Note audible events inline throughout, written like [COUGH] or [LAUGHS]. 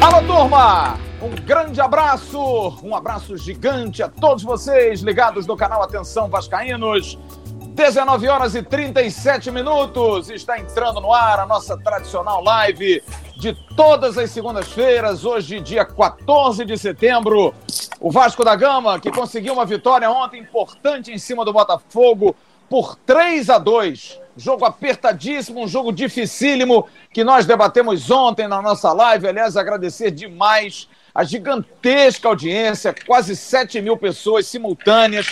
Alô, turma! Um grande abraço, um abraço gigante a todos vocês ligados no canal Atenção Vascaínos. 19 horas e 37 minutos. Está entrando no ar a nossa tradicional live de todas as segundas-feiras, hoje, dia 14 de setembro. O Vasco da Gama, que conseguiu uma vitória ontem importante em cima do Botafogo por 3 a 2. Jogo apertadíssimo, um jogo dificílimo que nós debatemos ontem na nossa live. Aliás, agradecer demais a gigantesca audiência, quase 7 mil pessoas simultâneas.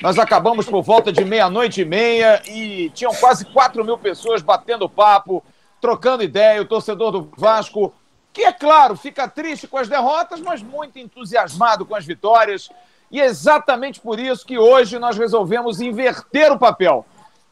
Nós acabamos por volta de meia-noite e meia e tinham quase 4 mil pessoas batendo papo, trocando ideia. O torcedor do Vasco, que é claro, fica triste com as derrotas, mas muito entusiasmado com as vitórias. E é exatamente por isso que hoje nós resolvemos inverter o papel.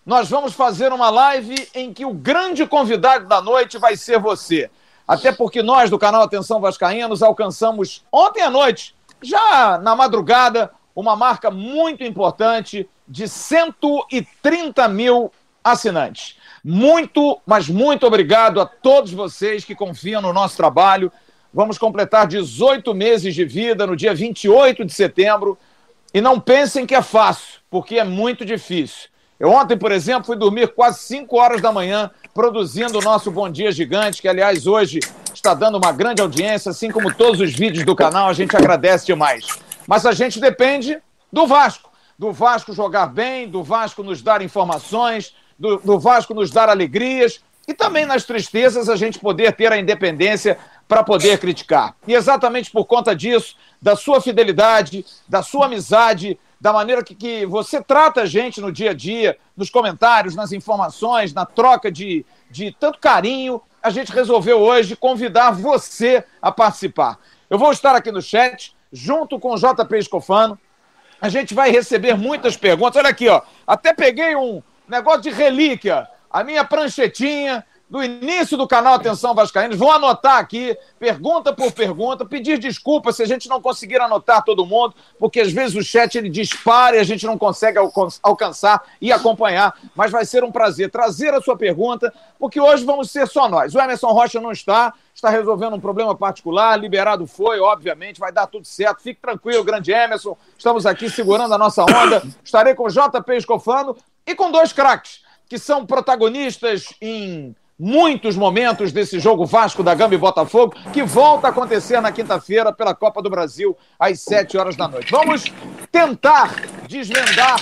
Nós vamos fazer uma live em que o grande convidado da noite vai ser você. Até porque nós do canal Atenção Vascaínos alcançamos ontem à noite, já na madrugada, uma marca muito importante de 130 mil assinantes. Muito, mas muito obrigado a todos vocês que confiam no nosso trabalho. Vamos completar 18 meses de vida no dia 28 de setembro. E não pensem que é fácil, porque é muito difícil. Eu ontem, por exemplo, fui dormir quase 5 horas da manhã produzindo o nosso Bom Dia Gigante, que aliás hoje está dando uma grande audiência, assim como todos os vídeos do canal, a gente agradece demais. Mas a gente depende do Vasco, do Vasco jogar bem, do Vasco nos dar informações, do, do Vasco nos dar alegrias e também nas tristezas a gente poder ter a independência para poder criticar. E exatamente por conta disso, da sua fidelidade, da sua amizade, da maneira que, que você trata a gente no dia a dia, nos comentários, nas informações, na troca de, de tanto carinho, a gente resolveu hoje convidar você a participar. Eu vou estar aqui no chat, junto com o JP Escofano. A gente vai receber muitas perguntas. Olha aqui, ó. Até peguei um negócio de relíquia. A minha pranchetinha do início do canal Atenção Vascaínos. Vou anotar aqui, pergunta por pergunta, pedir desculpa se a gente não conseguir anotar todo mundo, porque às vezes o chat ele dispara e a gente não consegue alcançar e acompanhar. Mas vai ser um prazer trazer a sua pergunta, porque hoje vamos ser só nós. O Emerson Rocha não está, está resolvendo um problema particular, liberado foi, obviamente, vai dar tudo certo. Fique tranquilo, grande Emerson. Estamos aqui segurando a nossa onda. Estarei com o JP Escofano e com dois craques que são protagonistas em muitos momentos desse jogo Vasco da Gama e Botafogo, que volta a acontecer na quinta-feira pela Copa do Brasil, às 7 horas da noite. Vamos tentar desvendar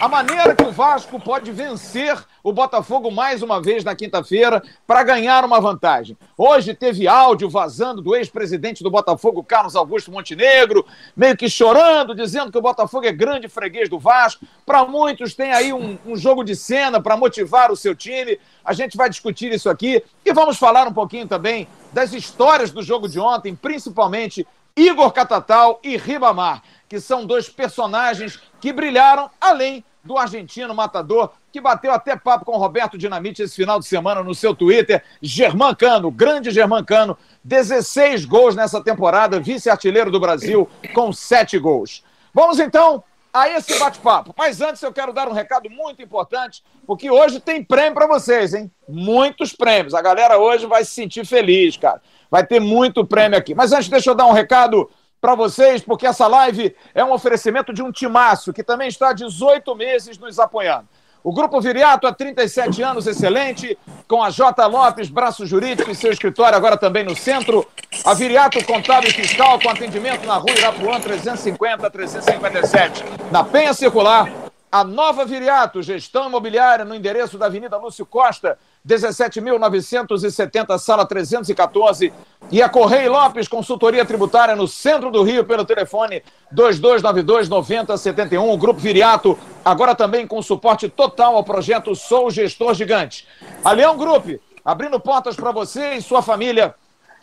a maneira que o Vasco pode vencer o Botafogo mais uma vez na quinta-feira para ganhar uma vantagem. Hoje teve áudio vazando do ex-presidente do Botafogo, Carlos Augusto Montenegro, meio que chorando, dizendo que o Botafogo é grande freguês do Vasco. Para muitos tem aí um, um jogo de cena para motivar o seu time. A gente vai discutir isso aqui e vamos falar um pouquinho também das histórias do jogo de ontem, principalmente Igor Catatal e Ribamar, que são dois personagens que brilharam além do argentino matador, que bateu até papo com Roberto Dinamite esse final de semana no seu Twitter. Germán Cano, grande Germán Cano, 16 gols nessa temporada, vice-artilheiro do Brasil, com 7 gols. Vamos então a esse bate-papo. Mas antes eu quero dar um recado muito importante, porque hoje tem prêmio para vocês, hein? Muitos prêmios. A galera hoje vai se sentir feliz, cara. Vai ter muito prêmio aqui. Mas antes, deixa eu dar um recado para vocês, porque essa live é um oferecimento de um timaço que também está há 18 meses nos apoiando. O Grupo Viriato, há 37 anos, excelente, com a J. Lopes, braço jurídico e seu escritório agora também no centro. A Viriato Contábil e Fiscal, com atendimento na rua Irapuã 350-357. Na Penha Circular, a Nova Viriato, gestão imobiliária no endereço da Avenida Lúcio Costa, 17.970, sala 314. E a Correia Lopes, consultoria tributária no centro do Rio, pelo telefone 2292-9071. O Grupo Viriato, agora também com suporte total ao projeto Sou Gestor Gigante. A Leão Group, abrindo portas para você e sua família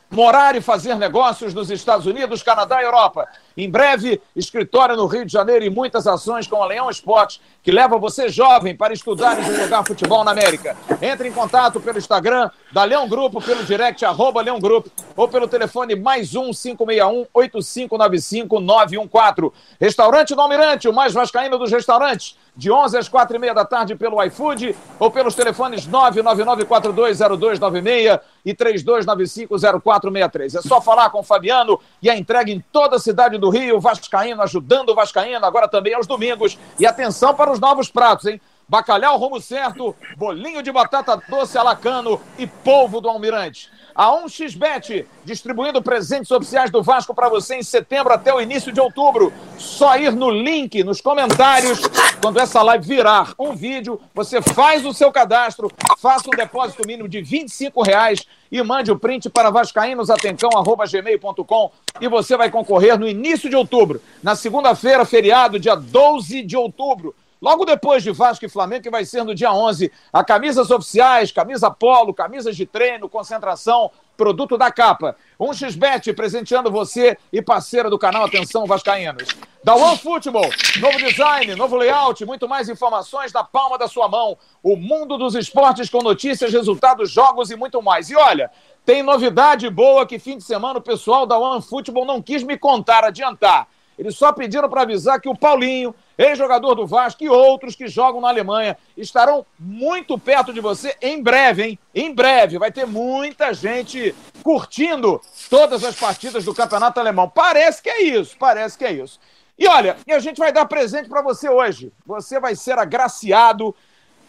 morar e fazer negócios nos Estados Unidos, Canadá e Europa. Em breve, escritório no Rio de Janeiro e muitas ações com a Leão Esporte, que leva você jovem para estudar e jogar futebol na América. Entre em contato pelo Instagram da Leão Grupo, pelo direct arroba Leão Grupo ou pelo telefone mais um 561 8595 914. Restaurante do Almirante, o mais vascaíno dos restaurantes de 11 às 4 e meia da tarde pelo iFood ou pelos telefones 999420296 e 32950463. É só falar com o Fabiano e a entrega em toda a cidade do Rio, Vascaíno ajudando o Vascaíno, agora também aos domingos. E atenção para os novos pratos, hein? Bacalhau rumo certo, bolinho de batata doce alacano e polvo do Almirante. A 1xBet, distribuindo presentes oficiais do Vasco para você em setembro até o início de outubro. Só ir no link, nos comentários, quando essa live virar um vídeo, você faz o seu cadastro, faça um depósito mínimo de 25 reais e mande o print para vascaínosatencão.gmail.com e você vai concorrer no início de outubro, na segunda-feira, feriado, dia 12 de outubro. Logo depois de Vasco e Flamengo, que vai ser no dia 11, a camisas oficiais, camisa polo, camisas de treino, concentração, produto da capa. Um xbet presenteando você e parceira do canal Atenção Vascaínos. Da One Football, novo design, novo layout, muito mais informações na palma da sua mão. O mundo dos esportes com notícias, resultados, jogos e muito mais. E olha, tem novidade boa que fim de semana o pessoal da One Football não quis me contar, adiantar. Eles só pediram para avisar que o Paulinho, ex-jogador do Vasco e outros que jogam na Alemanha, estarão muito perto de você em breve, hein? Em breve. Vai ter muita gente curtindo todas as partidas do Campeonato Alemão. Parece que é isso, parece que é isso. E olha, a gente vai dar presente para você hoje. Você vai ser agraciado.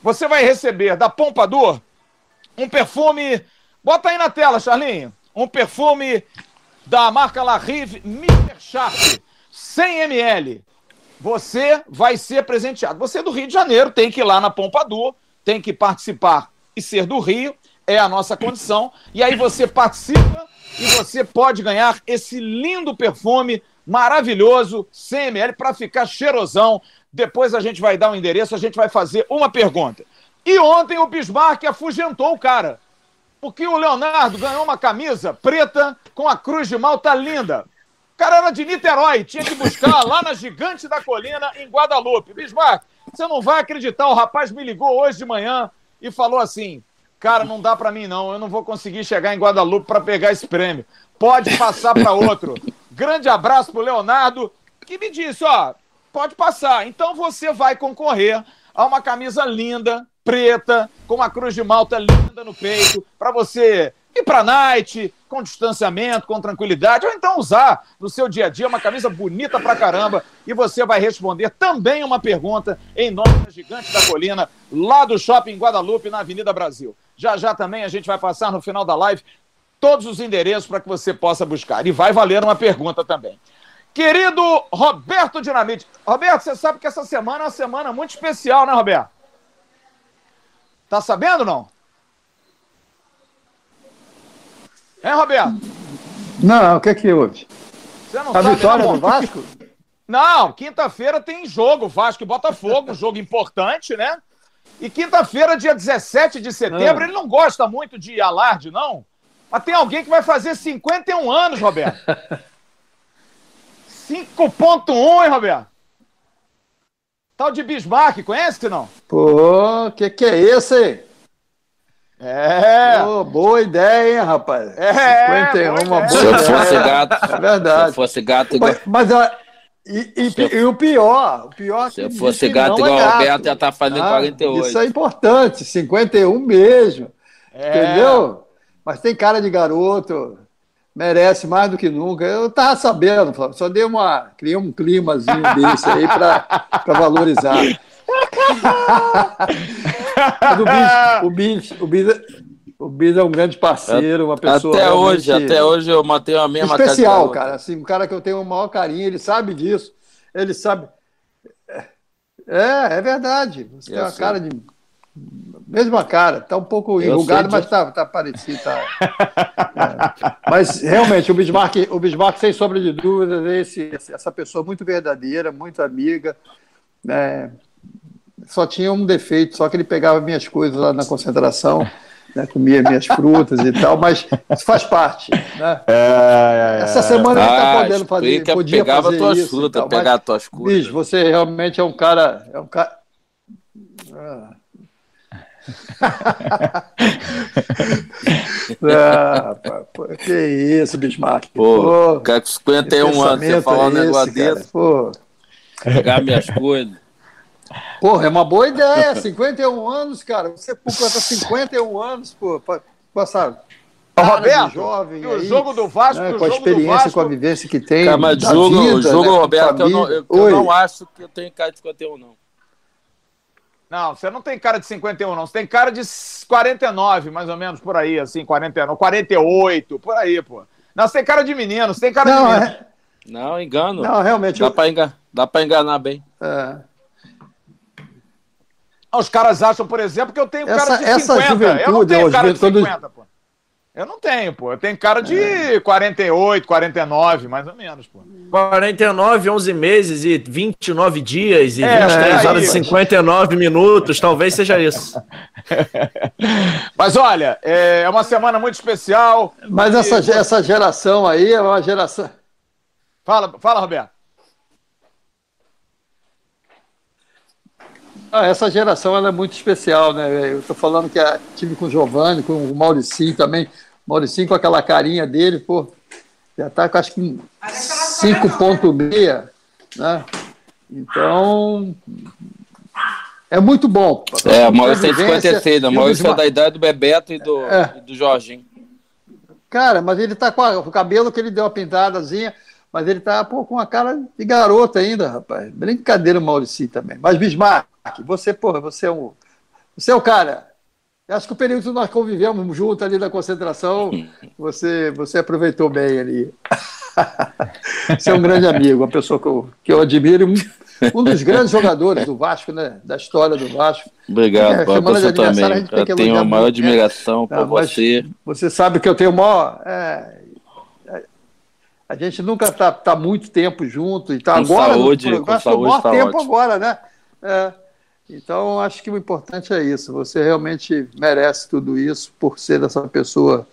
Você vai receber da Pompadour um perfume. Bota aí na tela, Charlinho. Um perfume da marca La Rive Mr. Sharp. 100 ml, você vai ser presenteado. Você é do Rio de Janeiro, tem que ir lá na Pompadour, tem que participar e ser do Rio, é a nossa condição. E aí você participa e você pode ganhar esse lindo perfume maravilhoso, 100 ml, para ficar cheirosão. Depois a gente vai dar um endereço, a gente vai fazer uma pergunta. E ontem o Bismarck afugentou o cara. Porque o Leonardo ganhou uma camisa preta com a cruz de malta linda cara era de Niterói, tinha que buscar lá na Gigante da Colina, em Guadalupe. Bismarck, você não vai acreditar, o rapaz me ligou hoje de manhã e falou assim: cara, não dá para mim não, eu não vou conseguir chegar em Guadalupe para pegar esse prêmio. Pode passar para outro. Grande abraço pro Leonardo, que me disse: ó, pode passar. Então você vai concorrer a uma camisa linda, preta, com uma cruz de malta linda no peito, para você ir para night, com distanciamento, com tranquilidade, ou então usar no seu dia a dia uma camisa bonita pra caramba e você vai responder também uma pergunta em nome da Gigante da Colina, lá do Shopping Guadalupe, na Avenida Brasil. Já já também a gente vai passar no final da live todos os endereços para que você possa buscar. E vai valer uma pergunta também. Querido Roberto Dinamite. Roberto, você sabe que essa semana é uma semana muito especial, né, Roberto? Tá sabendo não? Hein, Roberto? Não, o que é que houve? Você não a sabe, vitória não, do Vasco? [LAUGHS] Não, quinta-feira tem jogo, Vasco e Botafogo, um jogo importante, né? E quinta-feira, dia 17 de setembro, ele não gosta muito de alarde, não. Mas tem alguém que vai fazer 51 anos, Roberto. [LAUGHS] 5.1, hein, Roberto? Tal de Bismarck, conhece, não? Pô, que que é isso aí? É. Oh, boa ideia, hein, rapaz? É. 51, boa ideia. Se eu fosse gato. É verdade. Se eu fosse gato igual. Mas, mas e, e, e, o pior, o pior Se eu fosse gato igual o é Roberto, já tá fazendo ah, 48. Isso é importante, 51 mesmo. É. Entendeu? Mas tem cara de garoto, merece mais do que nunca. Eu tava sabendo, só dei uma. Criei um climazinho [LAUGHS] desse aí para valorizar. O Bis, o Bis, o Bis é um grande parceiro, uma pessoa. Até hoje, até hoje eu mantenho a mesma Especial, cara. Assim, um cara que eu tenho o maior carinho, ele sabe disso. Ele sabe. É, é verdade. Você eu tem uma sei. cara de. Mesma cara, tá um pouco enrugado, mas tá, tá parecido. Tá... É. Mas realmente, o Bismarck, o Bismarck, sem sombra de dúvidas, é esse, essa pessoa muito verdadeira, muito amiga. É, só tinha um defeito, só que ele pegava minhas coisas lá na concentração. né, comia minhas frutas e tal, mas isso faz parte. Né? É, é, Essa semana ah, ele está podendo fazer. Podia pegava fazer tuas isso, frutas, tal, pegar tuas frutas. Bicho, você realmente é um cara. É um cara... Ah. [LAUGHS] ah, pô, que isso, Bismarck. Pô, pô cara com 51 anos, você falar um negócio desse. Pô. Pegar minhas coisas. Porra, é uma boa ideia. 51 anos, cara. Você completa 51 anos, pô, passar. Roberto, jovem o aí, jogo do Vasco, né, com a experiência, Vasco... com a vivência que tem. Cara, mas jogo, vida, jogo né, Roberto, eu não, eu, eu não acho que eu tenho cara de 51, não. Não, você não tem cara de 51, não. Você tem cara de 49, mais ou menos, por aí, assim, 49, 48, por aí, pô. Não, você tem cara de menino, você tem cara não, de menino. É... Não, engano. Não, realmente. Dá, eu... engan... Pra enganar bem. É. Os caras acham, por exemplo, que eu tenho essa, cara de 50. Essa juventude, eu não tenho cara de 50, pô. Eu não tenho, pô. Eu tenho cara de é. 48, 49, mais ou menos, pô. 49, 11 meses e 29 dias e é, 23 horas e 59 minutos, talvez seja isso. [LAUGHS] Mas olha, é uma semana muito especial. Mas essa, essa geração aí é uma geração. Fala, fala, Roberto. Ah, essa geração ela é muito especial, né? Eu estou falando que a, tive com o Giovanni, com o Mauricinho também. O Mauricinho com aquela carinha dele, pô, já está com acho que 5,6, né? Então, é muito bom. É, o Maurício tem 56, o Maurício é da idade do Bebeto e do, é. e do Jorginho. Cara, mas ele está com, com, o cabelo que ele deu uma pintadazinha, mas ele está com a cara de garota ainda, rapaz. Brincadeira o Maurício também. Mas Bismarck, você, porra, você é um. Você é o cara. Eu acho que o período que nós convivemos junto ali na concentração, [LAUGHS] você, você aproveitou bem ali. [LAUGHS] você é um grande amigo, uma pessoa que eu, que eu admiro, um, um dos grandes jogadores do Vasco, né? Da história do Vasco. Obrigado, é, você também. Eu tenho uma maior admiração por você. Você sabe que eu tenho maior. É, é, a gente nunca está tá muito tempo junto e está agora. Saúde, no, com saúde, o maior tá tempo ótimo. agora, né? É, então, acho que o importante é isso. Você realmente merece tudo isso por ser essa pessoa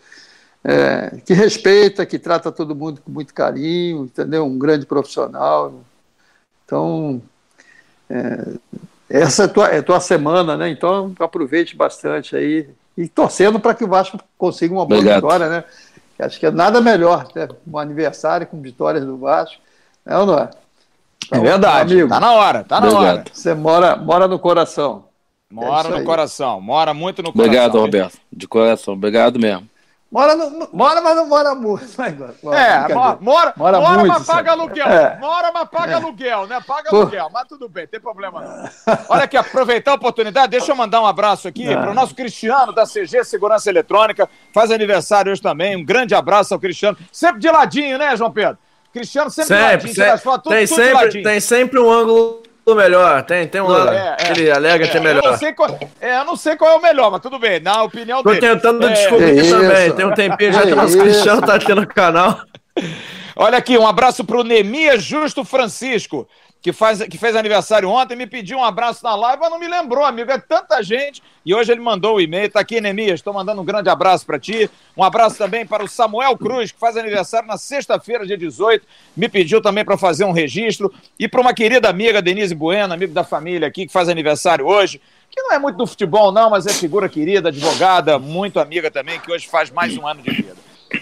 é, que respeita, que trata todo mundo com muito carinho, entendeu? Um grande profissional. Então, é, essa é a tua, é tua semana, né? Então, aproveite bastante aí e torcendo para que o Vasco consiga uma boa Obrigado. vitória, né? Acho que é nada melhor, né? um aniversário com vitórias do Vasco, é ou não é? É verdade. Amigo, tá na hora, tá na Obrigado. hora. Você mora, mora no coração. Mora é no coração, mora muito no coração. Obrigado, Roberto. De coração, obrigado mesmo. Mora, no, mora mas não mora muito. [LAUGHS] é, mora, mora, mora, mora muito, mas paga sabe? aluguel. É. Mora, mas paga é. aluguel, né? Paga Pô. aluguel, mas tudo bem, tem problema não. Olha aqui, aproveitar a oportunidade, deixa eu mandar um abraço aqui para o nosso Cristiano da CG Segurança Eletrônica, faz aniversário hoje também. Um grande abraço ao Cristiano. Sempre de ladinho, né, João Pedro? Cristiano sempre, sempre, ladinho, sempre fotos, tem, tudo, sempre tem sempre um ângulo melhor. Tem, tem um ângulo é, é, ele alega é, ter melhor. Eu não, sei qual, é, eu não sei qual é o melhor, mas tudo bem, na opinião Tô dele. Tô tentando é, descobrir também. Tem um tempinho já que o nosso Cristiano tá aqui no canal. Olha aqui, um abraço pro Nemias Justo Francisco que, faz, que fez aniversário ontem, me pediu um abraço na live, mas não me lembrou, amigo. É tanta gente. E hoje ele mandou o e-mail. Tá aqui, Nemias. Estou mandando um grande abraço para ti. Um abraço também para o Samuel Cruz, que faz aniversário na sexta-feira, dia 18. Me pediu também para fazer um registro. E para uma querida amiga, Denise Bueno, amigo da família aqui, que faz aniversário hoje. Que não é muito do futebol, não, mas é figura querida, advogada, muito amiga também, que hoje faz mais um ano de vida.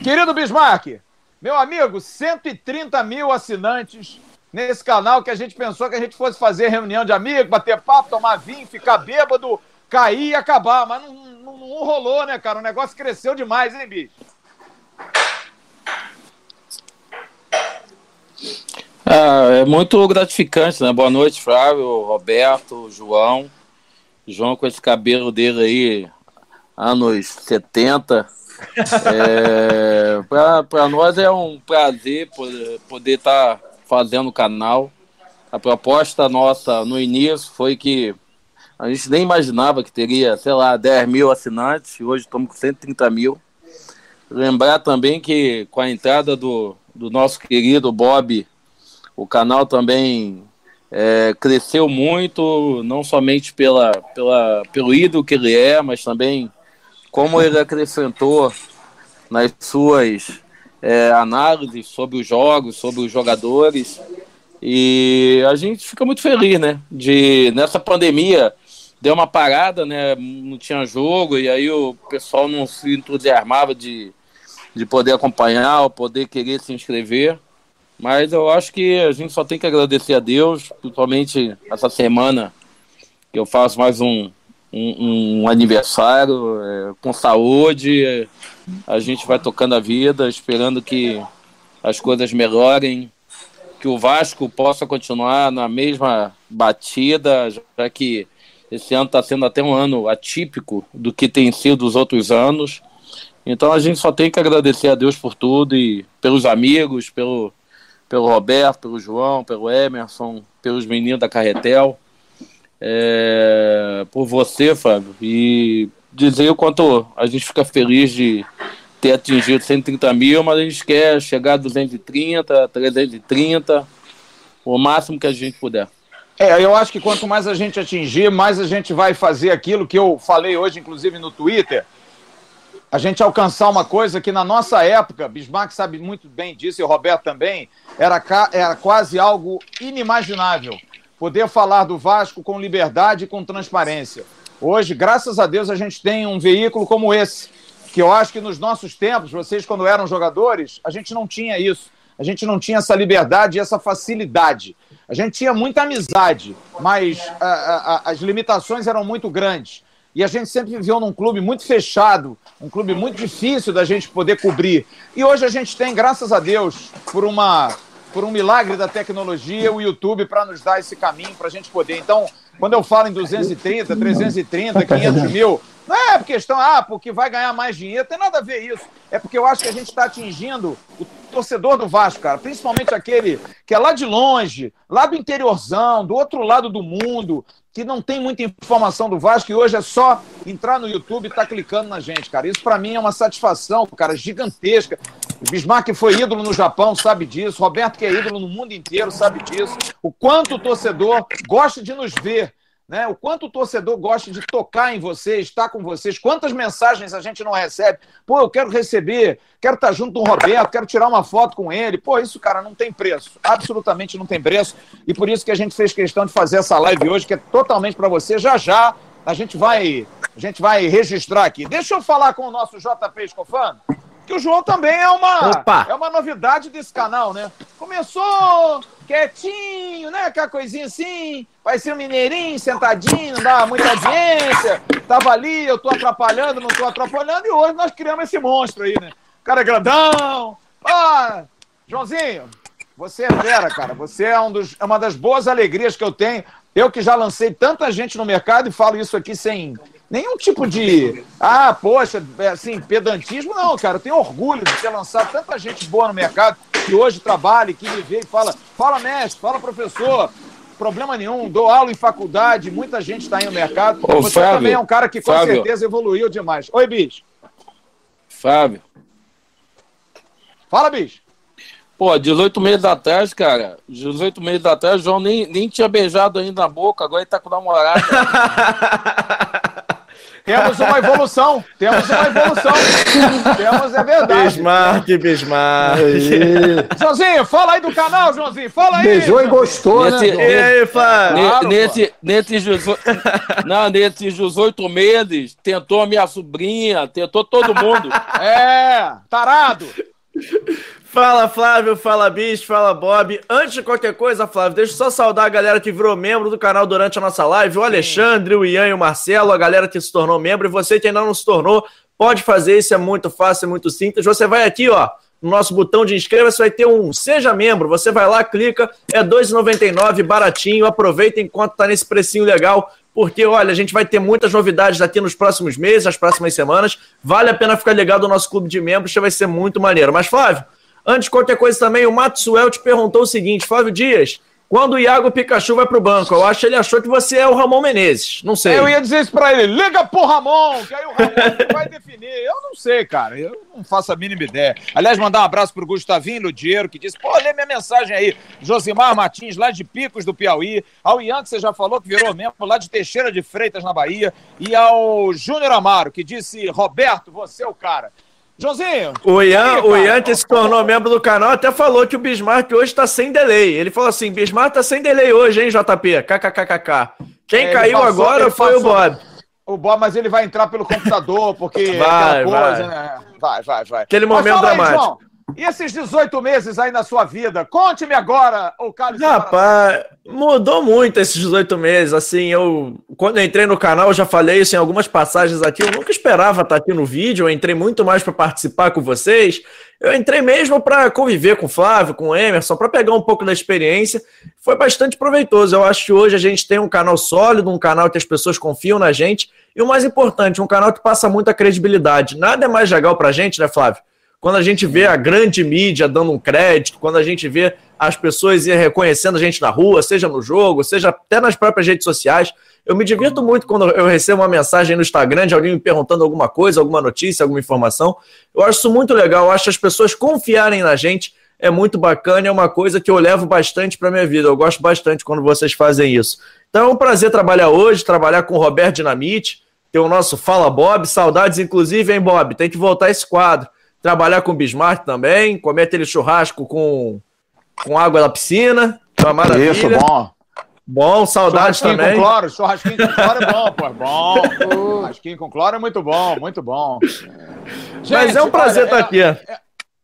Querido Bismarck, meu amigo, 130 mil assinantes nesse canal que a gente pensou que a gente fosse fazer reunião de amigos, bater papo, tomar vinho, ficar bêbado, cair e acabar. Mas não, não, não rolou, né, cara? O negócio cresceu demais, hein, bicho? Ah, é muito gratificante, né? Boa noite, Flávio, Roberto, João. João com esse cabelo dele aí, anos 70. É, Para nós é um prazer poder estar tá fazendo o canal. A proposta nossa no início foi que a gente nem imaginava que teria, sei lá, 10 mil assinantes, hoje estamos com 130 mil. Lembrar também que com a entrada do, do nosso querido Bob, o canal também é, cresceu muito, não somente pela, pela, pelo ídolo que ele é, mas também como ele acrescentou nas suas é, análises sobre os jogos, sobre os jogadores. E a gente fica muito feliz, né? De nessa pandemia deu uma parada, né? Não tinha jogo, e aí o pessoal não se entusiasmava de, de poder acompanhar, ou poder querer se inscrever. Mas eu acho que a gente só tem que agradecer a Deus, principalmente essa semana que eu faço mais um, um, um aniversário é, com saúde. A gente vai tocando a vida, esperando que as coisas melhorem, que o Vasco possa continuar na mesma batida, já que esse ano está sendo até um ano atípico do que tem sido os outros anos. Então a gente só tem que agradecer a Deus por tudo e pelos amigos, pelo, pelo Roberto, pelo João, pelo Emerson, pelos meninos da Carretel, é, por você, Fábio, e dizer o quanto a gente fica feliz de ter atingido 130 mil, mas a gente quer chegar a 230, 330, o máximo que a gente puder. É, eu acho que quanto mais a gente atingir, mais a gente vai fazer aquilo que eu falei hoje, inclusive no Twitter. A gente alcançar uma coisa que na nossa época, Bismarck sabe muito bem disso e o Roberto também, era, era quase algo inimaginável. Poder falar do Vasco com liberdade e com transparência. Hoje, graças a Deus, a gente tem um veículo como esse, que eu acho que nos nossos tempos, vocês quando eram jogadores, a gente não tinha isso. A gente não tinha essa liberdade e essa facilidade. A gente tinha muita amizade, mas a, a, as limitações eram muito grandes. E a gente sempre viveu num clube muito fechado, um clube muito difícil da gente poder cobrir. E hoje a gente tem, graças a Deus, por uma por um milagre da tecnologia, o YouTube para nos dar esse caminho para a gente poder. Então, quando eu falo em 230, 330, 500 mil, não é questão, ah, porque vai ganhar mais dinheiro, tem nada a ver isso. É porque eu acho que a gente está atingindo o torcedor do Vasco, cara, principalmente aquele que é lá de longe, lá do interiorzão, do outro lado do mundo, que não tem muita informação do Vasco e hoje é só entrar no YouTube e tá clicando na gente, cara. Isso para mim é uma satisfação, cara, gigantesca. O Bismarck foi ídolo no Japão, sabe disso. Roberto, que é ídolo no mundo inteiro, sabe disso. O quanto o torcedor gosta de nos ver né? O quanto o torcedor gosta de tocar em vocês, estar com vocês, quantas mensagens a gente não recebe. Pô, eu quero receber, quero estar junto com o Roberto, quero tirar uma foto com ele. Pô, isso, cara, não tem preço. Absolutamente não tem preço. E por isso que a gente fez questão de fazer essa live hoje, que é totalmente para você. Já já a gente vai, a gente vai registrar aqui. Deixa eu falar com o nosso JP Escofano que o João também é uma, Opa. é uma novidade desse canal, né? Começou quietinho, né? Aquela coisinha assim, vai ser um mineirinho, sentadinho, não dá muita audiência. Tava ali, eu tô atrapalhando, não tô atrapalhando, e hoje nós criamos esse monstro aí, né? O cara é grandão. Ah, Joãozinho, você é fera, cara. Você é, um dos, é uma das boas alegrias que eu tenho. Eu que já lancei tanta gente no mercado e falo isso aqui sem nenhum tipo de. Ah, poxa, é, assim, pedantismo, não, cara. Eu tenho orgulho de ter lançado tanta gente boa no mercado que hoje trabalha, que me vê e fala: fala, mestre, fala, professor. Problema nenhum, dou aula em faculdade, muita gente está aí no mercado. Ô, Você Fábio, também é um cara que com Fábio. certeza evoluiu demais. Oi, bicho. Fábio. Fala, bicho. Pô, 18 meses atrás, cara, 18 meses atrás, o João nem, nem tinha beijado ainda na boca, agora ele tá com namorada. [LAUGHS] Temos uma evolução. Temos uma evolução. Temos, é verdade. Bismarck, Bismarck. Joãozinho, fala aí do canal, Joãozinho. Fala aí. Beijou e gostou, nesse, né? E aí, claro, nesse, nesses, não, nesses 18 meses, tentou a minha sobrinha, tentou todo mundo. É, tarado. Fala Flávio, fala Bicho, fala Bob. Antes de qualquer coisa, Flávio, deixa eu só saudar a galera que virou membro do canal durante a nossa live: o Alexandre, o Ian e o Marcelo, a galera que se tornou membro. E você que ainda não se tornou, pode fazer isso, é muito fácil, é muito simples. Você vai aqui, ó, no nosso botão de inscreva-se, vai ter um Seja Membro. Você vai lá, clica, é R$ 2,99, baratinho. Aproveita enquanto tá nesse precinho legal porque, olha, a gente vai ter muitas novidades aqui nos próximos meses, nas próximas semanas. Vale a pena ficar ligado no nosso clube de membros, que vai ser muito maneiro. Mas, Flávio, Antes de qualquer coisa também, o Maxwell te perguntou o seguinte, Flávio Dias, quando o Iago Pikachu vai pro banco, eu acho que ele achou que você é o Ramon Menezes. Não sei. Eu ia dizer isso pra ele. Liga pro Ramon, que aí o Ramon [LAUGHS] vai definir. Eu não não sei, cara. Eu não faço a mínima ideia. Aliás, mandar um abraço pro Gustavinho Ludiero, que disse: pô, lê minha mensagem aí. Josimar Martins, lá de Picos do Piauí. Ao Ian, que você já falou que virou mesmo, lá de Teixeira de Freitas, na Bahia. E ao Júnior Amaro, que disse: Roberto, você é o cara. Joãozinho. O Ian, aí, o Ian que se tornou membro do canal, até falou que o Bismarck hoje está sem delay. Ele falou assim: Bismarck tá sem delay hoje, hein, JP? KKKKK. Quem é, caiu passou, agora foi o Bob. O Bob, mas ele vai entrar pelo computador, porque [LAUGHS] vai, coisa, vai. Né? Vai, vai, vai. Aquele momento dramático. Aí, e esses 18 meses aí na sua vida? Conte-me agora, o Carlos. Rapaz, mudou muito esses 18 meses. Assim, eu, quando eu entrei no canal, eu já falei isso em algumas passagens aqui. Eu nunca esperava estar aqui no vídeo. Eu entrei muito mais para participar com vocês. Eu entrei mesmo para conviver com o Flávio, com o Emerson, para pegar um pouco da experiência. Foi bastante proveitoso. Eu acho que hoje a gente tem um canal sólido, um canal que as pessoas confiam na gente. E o mais importante, um canal que passa muita credibilidade. Nada é mais legal para a gente, né, Flávio? Quando a gente vê a grande mídia dando um crédito, quando a gente vê as pessoas reconhecendo a gente na rua, seja no jogo, seja até nas próprias redes sociais. Eu me divirto muito quando eu recebo uma mensagem no Instagram de alguém me perguntando alguma coisa, alguma notícia, alguma informação. Eu acho isso muito legal, eu acho as pessoas confiarem na gente é muito bacana, é uma coisa que eu levo bastante para minha vida. Eu gosto bastante quando vocês fazem isso. Então é um prazer trabalhar hoje, trabalhar com o Roberto Dinamite, ter o nosso Fala Bob, saudades inclusive, hein, Bob? Tem que voltar esse quadro trabalhar com Bismarck também, comer aquele churrasco com, com água da piscina. Uma maravilha. Isso, bom. Bom, saudades também. com cloro, churrasquinho com cloro é bom, pô, é bom. [LAUGHS] churrasquinho com cloro é muito bom, muito bom. Gente, Mas é um prazer estar aqui. É, é,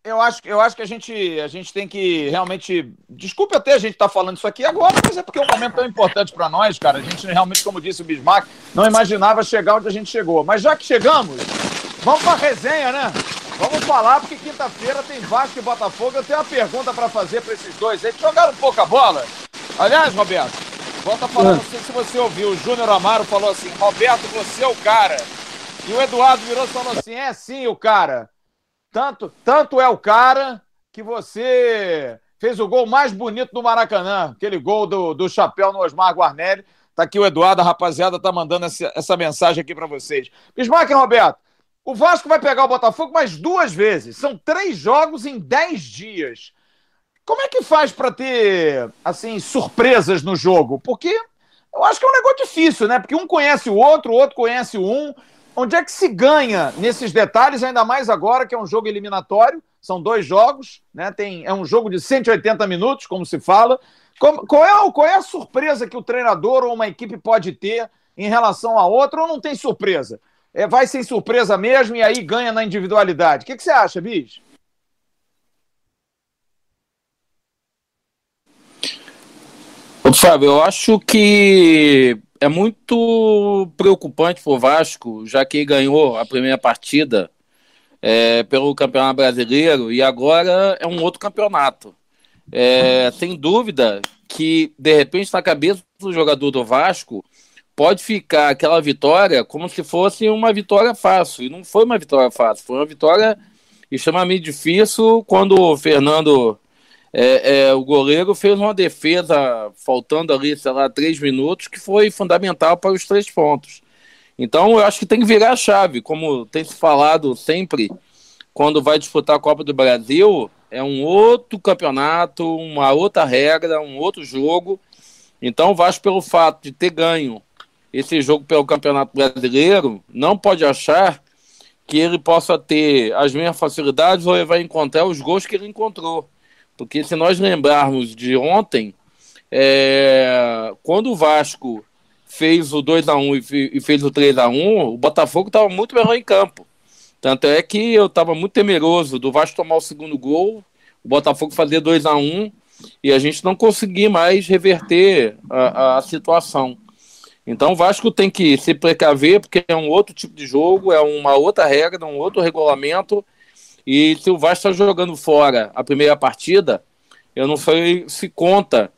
eu acho, eu acho que a gente, a gente tem que realmente. Desculpe até a gente estar tá falando isso aqui agora, mas é porque é um momento tão importante para nós, cara. A gente realmente, como disse o Bismarck, não imaginava chegar onde a gente chegou. Mas já que chegamos, vamos para a resenha, né? Vamos falar, porque quinta-feira tem Vasco e Botafogo. Eu tenho uma pergunta para fazer para esses dois. Eles jogaram um pouco a bola. Aliás, Roberto, volta a falar, não sei se você ouviu. O Júnior Amaro falou assim: Roberto, você é o cara. E o Eduardo virou e falou assim: é sim o cara. Tanto, tanto é o cara que você fez o gol mais bonito do Maracanã, aquele gol do, do chapéu no Osmar Guarnelli. Tá aqui o Eduardo, a rapaziada tá mandando essa, essa mensagem aqui para vocês. Bismarck Roberto, o Vasco vai pegar o Botafogo mais duas vezes. São três jogos em dez dias. Como é que faz para ter, assim, surpresas no jogo? Porque eu acho que é um negócio difícil, né? Porque um conhece o outro, o outro conhece um. Onde é que se ganha nesses detalhes, ainda mais agora que é um jogo eliminatório? São dois jogos, né? Tem, é um jogo de 180 minutos, como se fala. Como, qual, é, qual é a surpresa que o treinador ou uma equipe pode ter em relação a outra ou não tem surpresa? É, vai sem surpresa mesmo e aí ganha na individualidade. O que, que você acha, Bis? Fábio, eu acho que é muito preocupante para o Vasco, já que ganhou a primeira partida é, pelo Campeonato Brasileiro e agora é um outro campeonato. É, sem dúvida que, de repente, na cabeça do jogador do Vasco, pode ficar aquela vitória como se fosse uma vitória fácil. E não foi uma vitória fácil, foi uma vitória extremamente difícil quando o Fernando, é, é, o goleiro, fez uma defesa faltando ali, sei lá, três minutos, que foi fundamental para os três pontos. Então eu acho que tem que virar a chave, como tem se falado sempre quando vai disputar a Copa do Brasil, é um outro campeonato, uma outra regra, um outro jogo. Então o Vasco, pelo fato de ter ganho esse jogo pelo Campeonato Brasileiro, não pode achar que ele possa ter as mesmas facilidades ou ele vai encontrar os gols que ele encontrou. Porque se nós lembrarmos de ontem, é, quando o Vasco fez o 2 a 1 e fez o 3 a 1 o Botafogo estava muito melhor em campo. Tanto é que eu estava muito temeroso do Vasco tomar o segundo gol, o Botafogo fazer 2 a 1 e a gente não conseguir mais reverter a, a situação. Então o Vasco tem que se precaver, porque é um outro tipo de jogo, é uma outra regra, um outro regulamento. E se o Vasco está jogando fora a primeira partida, eu não sei se conta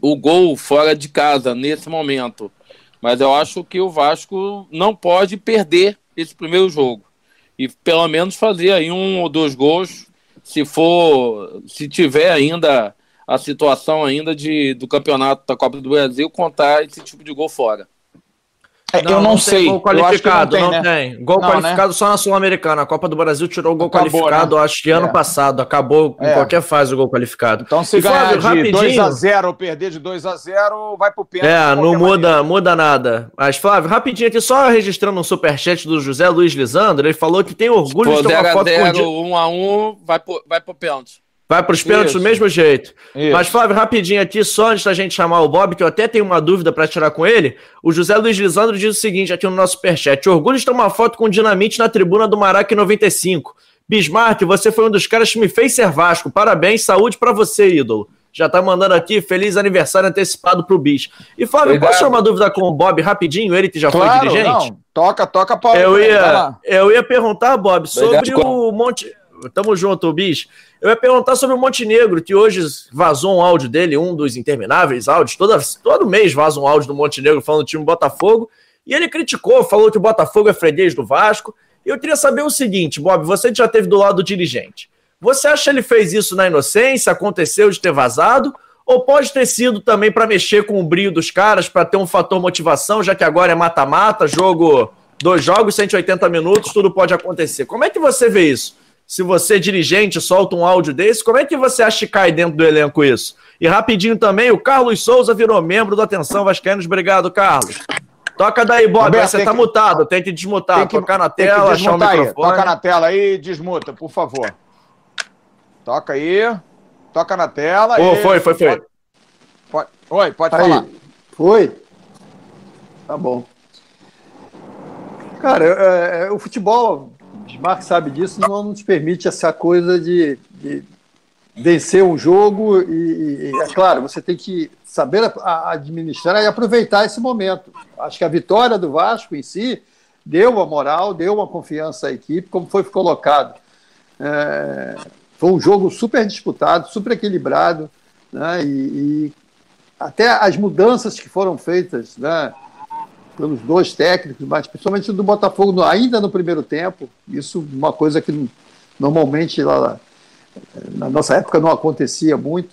o gol fora de casa nesse momento. Mas eu acho que o Vasco não pode perder esse primeiro jogo. E pelo menos fazer aí um ou dois gols, se for, se tiver ainda a situação ainda de, do campeonato da Copa do Brasil contar esse tipo de gol fora. É, não, eu não, não sei. Gol qualificado, não tem. Não tem. Né? Gol não, qualificado né? só na Sul-Americana. A Copa do Brasil tirou o gol Acabou, qualificado, né? acho que ano é. passado. Acabou é. em qualquer fase o gol qualificado. Então, se e ganhar de 2x0 ou perder de 2x0, vai pro pênalti. É, não muda, muda nada. Mas, Flávio, rapidinho aqui, só registrando um superchat do José Luiz Lisandro, ele falou que tem orgulho Pô, de tomar foto 0, com... 1x1, vai pro, vai pro pênalti. Vai para os pênaltis do mesmo jeito. Isso. Mas, Flávio, rapidinho aqui, só antes da gente chamar o Bob, que eu até tenho uma dúvida para tirar com ele. O José Luiz Lisandro diz o seguinte aqui no nosso superchat: Orgulho de tomar foto com dinamite na tribuna do Maraca 95. Bismarck, você foi um dos caras que me fez ser Vasco. Parabéns, saúde para você, ídolo. Já tá mandando aqui feliz aniversário antecipado pro Bis. E Flávio, Obrigado. posso tirar uma dúvida com o Bob rapidinho? Ele que já claro, foi dirigente? Não. Toca, toca, Paulo. Eu ia, eu ia perguntar, Bob, sobre Obrigado. o Monte. Tamo junto, Bis. Eu ia perguntar sobre o Montenegro, que hoje vazou um áudio dele, um dos intermináveis áudios. Toda, todo mês vaza um áudio do Montenegro falando do time Botafogo. E ele criticou, falou que o Botafogo é freguês do Vasco. E eu queria saber o seguinte, Bob, você já teve do lado do dirigente. Você acha que ele fez isso na inocência? Aconteceu de ter vazado? Ou pode ter sido também para mexer com o brilho dos caras, para ter um fator motivação, já que agora é mata-mata, jogo, dois jogos, 180 minutos, tudo pode acontecer. Como é que você vê isso? Se você, dirigente, solta um áudio desse, como é que você acha que cai dentro do elenco isso? E rapidinho também, o Carlos Souza virou membro do Atenção Vascaínos. Obrigado, Carlos. Toca daí, Bob. Roberto, você tá que... mutado, tem que desmutar. Tem que... Tocar na tela, achar o microfone. Aí. Toca na tela aí desmuta, por favor. Toca aí. Toca na tela. Oh, foi, foi, foi. Pode... Pode... Oi, pode aí. falar. Foi? Tá bom. Cara, é, é, o futebol Mark sabe disso, não nos permite essa coisa de, de vencer um jogo e, e, é claro, você tem que saber administrar e aproveitar esse momento. Acho que a vitória do Vasco em si deu uma moral, deu uma confiança à equipe, como foi colocado. É, foi um jogo super disputado, super equilibrado, né, e, e até as mudanças que foram feitas, né, pelos dois técnicos, mas principalmente do Botafogo ainda no primeiro tempo. Isso uma coisa que normalmente lá, na nossa época não acontecia muito,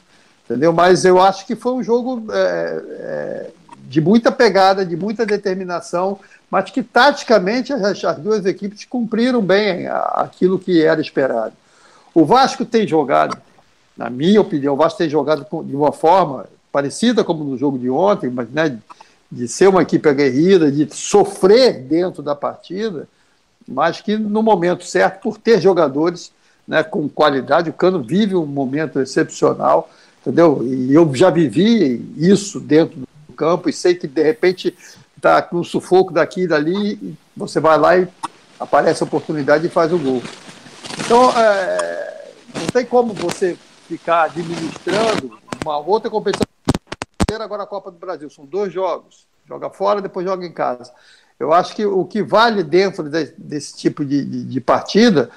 entendeu? Mas eu acho que foi um jogo é, é, de muita pegada, de muita determinação, mas que taticamente as, as duas equipes cumpriram bem aquilo que era esperado. O Vasco tem jogado, na minha opinião, o Vasco tem jogado de uma forma parecida como no jogo de ontem, mas né, de ser uma equipe aguerrida, de sofrer dentro da partida, mas que no momento certo, por ter jogadores né, com qualidade, o Cano vive um momento excepcional, entendeu? E eu já vivi isso dentro do campo e sei que de repente está com um sufoco daqui e dali, e você vai lá e aparece a oportunidade e faz o gol. Então, é, não tem como você ficar administrando uma outra competição agora a Copa do Brasil. São dois jogos. Joga fora, depois joga em casa. Eu acho que o que vale dentro de, desse tipo de, de, de partida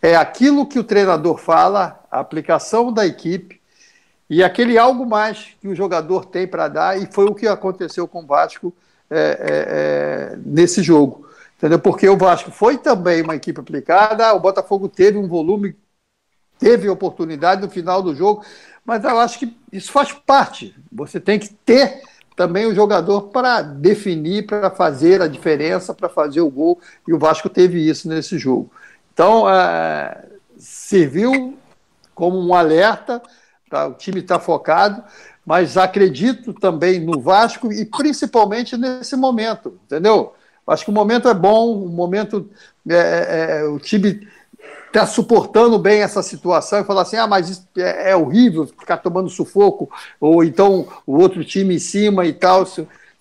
é aquilo que o treinador fala, a aplicação da equipe e aquele algo mais que o jogador tem para dar, e foi o que aconteceu com o Vasco é, é, é, nesse jogo. Entendeu? Porque o Vasco foi também uma equipe aplicada, o Botafogo teve um volume, teve oportunidade no final do jogo, mas eu acho que isso faz parte. Você tem que ter também o jogador para definir, para fazer a diferença, para fazer o gol, e o Vasco teve isso nesse jogo. Então, é, serviu como um alerta, tá, o time está focado, mas acredito também no Vasco e principalmente nesse momento, entendeu? Acho que o momento é bom, o momento é, é, é o time está suportando bem essa situação e falar assim: ah, mas é, é, horrível ficar tomando sufoco, ou então o outro time em cima e tal.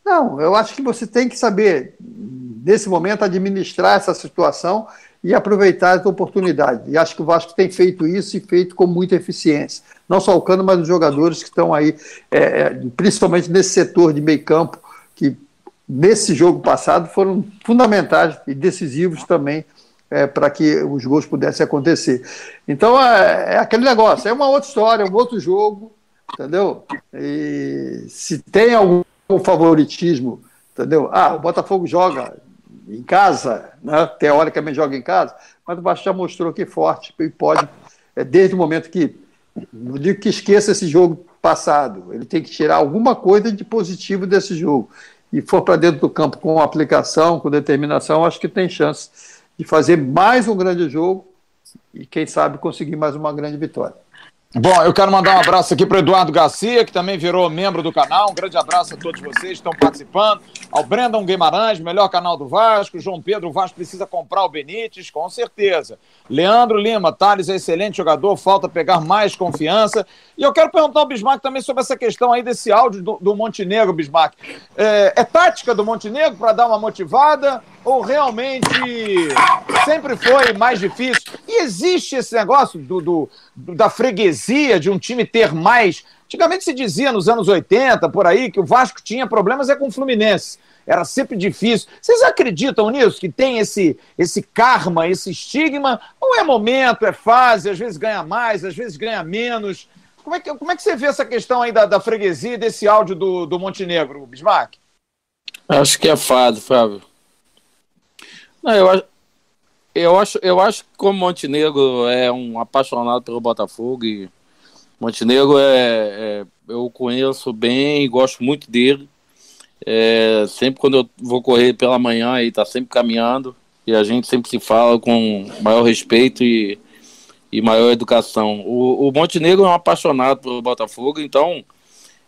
Não, eu acho que você tem que saber, nesse momento, administrar essa situação e aproveitar essa oportunidade. E acho que o Vasco tem feito isso e feito com muita eficiência. Não só o Cano, mas os jogadores que estão aí, é, é principalmente nesse setor de meio campo, que nesse jogo passado foram fundamentais e decisivos também é, para que os gols pudessem acontecer. Então é, é, aquele negócio, é uma outra história, um outro jogo, entendeu? E se tem algum favoritismo, entendeu? Ah, o Botafogo joga em casa, né? teoricamente joga em casa, mas o Vasco já mostrou que é forte e pode, é, desde o momento que, não digo que esqueça esse jogo passado, ele tem que tirar alguma coisa de positivo desse jogo. e for para dentro do campo com aplicação, com determinação, acho que tem chance de fazer mais um grande jogo e, quem sabe, conseguir mais uma grande vitória. Bom, eu quero mandar um abraço aqui para Eduardo Garcia, que também virou membro do canal. Um grande abraço a todos vocês que estão participando. Ao Brandon Guimarães, melhor canal do Vasco. João Pedro, o Vasco precisa comprar o Benítez, com certeza. Leandro Lima, Thales é excelente jogador, falta pegar mais confiança. E eu quero perguntar ao Bismarck também sobre essa questão aí desse áudio do, do Montenegro, Bismarck. É, é tática do Montenegro para dar uma motivada ou realmente sempre foi mais difícil? E existe esse negócio do, do, da freguesia de um time ter mais. Antigamente se dizia nos anos 80, por aí, que o Vasco tinha problemas é com o Fluminense. Era sempre difícil. Vocês acreditam nisso? Que tem esse, esse karma, esse estigma? Ou é momento, é fase, às vezes ganha mais, às vezes ganha menos? Como é que, como é que você vê essa questão aí da, da freguesia e desse áudio do, do Montenegro, Bismarck? Acho que é fado, Fábio. Eu, eu, acho, eu acho que como Montenegro é um apaixonado pelo Botafogo e Montenegro é, é eu conheço bem, gosto muito dele. É, sempre quando eu vou correr pela manhã, ele está sempre caminhando e a gente sempre se fala com maior respeito e e maior educação. O, o Montenegro é um apaixonado pelo Botafogo, então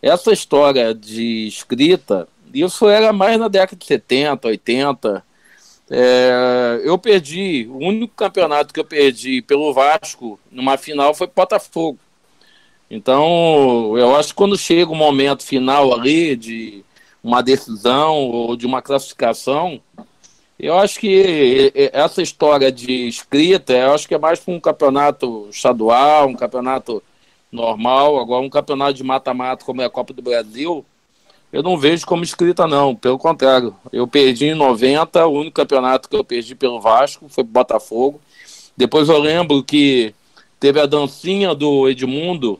essa história de escrita, isso era mais na década de 70, 80. É, eu perdi, o único campeonato que eu perdi pelo Vasco numa final foi Botafogo. Então, eu acho que quando chega o momento final ali de uma decisão ou de uma classificação, eu acho que essa história de escrita, eu acho que é mais para um campeonato estadual, um campeonato normal, agora um campeonato de mata-mata como é a Copa do Brasil, eu não vejo como escrita não, pelo contrário. Eu perdi em 90, o único campeonato que eu perdi pelo Vasco foi pro Botafogo. Depois eu lembro que teve a dancinha do Edmundo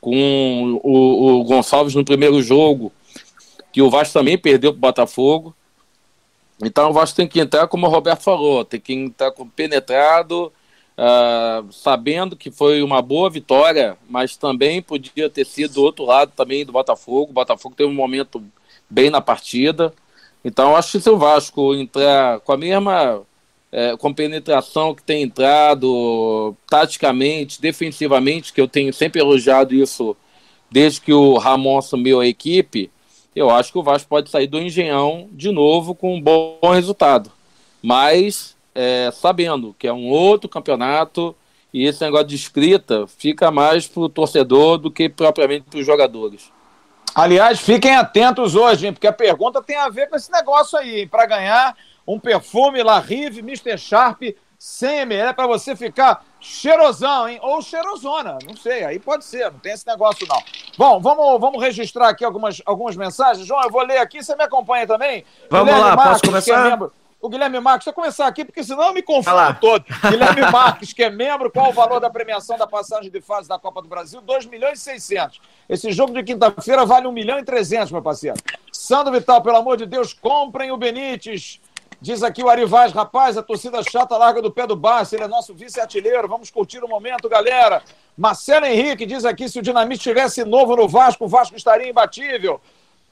com o, o Gonçalves no primeiro jogo, que o Vasco também perdeu pro Botafogo. Então o Vasco tem que entrar, como o Roberto falou, tem que entrar penetrado, uh, sabendo que foi uma boa vitória, mas também podia ter sido do outro lado também do Botafogo. O Botafogo teve um momento bem na partida. Então acho que se o Vasco entrar com a mesma é, com penetração que tem entrado, taticamente, defensivamente, que eu tenho sempre elogiado isso desde que o Ramon assumiu a equipe, eu acho que o Vasco pode sair do Engenhão de novo com um bom resultado. Mas é, sabendo que é um outro campeonato e esse negócio de escrita fica mais para o torcedor do que propriamente para os jogadores. Aliás, fiquem atentos hoje, hein, porque a pergunta tem a ver com esse negócio aí. Para ganhar um perfume La Rive Mr. Sharp 100 ml é para você ficar cheirosão, hein? Ou cheirosona, não sei, aí pode ser, não tem esse negócio não. Bom, vamos, vamos registrar aqui algumas, algumas mensagens. João, eu vou ler aqui, você me acompanha também? Vamos Guilherme lá, Marques, posso começar? É membro, o Guilherme Marques, deixa eu começar aqui, porque senão eu me confundo todo. Guilherme Marques, que é membro, qual o valor da premiação da passagem de fase da Copa do Brasil? 2 milhões e 600. Esse jogo de quinta-feira vale 1 milhão e 300, meu parceiro. Sandro Vital, pelo amor de Deus, comprem o Benítez. Diz aqui o Arivaz, rapaz, a torcida chata larga do pé do Barça, ele é nosso vice-artilheiro, vamos curtir o momento, galera. Marcelo Henrique diz aqui, se o Dinamite estivesse novo no Vasco, o Vasco estaria imbatível.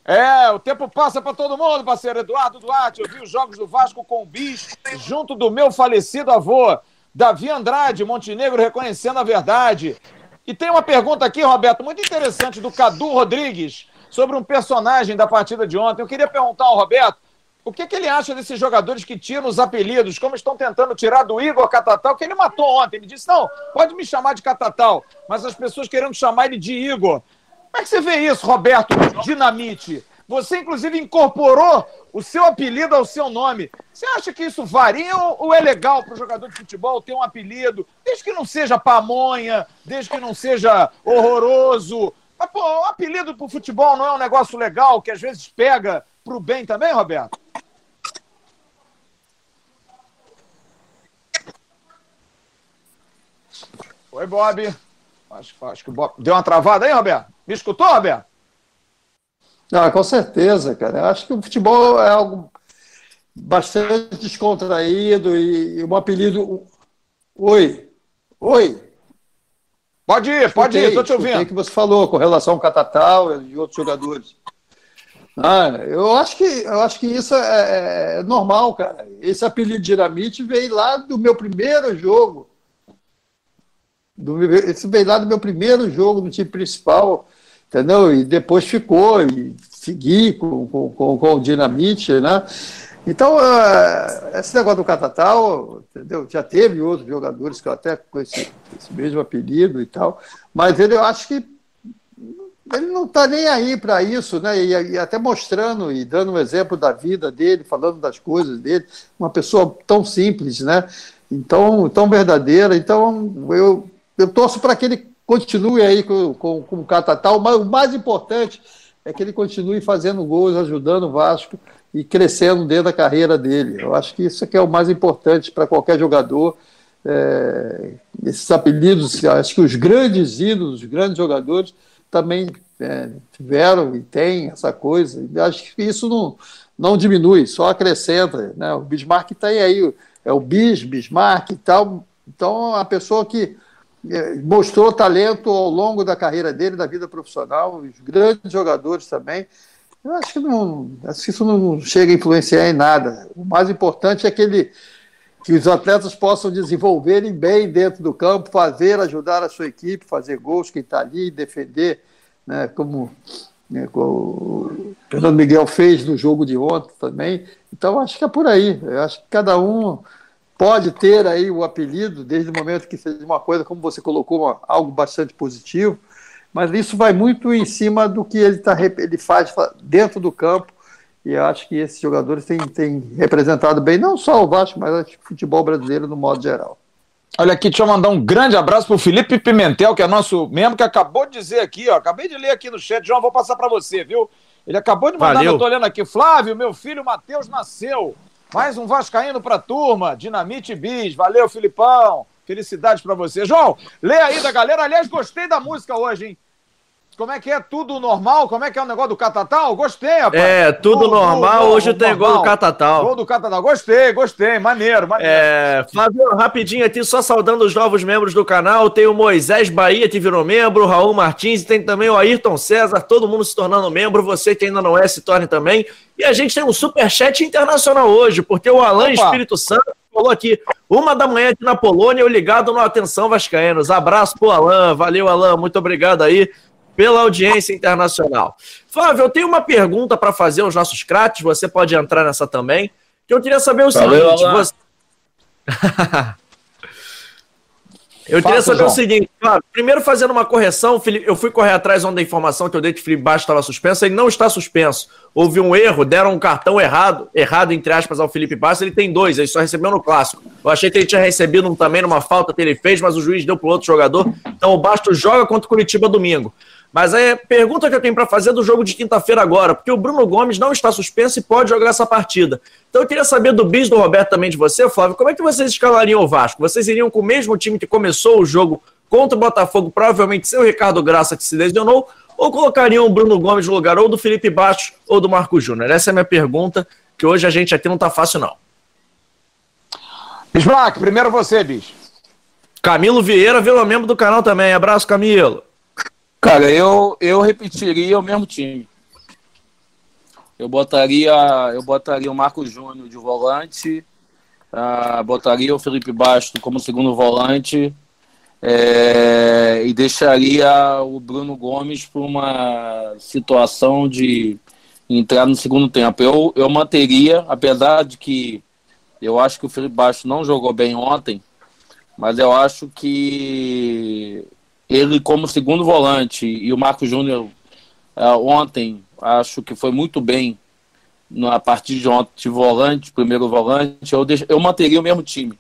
É, o tempo passa para todo mundo, parceiro. Eduardo Duarte, eu vi os jogos do Vasco com o Bis, junto do meu falecido avô, Davi Andrade, Montenegro, reconhecendo a verdade. E tem uma pergunta aqui, Roberto, muito interessante, do Cadu Rodrigues, sobre um personagem da partida de ontem. Eu queria perguntar ao Roberto o que, que, ele acha desses jogadores que tiram os apelidos, como estão tentando tirar do Igor Catatal, que ele matou ontem. Ele disse: não, pode me chamar de Catatal, mas as pessoas querendo chamar ele de Igor. Como é que você vê isso, Roberto Dinamite? Você, inclusive, incorporou o seu apelido ao seu nome. Você acha que isso varia ou é legal para o jogador de futebol ter um apelido, desde que não seja pamonha, desde que não seja horroroso? Mas, pô, o apelido para o futebol não é um negócio legal que às vezes pega para o bem também, Roberto? Oi, Bob. Acho, acho que o Bob deu uma travada aí, Roberto. Me escutou, Roberto? Ah, com certeza, cara. Acho que o futebol é algo bastante descontraído e, um apelido. Oi, oi. Pode ir, pode ir, estou te ouvindo. O que você falou com relação ao Catatal e outros jogadores. Ah, eu acho que eu acho que isso é, é, é normal, cara. Esse apelido Dinamite veio lá do meu primeiro jogo. Do, esse veio lá do meu primeiro jogo no time principal, entendeu? E depois ficou, e segui com, com, com, com o Dinamite, né? Então, uh, esse negócio do Catatal, entendeu? Já teve outros jogadores que eu até com esse, esse mesmo apelido e tal, mas ele eu acho que ele não está nem aí para isso, né? E, e, até mostrando e dando um exemplo da vida dele, falando das coisas dele, uma pessoa tão simples, né? Então, tão verdadeira. Então, eu, eu torço para que ele continue aí com, com, com o Catatal. Mas o mais importante é que ele continue fazendo gols, ajudando o Vasco e crescendo dentro da carreira dele. Eu acho que isso é que é o mais importante para qualquer jogador. É, esses apelidos, acho que os grandes ídolos, os grandes jogadores, também é, tiveram e têm essa coisa. E acho que isso não, não diminui, só acrescenta. Né? O Bismarck tem aí, é o Bis, Bismarck e tal. Então, a pessoa que mostrou talento ao longo da carreira dele, da vida profissional, os grandes jogadores também. Eu acho que, não, acho que isso não chega a influenciar em nada. O mais importante é que ele que os atletas possam desenvolverem bem dentro do campo, fazer, ajudar a sua equipe, fazer gols, quem está ali, defender, né, como, né, como o Fernando Miguel fez no jogo de ontem também. Então, acho que é por aí. Eu acho que cada um pode ter aí o apelido, desde o momento que seja uma coisa, como você colocou, algo bastante positivo, mas isso vai muito em cima do que ele, tá, ele faz dentro do campo e eu acho que esses jogadores têm, têm representado bem, não só o Vasco, mas o futebol brasileiro no modo geral. Olha aqui, deixa eu mandar um grande abraço para o Felipe Pimentel, que é nosso membro, que acabou de dizer aqui, ó, acabei de ler aqui no chat, João, vou passar para você, viu? Ele acabou de mandar, Valeu. eu tô olhando aqui, Flávio, meu filho Matheus nasceu. Mais um vascaíno para a turma, Dinamite Bis. Valeu, Filipão. Felicidades para você. João, lê aí da galera. Aliás, gostei da música hoje, hein? Como é que é? Tudo normal? Como é que é o negócio do Catatal? Gostei, rapaz. É, tudo gol, normal. Gol, Hoje tem gol do Catatal. Gol do Catatal. Gostei, gostei. Maneiro, maneiro. É, Flávio, rapidinho aqui, só saudando os novos membros do canal. Tem o Moisés Bahia, que virou membro, o Raul Martins, e tem também o Ayrton César, todo mundo se tornando membro. Você que ainda não é, se torne também. E a gente tem um superchat internacional hoje, porque o Alan Opa. Espírito Santo falou aqui, uma da manhã aqui na Polônia, eu ligado no Atenção Vascaínos. Abraço pro Alan, valeu Alan, muito obrigado aí pela audiência internacional. Flávio, eu tenho uma pergunta para fazer aos nossos crates, você pode entrar nessa também. Que eu queria saber o Valeu, seguinte: você... [LAUGHS] Eu queria saber João. o seguinte, Flávio, primeiro fazendo uma correção, eu fui correr atrás da informação que eu dei que o Felipe Baixo estava suspenso, ele não está suspenso. Houve um erro, deram um cartão errado, errado entre aspas ao Felipe Baixo, ele tem dois, ele só recebeu no clássico. Eu achei que ele tinha recebido um, também numa falta que ele fez, mas o juiz deu para outro jogador. Então o Basto joga contra o Curitiba domingo. Mas a pergunta que eu tenho para fazer é do jogo de quinta-feira agora, porque o Bruno Gomes não está suspenso e pode jogar essa partida. Então eu queria saber do bis do Roberto também de você, Flávio, como é que vocês escalariam o Vasco? Vocês iriam com o mesmo time que começou o jogo contra o Botafogo, provavelmente sem o Ricardo Graça que se lesionou, ou colocariam o Bruno Gomes no lugar ou do Felipe Bastos ou do Marco Júnior? Essa é a minha pergunta, que hoje a gente aqui não está fácil não. Bismarck, primeiro você, bicho. Camilo Vieira, virou membro do canal também. Abraço, Camilo. Cara, eu, eu repetiria o mesmo time. Eu botaria, eu botaria o Marco Júnior de volante, uh, botaria o Felipe Basto como segundo volante é, e deixaria o Bruno Gomes para uma situação de entrar no segundo tempo. Eu, eu manteria, apesar de que eu acho que o Felipe Basto não jogou bem ontem, mas eu acho que ele como segundo volante e o Marco Júnior uh, ontem acho que foi muito bem na partir de ontem de volante, primeiro volante, eu, eu manteria o mesmo time.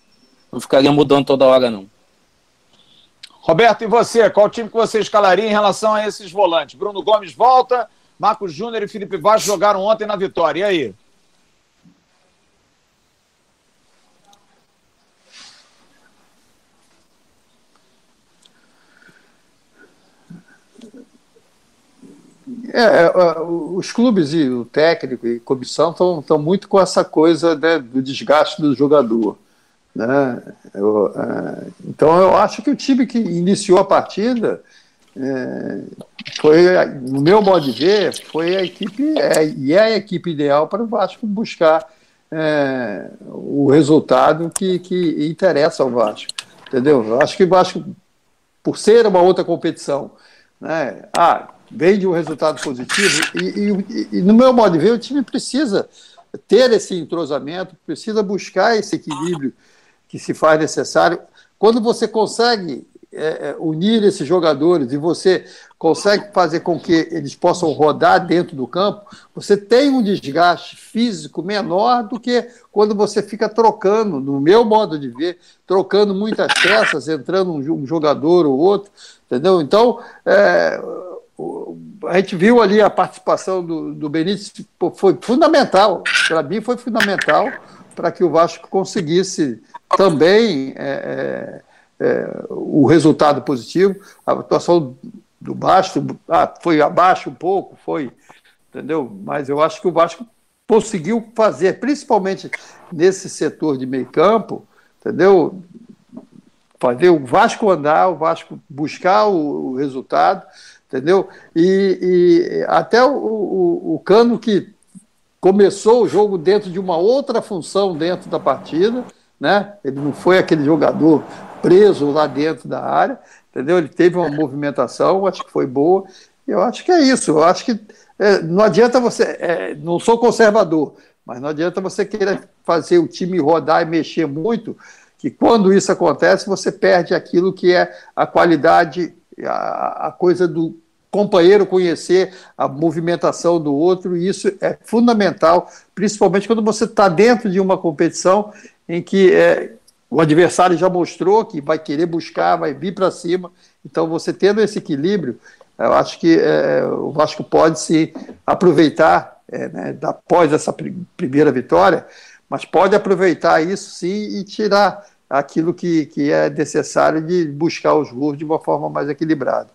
Não ficaria mudando toda hora, não. Roberto, e você? Qual time que você escalaria em relação a esses volantes? Bruno Gomes volta, Marcos Júnior e Felipe Vaz jogaram ontem na vitória. E aí? É, é, é os clubes e o técnico e comissão estão muito com essa coisa né, do desgaste do jogador. Né? Eu, é, então eu acho que o time que iniciou a partida é, foi, no meu modo de ver, foi a equipe, é, e é a equipe ideal para o Vasco buscar é, o resultado que, que interessa ao Vasco. Entendeu? Eu acho que o Vasco, por ser uma outra competição, né, ah, vem de um resultado positivo, e, e, e, no meu modo de ver, o time precisa ter esse entrosamento, precisa buscar esse equilíbrio que se faz necessário. Quando você consegue é, é, unir esses jogadores e você consegue fazer com que eles possam rodar dentro do campo, você tem um desgaste físico menor do que quando você fica trocando, no meu modo de ver, trocando muitas peças, entrando um jogador ou outro, entendeu? Então, é, a gente viu ali a participação do, do Benítez, foi fundamental, para mim foi fundamental para que o Vasco conseguisse também é, é, é, o resultado positivo. A atuação do Vasco ah, foi abaixo um pouco, foi, entendeu? Mas eu acho que o Vasco conseguiu fazer, principalmente nesse setor de meio campo, entendeu? Fazer o Vasco andar, o Vasco buscar o, o resultado, entendeu? E, e até o, o, o, Cano que começou o jogo dentro de uma outra função dentro da partida, né? Ele não foi aquele jogador preso lá dentro da área, entendeu? Ele teve uma movimentação, acho que foi boa. Eu acho que é isso. Eu acho que é, não adianta você. É, não sou conservador, mas não adianta você querer fazer o time rodar e mexer muito, que quando isso acontece, você perde aquilo que é a qualidade, a, a coisa do companheiro conhecer a movimentação do outro, e isso é fundamental, principalmente quando você está dentro de uma competição em que é, o adversário já mostrou que vai querer buscar, vai vir para cima. Então, você tendo esse equilíbrio, eu acho que é, o Vasco pode se aproveitar é, né, após essa primeira vitória, mas pode aproveitar isso sim e tirar aquilo que, que é necessário de buscar os gols de uma forma mais equilibrada.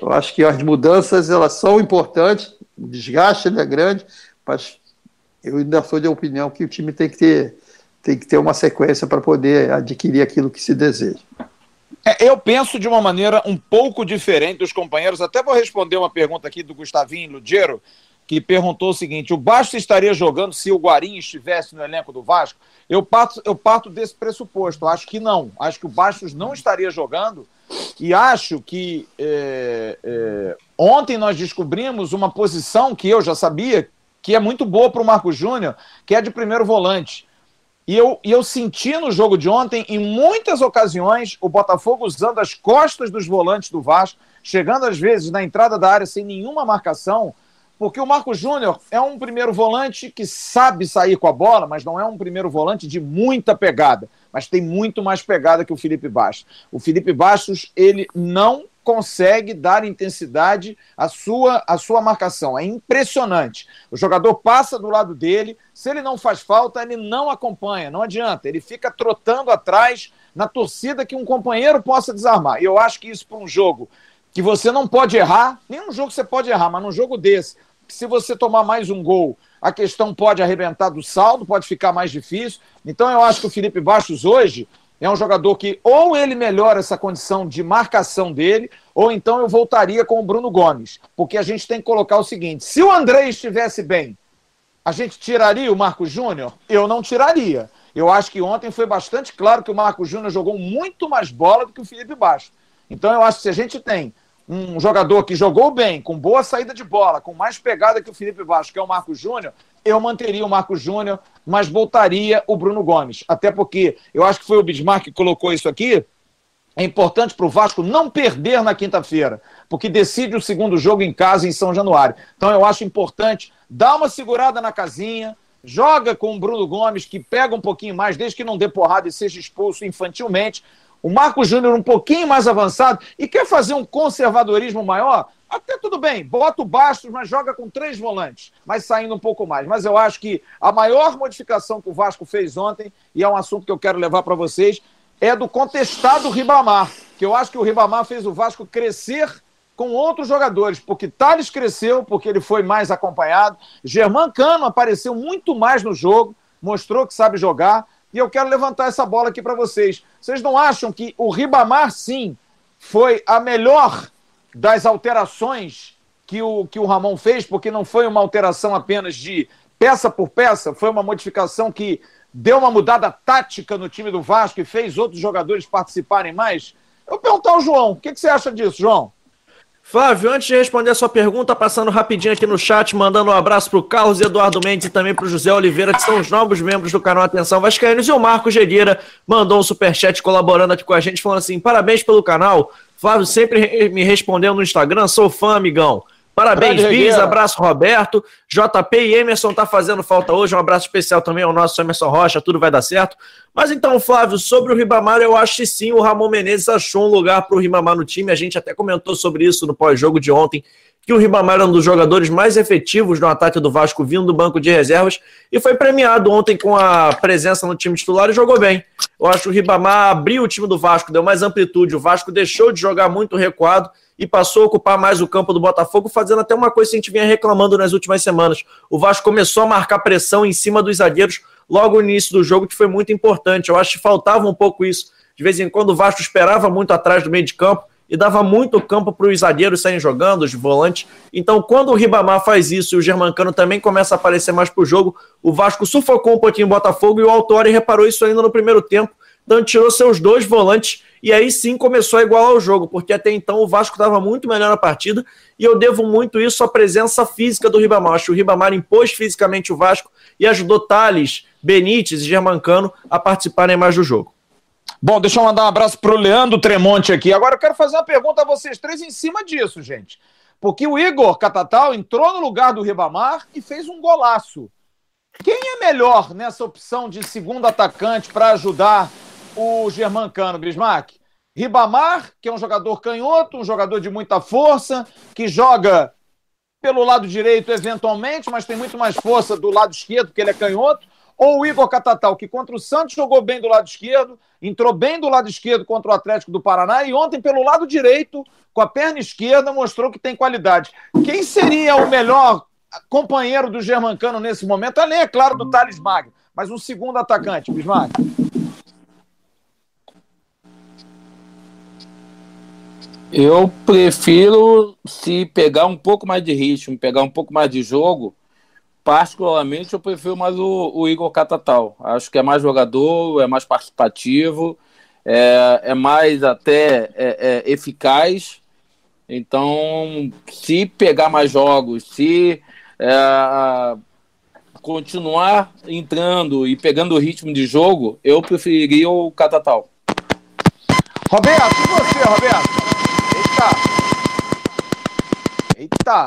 Eu acho que as mudanças elas são importantes, o desgaste é grande, mas eu ainda sou de opinião que o time tem que ter tem que ter uma sequência para poder adquirir aquilo que se deseja. É, eu penso de uma maneira um pouco diferente dos companheiros. Até vou responder uma pergunta aqui do Gustavinho Ludiero, que perguntou o seguinte: o Vasco estaria jogando se o Guarim estivesse no elenco do Vasco? Eu parto, eu parto desse pressuposto. Acho que não. Acho que o Bastos não estaria jogando. E acho que é, é, ontem nós descobrimos uma posição que eu já sabia que é muito boa para o Marco Júnior, que é de primeiro volante. E eu, e eu senti no jogo de ontem, em muitas ocasiões, o Botafogo usando as costas dos volantes do Vasco, chegando às vezes na entrada da área sem nenhuma marcação, porque o Marco Júnior é um primeiro volante que sabe sair com a bola, mas não é um primeiro volante de muita pegada, mas tem muito mais pegada que o Felipe Bastos. O Felipe Bastos, ele não consegue dar intensidade à sua, à sua marcação. É impressionante. O jogador passa do lado dele, se ele não faz falta, ele não acompanha, não adianta. Ele fica trotando atrás na torcida que um companheiro possa desarmar. E eu acho que isso para um jogo que você não pode errar, nenhum jogo você pode errar, mas num jogo desse, se você tomar mais um gol, a questão pode arrebentar do saldo, pode ficar mais difícil. Então eu acho que o Felipe Bastos hoje é um jogador que ou ele melhora essa condição de marcação dele, ou então eu voltaria com o Bruno Gomes. Porque a gente tem que colocar o seguinte: se o André estivesse bem, a gente tiraria o Marcos Júnior? Eu não tiraria. Eu acho que ontem foi bastante claro que o Marcos Júnior jogou muito mais bola do que o Felipe Baixo. Então eu acho que se a gente tem um jogador que jogou bem, com boa saída de bola, com mais pegada que o Felipe Baixo, que é o Marcos Júnior, eu manteria o Marcos Júnior, mas voltaria o Bruno Gomes. Até porque eu acho que foi o Bismarck que colocou isso aqui. É importante para o Vasco não perder na quinta-feira, porque decide o segundo jogo em casa em São Januário. Então eu acho importante dar uma segurada na casinha, joga com o Bruno Gomes, que pega um pouquinho mais, desde que não dê porrada e seja expulso infantilmente. O Marcos Júnior um pouquinho mais avançado e quer fazer um conservadorismo maior, até tudo bem, bota o Bastos, mas joga com três volantes, mas saindo um pouco mais. Mas eu acho que a maior modificação que o Vasco fez ontem, e é um assunto que eu quero levar para vocês, é do contestado Ribamar, que eu acho que o Ribamar fez o Vasco crescer com outros jogadores, porque Thales cresceu, porque ele foi mais acompanhado, Germán Cano apareceu muito mais no jogo, mostrou que sabe jogar, e eu quero levantar essa bola aqui para vocês. Vocês não acham que o Ribamar, sim, foi a melhor das alterações que o, que o Ramon fez, porque não foi uma alteração apenas de peça por peça, foi uma modificação que deu uma mudada tática no time do Vasco e fez outros jogadores participarem mais. Eu vou perguntar ao João, o que, que você acha disso, João? Flávio, antes de responder a sua pergunta, passando rapidinho aqui no chat, mandando um abraço para o Carlos Eduardo Mendes e também para o José Oliveira, que são os novos membros do canal Atenção Vascaínos, e o Marco Gegueira mandou um superchat colaborando aqui com a gente, falando assim, parabéns pelo canal, Flávio sempre me respondeu no Instagram, sou fã, amigão. Parabéns, Bis, abraço, Roberto. JP e Emerson tá fazendo falta hoje. Um abraço especial também ao nosso Emerson Rocha, tudo vai dar certo. Mas então, Flávio, sobre o Ribamar, eu acho que sim, o Ramon Menezes achou um lugar para o Ribamar no time. A gente até comentou sobre isso no pós-jogo de ontem, que o Ribamar era um dos jogadores mais efetivos no ataque do Vasco, vindo do banco de reservas, e foi premiado ontem com a presença no time titular e jogou bem. Eu acho que o Ribamar abriu o time do Vasco, deu mais amplitude. O Vasco deixou de jogar muito recuado e passou a ocupar mais o campo do Botafogo, fazendo até uma coisa que a gente vinha reclamando nas últimas semanas. O Vasco começou a marcar pressão em cima dos zagueiros logo no início do jogo, que foi muito importante. Eu acho que faltava um pouco isso. De vez em quando o Vasco esperava muito atrás do meio de campo e dava muito campo para os zagueiros saírem jogando, os volantes. Então, quando o Ribamar faz isso e o Germancano também começa a aparecer mais para o jogo, o Vasco sufocou um pouquinho o Botafogo e o Autori reparou isso ainda no primeiro tempo. Então, tirou seus dois volantes e aí sim começou a igualar o jogo, porque até então o Vasco estava muito melhor na partida e eu devo muito isso à presença física do Ribamar. Acho que o Ribamar impôs fisicamente o Vasco e ajudou Thales, Benítez e Germancano a participarem mais do jogo. Bom, deixa eu mandar um abraço para o Leandro Tremonte aqui. Agora eu quero fazer uma pergunta a vocês três em cima disso, gente. Porque o Igor Catatal entrou no lugar do Ribamar e fez um golaço. Quem é melhor nessa opção de segundo atacante para ajudar o Germancano, Bismarck? Ribamar, que é um jogador canhoto, um jogador de muita força, que joga pelo lado direito eventualmente, mas tem muito mais força do lado esquerdo, porque ele é canhoto. Ou o Igor Catatal, que contra o Santos jogou bem do lado esquerdo, entrou bem do lado esquerdo contra o Atlético do Paraná e ontem pelo lado direito, com a perna esquerda, mostrou que tem qualidade. Quem seria o melhor companheiro do Germancano nesse momento? Além, é claro, do Thales Magno, mas um segundo atacante, Bismarck. Eu prefiro se pegar um pouco mais de ritmo, pegar um pouco mais de jogo. Particularmente, eu prefiro mais o, o Igor Catatal. Acho que é mais jogador, é mais participativo, é, é mais até é, é eficaz. Então, se pegar mais jogos, se é, continuar entrando e pegando o ritmo de jogo, eu preferiria o Catatal. Roberto, e você, Roberto? Eita!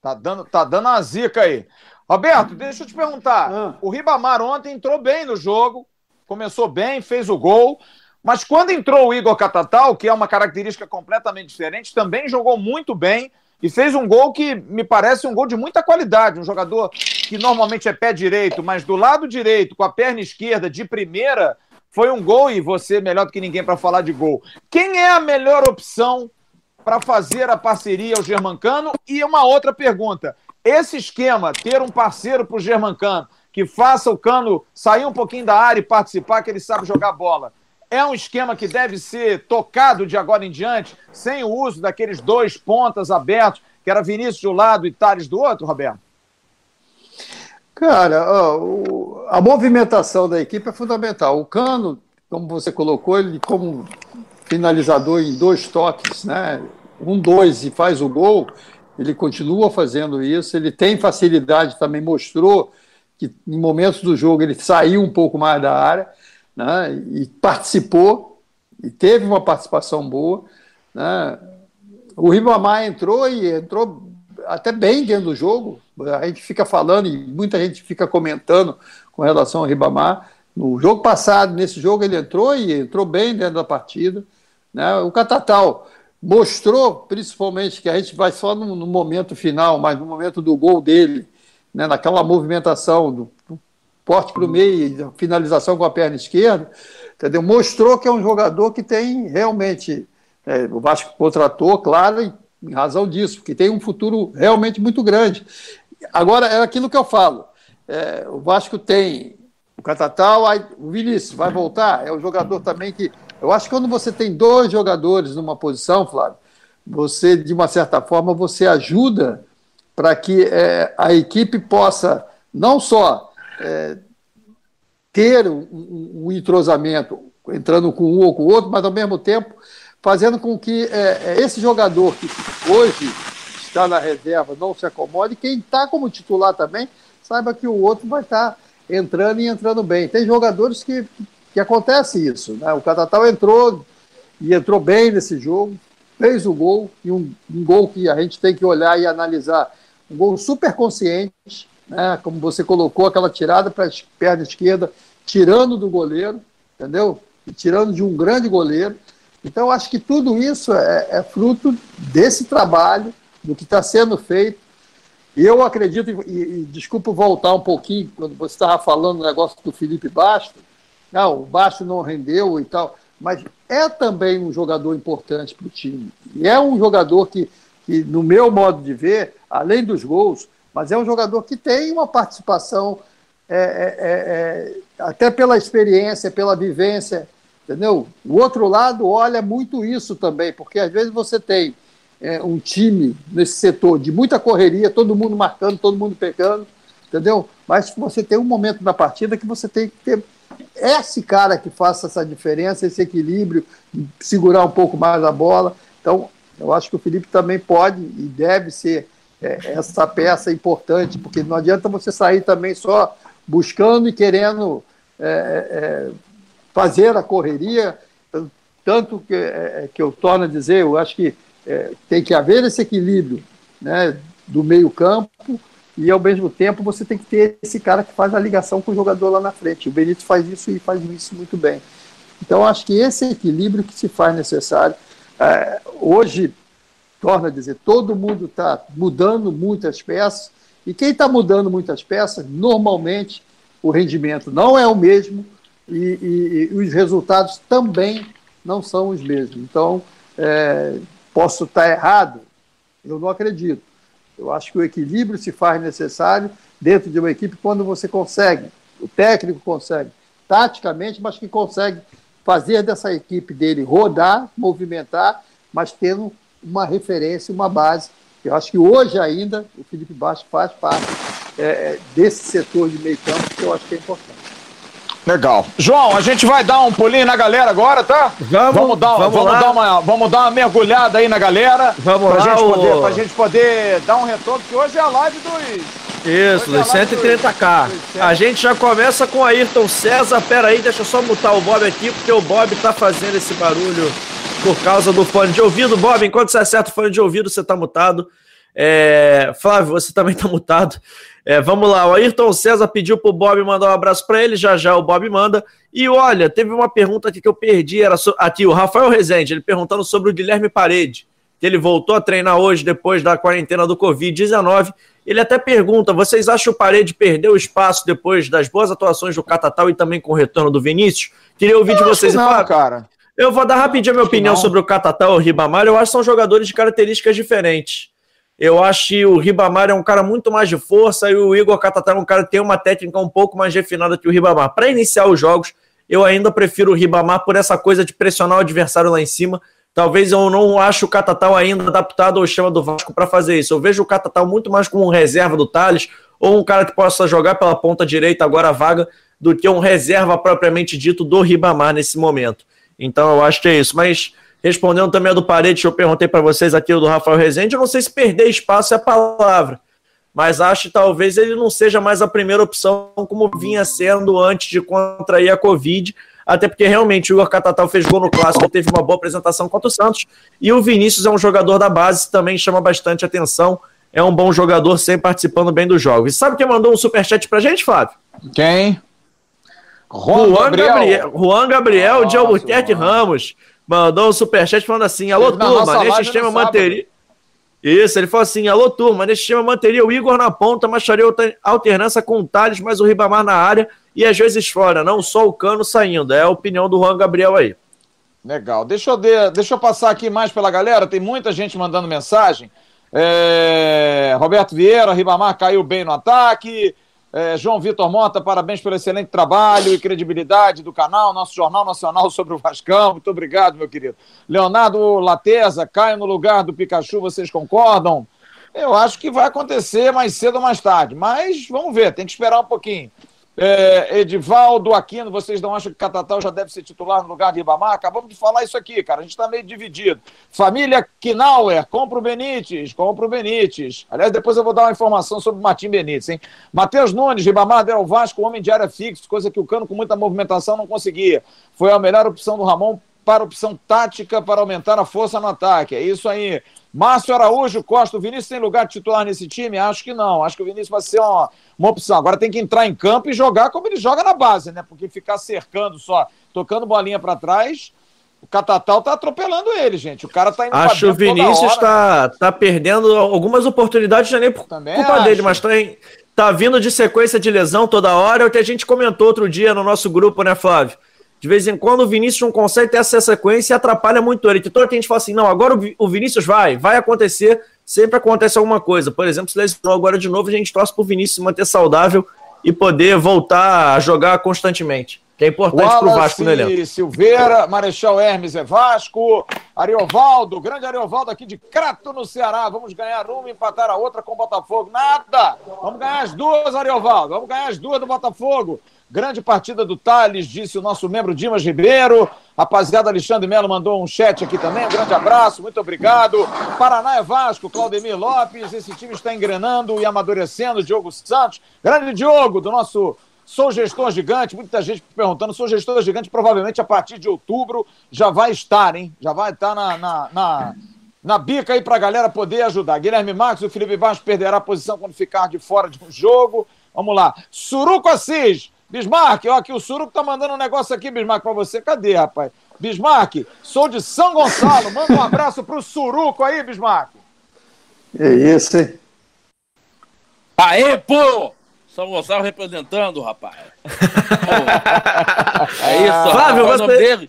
Tá dando, tá dando uma zica aí. Roberto, deixa eu te perguntar. Ah. O Ribamar ontem entrou bem no jogo, começou bem, fez o gol. Mas quando entrou o Igor Catatal, que é uma característica completamente diferente, também jogou muito bem e fez um gol que me parece um gol de muita qualidade. Um jogador que normalmente é pé direito, mas do lado direito, com a perna esquerda, de primeira, foi um gol e você melhor do que ninguém para falar de gol. Quem é a melhor opção para fazer a parceria ao Germancano? E uma outra pergunta: esse esquema, ter um parceiro para o Germancano que faça o Cano sair um pouquinho da área e participar, que ele sabe jogar bola, é um esquema que deve ser tocado de agora em diante, sem o uso daqueles dois pontas abertos, que era Vinícius de um lado e Thales do outro, Roberto? Cara, ó, a movimentação da equipe é fundamental. O Cano, como você colocou, ele como finalizador em dois toques, né? Um dois e faz o gol, ele continua fazendo isso, ele tem facilidade, também mostrou que em momentos do jogo ele saiu um pouco mais da área né, e participou, e teve uma participação boa. Né. O Ribamar entrou e entrou até bem dentro do jogo, a gente fica falando e muita gente fica comentando com relação ao Ribamar. No jogo passado, nesse jogo, ele entrou e entrou bem dentro da partida. Né. O Catatal mostrou principalmente que a gente vai só no, no momento final, mas no momento do gol dele, né, naquela movimentação do, do porte para o meio, finalização com a perna esquerda, entendeu? mostrou que é um jogador que tem realmente. É, o Vasco contratou, claro, em razão disso, porque tem um futuro realmente muito grande. Agora, é aquilo que eu falo. É, o Vasco tem o Catatal, o Vinícius vai voltar, é um jogador também que eu acho que quando você tem dois jogadores numa posição, Flávio, você, de uma certa forma, você ajuda para que é, a equipe possa não só é, ter um, um, entrosamento, entrando com um ou com o outro, mas ao mesmo tempo fazendo com que é, é esse jogador que hoje está na reserva não se acomode, quem está como titular também saiba que o outro vai estar tá entrando e entrando bem. Tem jogadores que, que acontece isso. Né? O Catatal entrou e entrou bem nesse jogo, fez o gol, e um, um gol que a gente tem que olhar e analisar. Um gol super consciente, né? como você colocou aquela tirada para a perna esquerda, tirando do goleiro, entendeu? E tirando de um grande goleiro. Então, acho que tudo isso é, é fruto desse trabalho, do que está sendo feito. Eu acredito, e, e desculpa voltar um pouquinho, quando você estava falando o negócio do Felipe Basto, não, o Basto não rendeu e tal mas é também um jogador importante para o time. E é um jogador que, que, no meu modo de ver, além dos gols, mas é um jogador que tem uma participação, é, é, é, é, até pela experiência, pela vivência, entendeu? O outro lado olha muito isso também, porque às vezes você tem é, um time nesse setor de muita correria, todo mundo marcando, todo mundo pegando, entendeu? Mas você tem um momento na partida que você tem que ter esse cara que faça essa diferença, esse equilíbrio, segurar um pouco mais a bola. Então, eu acho que o Felipe também pode e deve ser é, essa peça importante, porque não adianta você sair também só buscando e querendo é, é, fazer a correria. Tanto que, é, é, que eu torno a dizer, eu acho que é, tem que haver esse equilíbrio né, do meio-campo e ao mesmo tempo você tem que ter esse cara que faz a ligação com o jogador lá na frente. O Benítez faz isso e faz isso muito bem. Então acho que esse equilíbrio que se faz necessário. É, hoje, torna a dizer, todo mundo está mudando muitas peças, e quem está mudando muitas peças, normalmente o rendimento não é o mesmo e, e, e os resultados também não são os mesmos. Então, é, posso estar tá errado? Eu não acredito eu acho que o equilíbrio se faz necessário dentro de uma equipe quando você consegue, o técnico consegue, taticamente, mas que consegue fazer dessa equipe dele rodar, movimentar, mas tendo uma referência, uma base. Eu acho que hoje ainda o Felipe Baixo faz parte é, desse setor de meio campo que eu acho que é importante. Legal. João, a gente vai dar um pulinho na galera agora, tá? Vamos, vamos dar, vamos, vamos dar, uma, vamos dar uma mergulhada aí na galera. Vamos pra lá. Gente o... poder, pra gente poder dar um retorno, porque hoje é a live dos. Isso, dos 130k. Dos... A gente já começa com Ayrton César. Pera aí, deixa eu só mutar o Bob aqui, porque o Bob tá fazendo esse barulho por causa do fone de ouvido. Bob, enquanto você acerta o fone de ouvido, você tá mutado. É... Flávio, você também tá mutado. É, vamos lá, o Ayrton César pediu pro Bob mandar um abraço para ele, já já o Bob manda. E olha, teve uma pergunta aqui que eu perdi, era so... aqui o Rafael Rezende, ele perguntando sobre o Guilherme Parede, que ele voltou a treinar hoje depois da quarentena do Covid-19. Ele até pergunta: vocês acham que o Parede perdeu espaço depois das boas atuações do Catatal e também com o retorno do Vinícius? Queria ouvir eu de vocês. Não, falar... cara. Eu vou dar rapidinho a minha opinião sobre o Catatal e o Ribamar. Eu acho que são jogadores de características diferentes. Eu acho que o Ribamar é um cara muito mais de força e o Igor Catatá é um cara que tem uma técnica um pouco mais refinada que o Ribamar. Para iniciar os jogos, eu ainda prefiro o Ribamar por essa coisa de pressionar o adversário lá em cima. Talvez eu não acho o Catatal ainda adaptado ao esquema do Vasco para fazer isso. Eu vejo o Catatal muito mais como um reserva do Thales ou um cara que possa jogar pela ponta direita agora a vaga do que um reserva propriamente dito do Ribamar nesse momento. Então eu acho que é isso. Mas Respondendo também a do Parede, que eu perguntei para vocês aqui, o do Rafael Rezende, eu não sei se perder espaço é a palavra, mas acho que talvez ele não seja mais a primeira opção como vinha sendo antes de contrair a Covid, até porque realmente o Igor Catatal fez gol no Clássico, teve uma boa apresentação contra o Santos, e o Vinícius é um jogador da base, também chama bastante atenção, é um bom jogador, sempre participando bem dos jogos. E sabe quem mandou um superchat pra gente, Fábio? Quem? Juan, Juan Gabriel. Gabriel. Juan Gabriel Nossa, de Albuquerque Ramos. Mandou um superchat falando assim: alô, turma, neste sistema manteria. Isso, ele falou assim: alô, turma, neste sistema manteria o Igor na ponta, mas faria alternância com o Thales, mas o Ribamar na área e às vezes fora, não só o cano saindo. É a opinião do Juan Gabriel aí. Legal. Deixa eu, de, deixa eu passar aqui mais pela galera, tem muita gente mandando mensagem. É... Roberto Vieira, Ribamar caiu bem no ataque. É, João Vitor Mota, parabéns pelo excelente trabalho e credibilidade do canal, nosso Jornal Nacional sobre o Vascão. Muito obrigado, meu querido. Leonardo Lateza, Caio no lugar do Pikachu, vocês concordam? Eu acho que vai acontecer mais cedo ou mais tarde, mas vamos ver, tem que esperar um pouquinho. É, Edivaldo Aquino, vocês não acham que Catatal já deve ser titular no lugar de Ibamar? Acabamos de falar isso aqui, cara. A gente está meio dividido. Família Knauer, compra o Benítez, compra o Benítez. Aliás, depois eu vou dar uma informação sobre o Martim Benítez, hein? Matheus Nunes, Ribamar Del Vasco, homem de área fixa, coisa que o Cano com muita movimentação não conseguia. Foi a melhor opção do Ramon para opção tática para aumentar a força no ataque. É isso aí. Márcio Araújo Costa, o Vinícius tem lugar de titular nesse time? Acho que não. Acho que o Vinícius vai ser uma, uma opção. Agora tem que entrar em campo e jogar como ele joga na base, né? Porque ficar cercando só, tocando bolinha para trás, o Catatal tá atropelando ele, gente. O cara tá indo Acho que o Vinícius tá, tá perdendo algumas oportunidades, já nem por Também culpa acho. dele, mas tá, tá vindo de sequência de lesão toda hora. É o que a gente comentou outro dia no nosso grupo, né, Flávio? De vez em quando o Vinícius não consegue ter essa sequência e atrapalha muito ele. Que a gente fala assim, não, agora o Vinícius vai, vai acontecer, sempre acontece alguma coisa. Por exemplo, se lesionou agora de novo, a gente torce pro Vinícius se manter saudável e poder voltar a jogar constantemente. Que é importante para o Vasco no elenco. Silveira, Marechal Hermes é Vasco, Ariovaldo, grande Ariovaldo aqui de Crato, no Ceará. Vamos ganhar uma e empatar a outra com o Botafogo. Nada! Vamos ganhar as duas, Ariovaldo. Vamos ganhar as duas do Botafogo. Grande partida do Thales, disse o nosso membro Dimas Ribeiro. Rapaziada Alexandre Melo mandou um chat aqui também. Um grande abraço, muito obrigado. Paraná é Vasco, Claudemir Lopes. Esse time está engrenando e amadurecendo. Diogo Santos. Grande Diogo, do nosso Sou Gestor Gigante. Muita gente perguntando. Sou Gestor Gigante, provavelmente a partir de outubro já vai estar, hein? Já vai estar na, na, na na bica aí para a galera poder ajudar. Guilherme Marques, o Felipe Vasco perderá a posição quando ficar de fora de um jogo. Vamos lá. Suruco Assis, Bismarck, ó, aqui o Suruco tá mandando um negócio aqui, Bismarck, pra você. Cadê, rapaz? Bismarck, sou de São Gonçalo. Manda um abraço pro Suruco aí, Bismarck. É isso, hein? Aê, pô! São Gonçalo representando, rapaz. [LAUGHS] é isso, Flávio, rapaz, você... dele?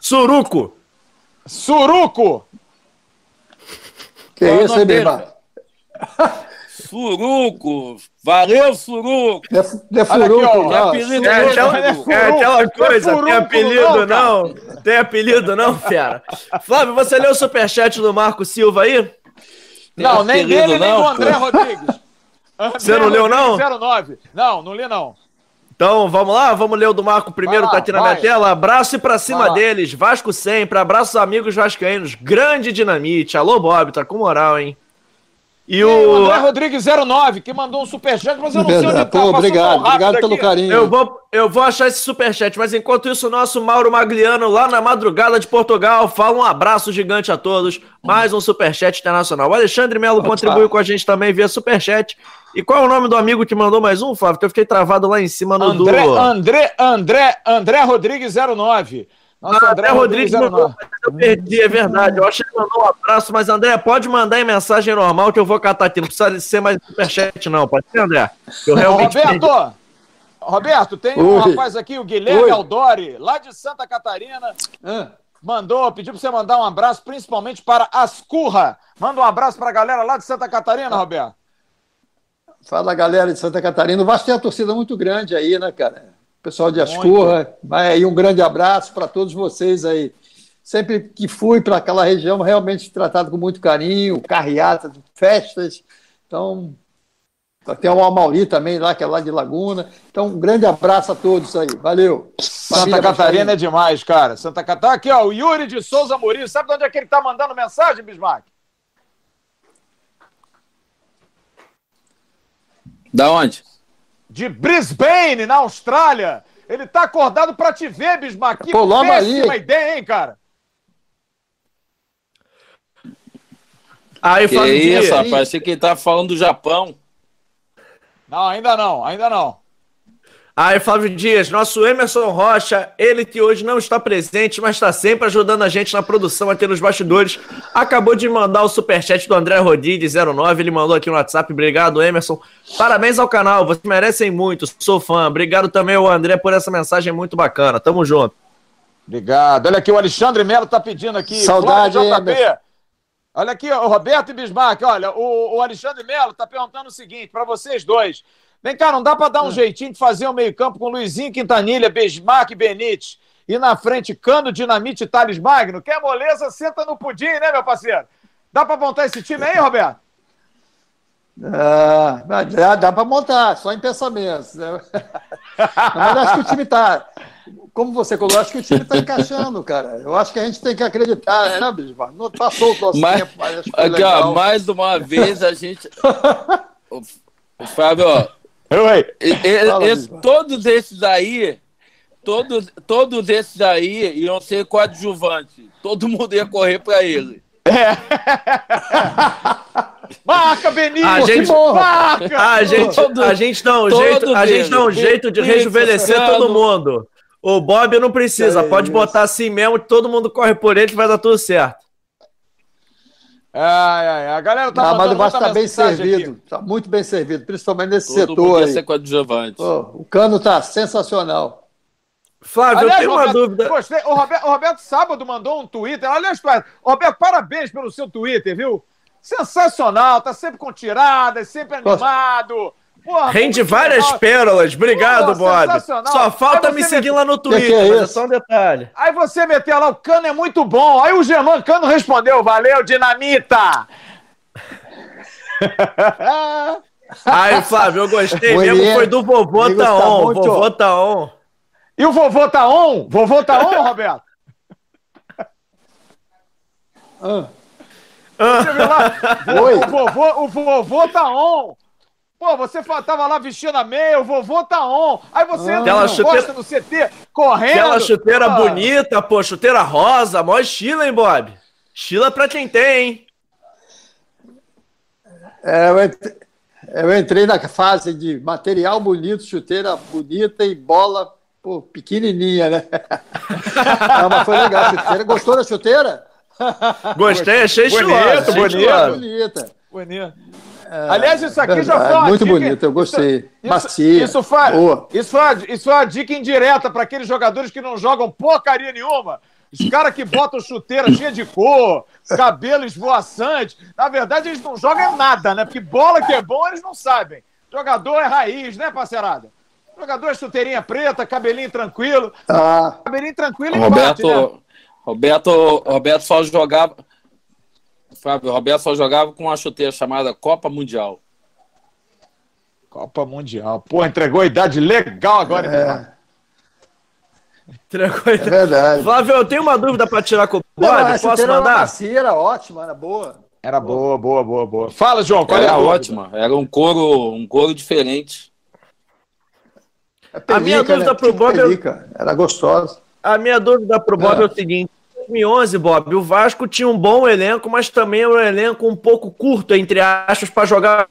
Suruco. Suruco! Que é isso, hein? Suruco! Valeu, Suruco! É, é Furuco, aqui, ó, é, apelido é, aquela, é, é aquela coisa, é tem apelido não? não? Tem apelido não, fera? Flávio, você leu o superchat do Marco Silva aí? Não, nem dele, nem do André Rodrigues. Você não leu, não? 09. Não, não li, não. Então, vamos lá? Vamos ler o do Marco primeiro, lá, tá aqui na vai. minha tela. Abraço e pra cima deles. Vasco sempre. Abraços, amigos vascaínos. Grande dinamite. Alô, Bob, tá com moral, hein? E o... André Rodrigues 09, que mandou um superchat, mas eu não sei onde tá. Obrigado, obrigado pelo carinho. Eu vou, eu vou achar esse superchat, mas enquanto isso, o nosso Mauro Magliano, lá na madrugada de Portugal, fala um abraço gigante a todos. Mais um superchat internacional. O Alexandre Melo contribuiu com a gente também via superchat. E qual é o nome do amigo que mandou mais um, Flávio? Que eu fiquei travado lá em cima no André, do... André, André, André Rodrigues 09. Nossa, ah, André, André Rodrigues, Rodrigues mandou, eu perdi, é verdade. Eu acho que ele mandou um abraço, mas André, pode mandar em mensagem normal que eu vou catar aqui. Não precisa ser mais superchat, não. Pode ser, André? Eu realmente Roberto, perdi. Roberto, tem um Oi. rapaz aqui, o Guilherme Oi. Aldori, lá de Santa Catarina. Ah. Mandou, pediu para você mandar um abraço, principalmente para Ascurra. Manda um abraço para a galera lá de Santa Catarina, Roberto. Fala, galera de Santa Catarina. O Vasco tem uma torcida muito grande aí, né, cara? Pessoal de Ascurra. E um grande abraço para todos vocês aí. Sempre que fui para aquela região, realmente tratado com muito carinho, carreata, festas. Então, tem o Amauri também lá, que é lá de Laguna. Então, um grande abraço a todos aí. Valeu. Santa Família Catarina é demais, cara. Santa Catarina. Aqui, ó, o Yuri de Souza Murilo. Sabe de onde é que ele tá mandando mensagem, Bismarck? Da onde? De Brisbane, na Austrália. Ele tá acordado para te ver, Bismarck. Que Pô, péssima ideia, hein, cara? Aí, que isso, rapaz. Achei que ele tá falando do Japão. Não, ainda não, ainda não. Aí, Flávio Dias, nosso Emerson Rocha, ele que hoje não está presente, mas está sempre ajudando a gente na produção aqui nos bastidores, acabou de mandar o superchat do André Rodrigues 09, ele mandou aqui no WhatsApp, obrigado Emerson, parabéns ao canal, vocês merecem muito, sou fã, obrigado também ao André por essa mensagem muito bacana, tamo junto. Obrigado, olha aqui, o Alexandre Melo tá pedindo aqui, saudade, JP, Olha aqui, o Roberto e Bismarck, olha, o, o Alexandre Melo tá perguntando o seguinte, para vocês dois, Vem cá, não dá para dar um é. jeitinho de fazer o um meio-campo com Luizinho Quintanilha, Besmarque e Benítez. E na frente, Cano, Dinamite e Thales Magno. Quer moleza, senta no pudim, né, meu parceiro? Dá para montar esse time aí, Roberto? Ah, dá, dá para montar, só em pensamentos. Né? [LAUGHS] Mas acho que o time está. Como você colocou, acho que o time está encaixando, cara. Eu acho que a gente tem que acreditar, né, Bismarck? Não passou o nosso mas, tempo, mas acho que aqui, ó, mais uma vez a gente. [LAUGHS] o, Fábio, ó, Oi. Esse, todos esses aí, todos, todos esses aí iam ser coadjuvantes. Todo mundo ia correr para ele. É. [LAUGHS] Marca, Benito! A gente, marca! A gente, a gente dá um jeito, a gente dá um jeito de rejuvenescer todo mundo. O Bob não precisa, é pode botar assim mesmo, todo mundo corre por ele que vai dar tudo certo. Ai, ai, a galera tá não, mas o Vasco está bem servido, está muito bem servido, principalmente nesse Todo setor aí. Ser oh, o cano está sensacional. Flávio, aliás, eu tenho Roberto, uma dúvida. Gostei. O Roberto, o Roberto sábado mandou um Twitter. Aliás, Roberto, parabéns pelo seu Twitter, viu? Sensacional, tá sempre com tiradas, sempre animado. Porra, Rende várias legal. pérolas. Obrigado, Porra, Bob. Só falta me seguir lá no Twitter, que que é, é só um detalhe. Aí você meteu lá, o Cano é muito bom. Aí o Germano Cano respondeu, valeu, dinamita. [LAUGHS] Aí, Flávio, eu gostei mesmo, foi do vovô tá on. Vovô tá on. E o vovô tá on? Vovô tá on, [LAUGHS] Roberto? ah. Você viu lá? Oi. O, vovô, o vovô tá on. Pô, você tava lá vestindo a meia, o vovô tá on. Aí você ah, entra chuteira... no CT, correndo. Aquela chuteira pô. bonita, pô, chuteira rosa, mó estilo, hein, Bob? Estilo pra quem tem, hein? É, eu, entrei, eu entrei na fase de material bonito, chuteira bonita e bola pô, pequenininha, né? [LAUGHS] Não, mas foi legal. Chuteira. Gostou da chuteira? Gostei, achei estiloso. Bonito, bonita. Bonita. É, Aliás, isso aqui já foi uma Muito dica, bonito, eu gostei. Isso, Macia. Isso foi, isso, foi, isso foi uma dica indireta para aqueles jogadores que não jogam porcaria nenhuma. Os caras que botam chuteira cheia de cor, cabelo esvoaçante. Na verdade, eles não jogam nada, né? Porque bola que é bom, eles não sabem. Jogador é raiz, né, parceirada? Jogador é chuteirinha preta, cabelinho tranquilo. Ah. Cabelinho tranquilo e Roberto, né? Roberto, Roberto só jogava. Fábio, Roberto só jogava com uma chuteira chamada Copa Mundial. Copa Mundial. Pô, entregou a idade legal agora. É. Entregou a idade. É verdade. Flávio, eu tenho uma dúvida para tirar com o Bob. Posso mandar? Era, era ótima, era boa. Era boa, boa, boa, boa. Fala, João. Qual era é ótima. Era um couro, um couro diferente. É pelica, a minha dúvida né? pro Bob. Pelica. Era gostosa. A minha dúvida pro Bob é, é o seguinte: 2011, Bob, o Vasco tinha um bom elenco, mas também era um elenco um pouco curto, entre aspas, para jogar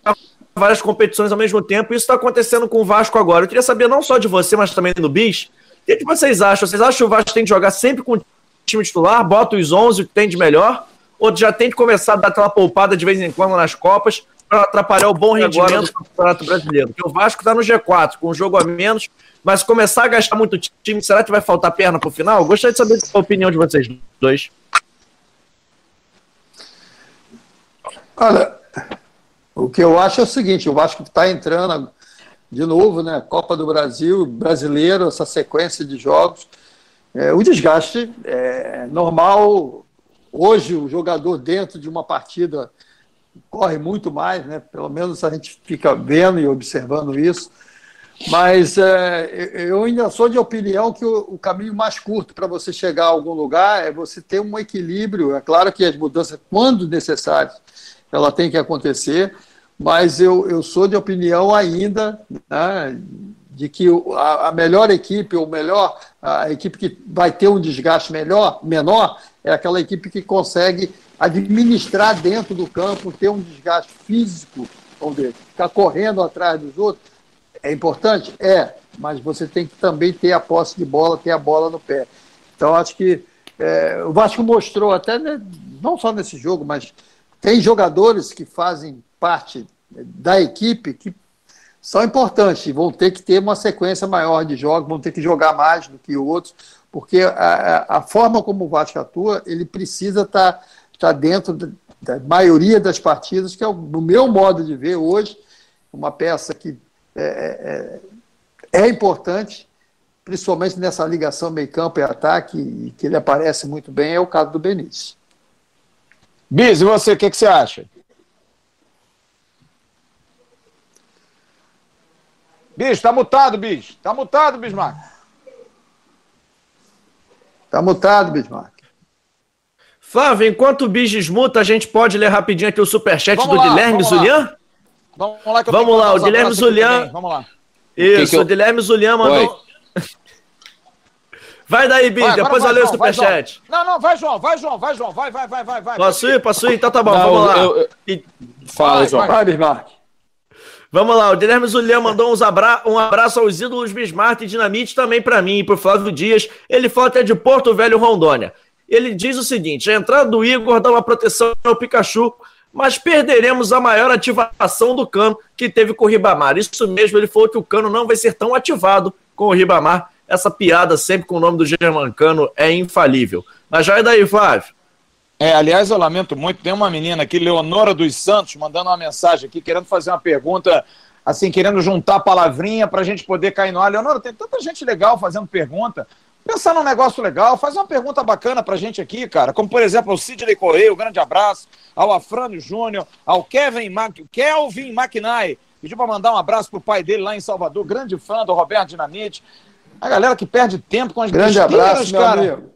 várias competições ao mesmo tempo. Isso está acontecendo com o Vasco agora. Eu queria saber não só de você, mas também do Bis. O que, que vocês acham? Vocês acham que o Vasco tem que jogar sempre com o time titular, bota os 11 que tem de melhor? Ou já tem que começar a dar aquela poupada de vez em quando nas Copas para atrapalhar o bom rendimento do Campeonato Brasileiro? Porque o Vasco está no G4, com um jogo a menos, mas começar a gastar muito time, será que vai faltar perna para o final? Gostaria de saber a opinião de vocês dois. Olha, o que eu acho é o seguinte: o Vasco está entrando de novo, né? Copa do Brasil, brasileiro, essa sequência de jogos. É, o desgaste é normal. Hoje, o jogador dentro de uma partida corre muito mais, né? Pelo menos a gente fica vendo e observando isso. Mas é, eu ainda sou de opinião que o, o caminho mais curto para você chegar a algum lugar é você ter um equilíbrio. É claro que as mudanças, quando necessárias, ela tem que acontecer, mas eu, eu sou de opinião ainda né, de que a, a, melhor equipe, ou melhor, a equipe que vai ter um desgaste melhor, menor, é aquela equipe que consegue administrar dentro do campo, ter um desgaste físico, vamos ver, ficar correndo atrás dos outros é importante? É, mas você tem que também ter a posse de bola, ter a bola no pé. Então, acho que é, o Vasco mostrou até, né, não só nesse jogo, mas tem jogadores que fazem parte da equipe que são importantes, vão ter que ter uma sequência maior de jogos, vão ter que jogar mais do que outros, porque a, a forma como o Vasco atua, ele precisa estar tá, tá dentro da, maioria das partidas, que é no meu modo de ver hoje, uma peça que é, é, é importante, principalmente nessa ligação meio-campo e ataque, que ele aparece muito bem, é o caso do Benítez. Bis, e você, o que, que você acha? Bicho, tá mutado, bicho. Tá mutado, Bismarck. Tá mutado, Bismarck. Flávio, enquanto o Bis desmuta, a gente pode ler rapidinho aqui o superchat do lá, Guilherme Zulian? Vamos lá, que eu Vamos lá o Guilherme Zulian. Vamos lá. Isso, o, que o Guilherme Zulian mandou. [LAUGHS] Vai daí, Bis, depois vai, eu leio o superchat. Não, não, vai, João, vai, João, vai, João, vai, vai, vai, vai, vai. Posso ir, posso ir? Então tá bom, não, vamos lá. Eu, eu... E... Fala, vai, João. Vai, Bismarck. Vamos lá, o Guilherme Zulian mandou uns abra... um abraço aos ídolos Bismarck e Dinamite também para mim e pro Flávio Dias. Ele falou até de Porto Velho, Rondônia. Ele diz o seguinte: a entrada do Igor dá uma proteção ao Pikachu, mas perderemos a maior ativação do cano que teve com o Ribamar. Isso mesmo, ele falou que o cano não vai ser tão ativado com o Ribamar. Essa piada sempre com o nome do Germancano é infalível. Mas já é daí, Flávio. É, aliás, eu lamento muito, tem uma menina aqui, Leonora dos Santos, mandando uma mensagem aqui, querendo fazer uma pergunta, assim, querendo juntar palavrinha para a gente poder cair no ar. Leonora, tem tanta gente legal fazendo pergunta. Pensar num negócio legal, faz uma pergunta bacana pra gente aqui, cara. Como, por exemplo, ao Sidney Correia, um grande abraço, ao Afrânio Júnior, ao Kevin Mac... Kelvin McNay, pediu para mandar um abraço pro pai dele lá em Salvador, grande fã do Roberto Dinamite. A galera que perde tempo com as Grande abraço, cara. meu amigo.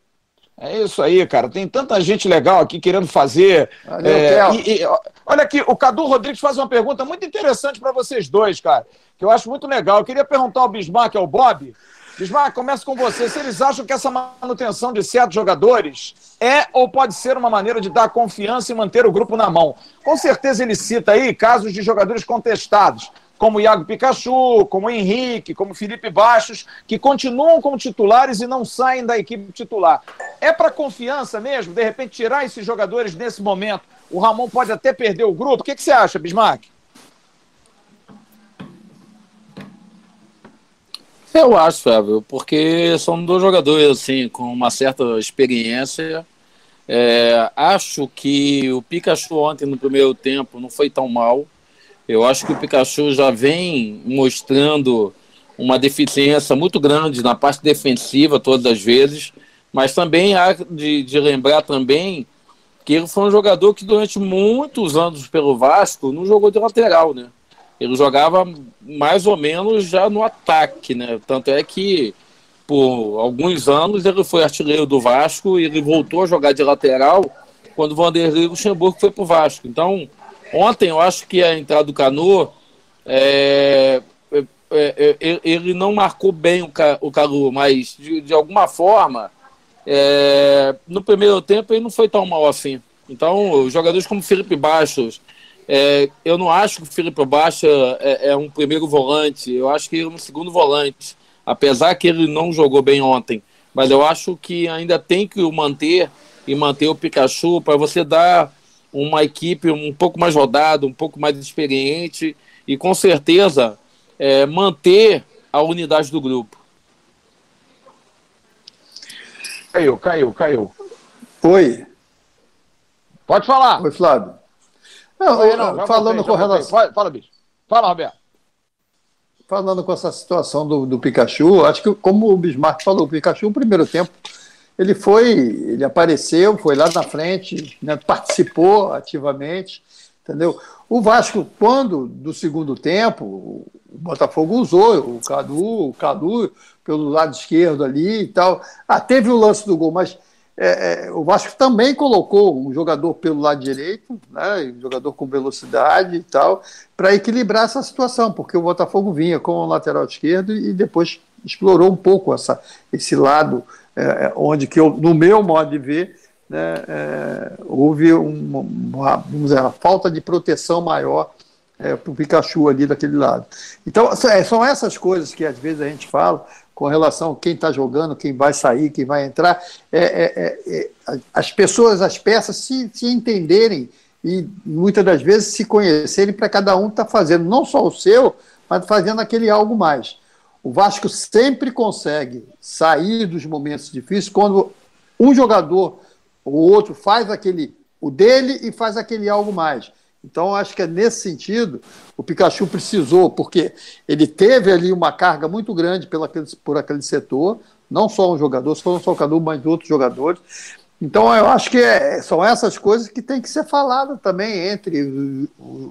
É isso aí, cara. Tem tanta gente legal aqui querendo fazer. Valeu, é, e, e, olha aqui, o Cadu Rodrigues faz uma pergunta muito interessante para vocês dois, cara, que eu acho muito legal. Eu queria perguntar ao Bismarck, ao Bob. Bismarck, começa com você. Se eles acham que essa manutenção de certos jogadores é ou pode ser uma maneira de dar confiança e manter o grupo na mão. Com certeza ele cita aí casos de jogadores contestados como Iago Pikachu, como Henrique, como Felipe Baixos, que continuam como titulares e não saem da equipe titular. É para confiança mesmo, de repente, tirar esses jogadores nesse momento? O Ramon pode até perder o grupo. O que, que você acha, Bismarck? Eu acho, Fábio, porque são dois jogadores assim com uma certa experiência. É, acho que o Pikachu ontem no primeiro tempo não foi tão mal. Eu acho que o Pikachu já vem mostrando uma deficiência muito grande na parte defensiva todas as vezes, mas também há de, de lembrar também que ele foi um jogador que durante muitos anos pelo Vasco não jogou de lateral, né? Ele jogava mais ou menos já no ataque, né? Tanto é que por alguns anos ele foi artilheiro do Vasco e ele voltou a jogar de lateral quando o Vanderlei Luxemburgo foi para o Vasco. Então, Ontem eu acho que a entrada do Canu, é, é, é, é ele não marcou bem o, o Calu, mas de, de alguma forma, é, no primeiro tempo ele não foi tão mal assim. Então, jogadores como Felipe Bastos, é, eu não acho que o Felipe Bastos é, um primeiro volante, eu acho que ele é um segundo volante, apesar que ele não jogou bem ontem. Mas eu acho que ainda tem que o manter e manter o Pikachu para você dar uma equipe um pouco mais rodada, um pouco mais experiente e com certeza é, manter a unidade do grupo. Caiu, caiu, caiu. Oi. Pode falar. Oi, Flávio. Não, não falando com relação. Fala, bicho. Fala, Roberto. Falando com essa situação do, do Pikachu, acho que, como o Bismarck falou, o Pikachu, no primeiro tempo, ele foi, ele apareceu, foi lá na frente, né, participou ativamente, entendeu? O Vasco, quando do segundo tempo, o Botafogo usou o Cadu, o Cadu pelo lado esquerdo ali e tal. Ah, teve o lance do gol, mas é, é, o Vasco também colocou um jogador pelo lado direito, né, um jogador com velocidade e tal, para equilibrar essa situação, porque o Botafogo vinha com o lateral esquerdo e depois explorou um pouco essa, esse lado é, é, onde que eu, no meu modo de ver, né, é, houve uma, uma, vamos dizer, uma falta de proteção maior é, para o Pikachu ali daquele lado. Então, são essas coisas que às vezes a gente fala com relação a quem está jogando, quem vai sair, quem vai entrar. É, é, as pessoas, as peças se, se entenderem e muitas das vezes se conhecerem para cada um estar tá fazendo não só o seu, mas fazendo aquele algo mais. O Vasco sempre consegue sair dos momentos difíceis quando um jogador ou outro faz aquele o dele e faz aquele algo mais. Então, acho que é nesse sentido o Pikachu precisou, porque ele teve ali uma carga muito grande pela, por aquele setor, não só um jogador, só o Cadu, mas outros jogadores. Então, eu acho que é, são essas coisas que tem que ser falada também entre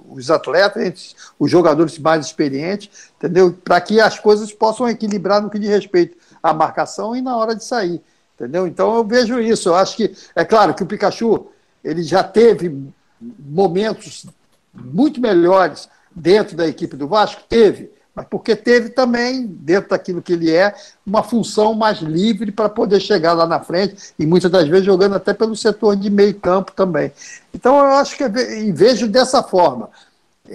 os atletas, entre os jogadores mais experientes, entendeu? Para que as coisas possam equilibrar no que diz respeito à marcação e na hora de sair, entendeu? Então, eu vejo isso. Eu acho que, é claro que o Pikachu ele já teve momentos muito melhores dentro da equipe do Vasco? Teve, mas porque teve também, dentro daquilo que ele é, uma função mais livre para poder chegar lá na frente, e muitas das vezes jogando até pelo setor de meio campo também. Então eu acho que, e vejo dessa forma,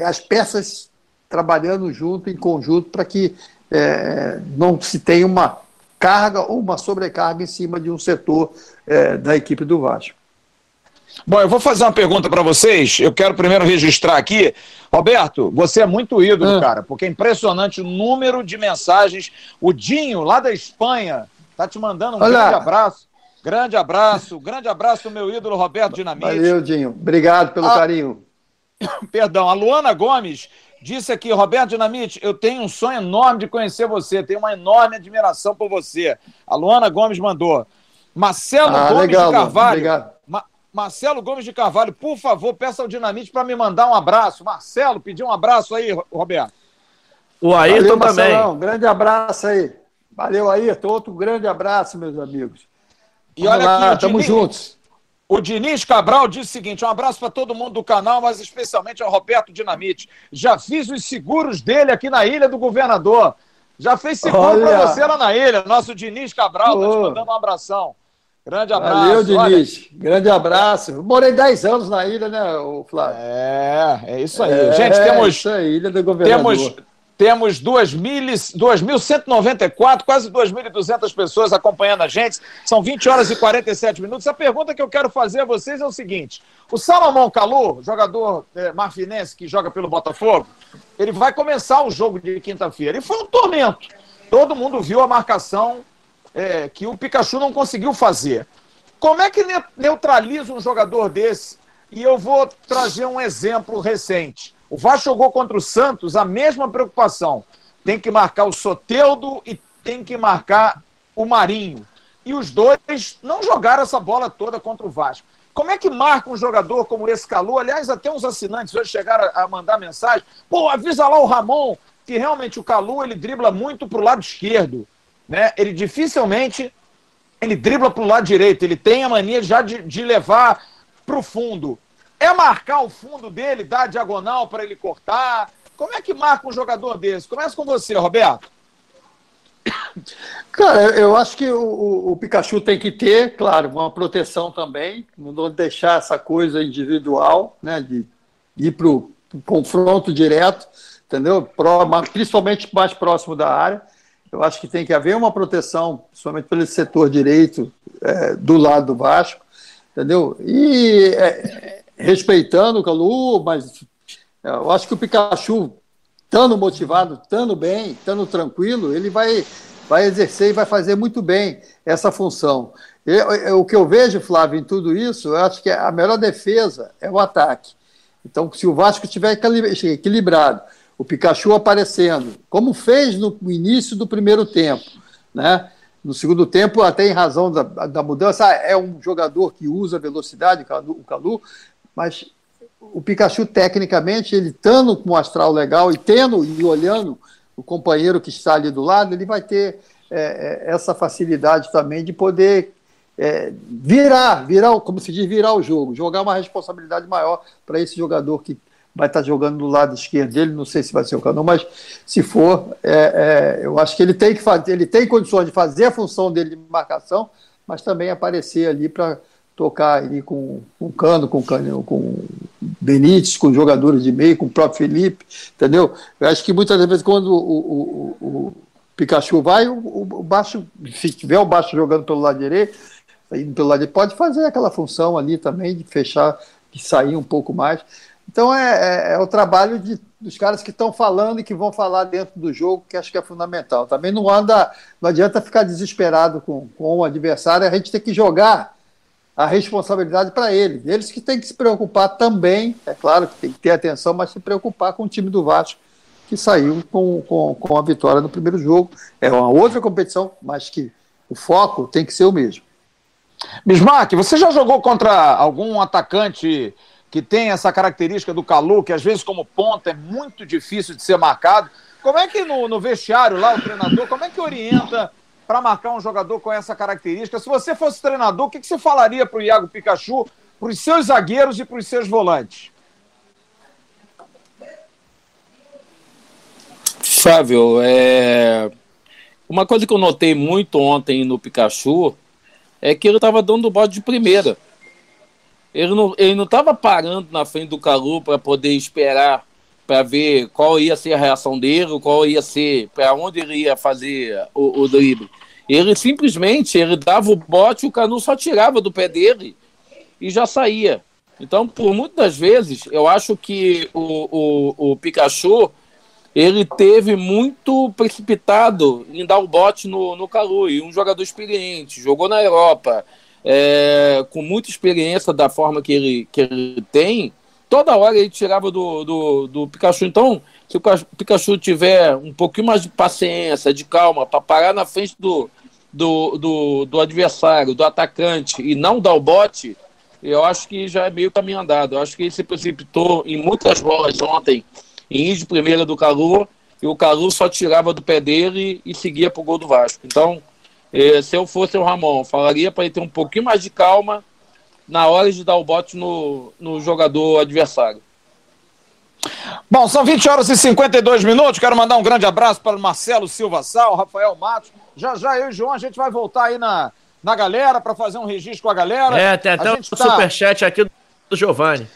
as peças trabalhando junto, em conjunto, para que é, não se tenha uma carga ou uma sobrecarga em cima de um setor é, da equipe do Vasco. Bom, eu vou fazer uma pergunta para vocês. Eu quero primeiro registrar aqui. Roberto, você é muito ídolo, ah. cara, porque é impressionante o número de mensagens. O Dinho, lá da Espanha, tá te mandando um Olá. grande abraço. Grande abraço, grande abraço, meu ídolo Roberto Dinamite. Valeu, Dinho. Obrigado pelo a... carinho. [COUGHS] Perdão, a Luana Gomes disse aqui, Roberto Dinamite, eu tenho um sonho enorme de conhecer você, tenho uma enorme admiração por você. A Luana Gomes mandou. Marcelo ah, Gomes legal, de Carvalho. Obrigado. Ma Marcelo Gomes de Carvalho, por favor, peça ao Dinamite para me mandar um abraço. Marcelo, pediu um abraço aí, Roberto. O Ayrton Valeu, também. Um grande abraço aí. Valeu, Ayrton. Outro grande abraço, meus amigos. E Vamos olha lá, aqui, estamos juntos. O Diniz Cabral disse o seguinte: um abraço para todo mundo do canal, mas especialmente ao Roberto Dinamite. Já fiz os seguros dele aqui na Ilha do Governador. Já fez seguro para você lá na ilha. Nosso Diniz Cabral está te mandando um abração. Grande abraço. Valeu, Diniz. Olha. Grande abraço. Morei 10 anos na ilha, né, Flávio? É, é isso aí. É, Gente, temos. Isso aí, Ilha do Governador. Temos, temos 2.194, quase 2.200 pessoas acompanhando a gente. São 20 horas e 47 minutos. A pergunta que eu quero fazer a vocês é o seguinte: o Salomão Calu, jogador é, marfinense que joga pelo Botafogo, ele vai começar o jogo de quinta-feira. E foi um tormento. Todo mundo viu a marcação é, que o Pikachu não conseguiu fazer. Como é que neutraliza um jogador desse? E eu vou trazer um exemplo recente. O Vasco jogou contra o Santos a mesma preocupação. Tem que marcar o Soteudo e tem que marcar o Marinho. E os dois não jogaram essa bola toda contra o Vasco. Como é que marca um jogador como esse Calu? Aliás, até uns assinantes hoje chegaram a mandar mensagem. Pô, avisa lá o Ramon que realmente o Calu ele dribla muito para o lado esquerdo né, ele dificilmente ele dribla para o lado direito, ele tem a mania já de, de levar para o fundo. É marcar o fundo dele, dar a diagonal para ele cortar? Como é que marca um jogador desse? Começa com você, Roberto. Cara, eu acho que o, o, Pikachu tem que ter, claro, uma proteção também, não deixar essa coisa individual, né, de ir para o confronto direto, entendeu? Principalmente mais próximo da área. Eu acho que tem que haver uma proteção, principalmente pelo setor direito é, do lado do Vasco, entendeu? E é, respeitando o Calu, mas é, eu acho que o Pikachu, estando motivado, estando bem, estando tranquilo, ele vai, vai exercer e vai fazer muito bem essa função. o que eu vejo, Flávio, em tudo isso, eu acho que a melhor defesa é o ataque. Então, se o Vasco estiver equilibrado, o Pikachu aparecendo, como fez no início do primeiro tempo, né? No segundo tempo, até em razão da, da mudança, é um jogador que usa velocidade, o Calu, mas o Pikachu, tecnicamente, ele estando com um astral legal e tendo e olhando o companheiro que está ali do lado, ele vai ter é, é essa facilidade também de poder é, virar, virar, como se diz, virar o jogo, jogar uma responsabilidade maior para esse jogador que vai estar jogando do lado esquerdo dele, não sei se vai ser o Canu, mas se for, é, é, eu acho que ele tem que fazer, ele tem condições de fazer a função dele de marcação, mas também aparecer ali para tocar ali com, com o Cano, com o com Benítez, com jogadores de meio, com o próprio Felipe, entendeu? Eu acho que muitas vezes quando o, o, o Pikachu vai, o, o baixo, se tiver o baixo jogando pelo lado direito, indo pelo lado direito, pode fazer aquela função ali também de fechar, de sair um pouco mais. Então é, é, é o trabalho de, dos caras que estão falando e que vão falar dentro do jogo, que acho que é fundamental. Também não anda, não adianta ficar desesperado com, com o adversário, a gente tem que jogar a responsabilidade para ele. Eles que têm que se preocupar também, é claro que tem que ter atenção, mas se preocupar com o time do Vasco, que saiu com, com, com a vitória no primeiro jogo. É uma outra competição, mas que o foco tem que ser o mesmo. Bismarck, você já jogou contra algum atacante que tem essa característica do Calu, que às vezes como ponta é muito difícil de ser marcado? Como é que no, no vestiário lá, o treinador, como é que orienta para marcar um jogador com essa característica? Se você fosse treinador, o que, que você falaria para o Iago Pikachu, para os seus zagueiros e para os seus volantes? Flávio, é... uma coisa que eu notei muito ontem no Pikachu é que ele estava dando bote de primeira. Ele não ele não estava parando na frente do Calu para poder esperar para ver qual ia ser a reação dele, qual ia ser, para onde ele ia fazer o, o drible. Ele simplesmente ele dava o bote o Canu só tirava do pé dele e já saía. Então, por muitas vezes, eu acho que o, o, o Pikachu ele teve muito precipitado em dar o bote no, no Calu, e um jogador experiente, jogou na Europa, é, com muita experiência da forma que ele, que ele tem, toda hora ele tirava do, do, do Pikachu. Então, se o Pikachu tiver um pouquinho mais de paciência, de calma, para parar na frente do, do, do, do, adversário, do atacante, e não dar o bote, eu acho que já é meio caminho andado. Eu acho que ele se precipitou em muitas bolas ontem, em ir de primeira do Calu, e o Calu só tirava do pé dele e seguia para o gol do Vasco. Então, se eu fosse o Ramon, falaria para ele ter um pouquinho mais de calma na hora de dar o bote no, no jogador adversário. Bom, são 20 horas e 52 minutos. Quero mandar um grande abraço para o Marcelo Silva Sal, Rafael Matos. Já já eu e o João, a gente vai voltar aí na, na galera para fazer um registro com a galera. É, tem até o tá... superchat aqui do Giovanni.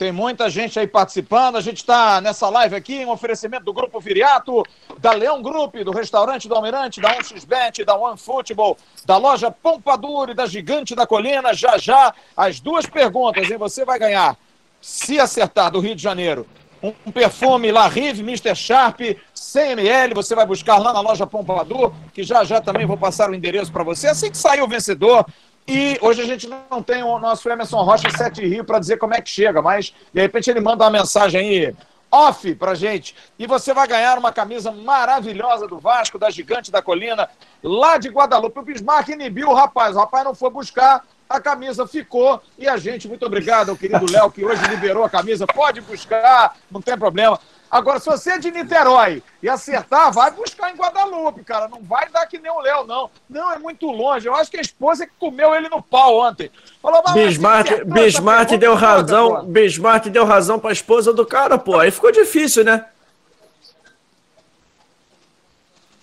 Tem, muita gente aí participando. A gente está nessa live aqui, um oferecimento do Grupo Viriato, da Leão Group, do Restaurante do Almirante, da 1xBet, da One Football, da loja Pompadour e da Gigante da Colina. Já já, as duas perguntas, hein? Você vai ganhar, se acertar, do Rio de Janeiro, um perfume La Rive Mr. Sharp 100ml, você vai buscar lá na loja Pompadour, que já já também vou passar o endereço para você. Assim que sair o vencedor, e hoje a gente não tem o nosso Emerson Rocha 7 Rio para dizer como é que chega, mas de repente ele manda uma mensagem aí off pra gente. E você vai ganhar uma camisa maravilhosa do Vasco, da Gigante da Colina, lá de Guadalupe. O Bismarck inibiu o rapaz. O rapaz não foi buscar, a camisa ficou. E a gente, muito obrigado ao querido Léo, que hoje liberou a camisa. Pode buscar, não tem problema. Agora, se você é de Niterói e acertar, vai buscar em Guadalupe, cara. Não vai dar que nem o Léo, não. Não, é muito longe. Eu acho que a esposa que comeu ele no pau ontem. Falou, Bismarck, Bismarck deu razão. Bismarck deu razão pra esposa do cara, pô. Aí ficou difícil, né?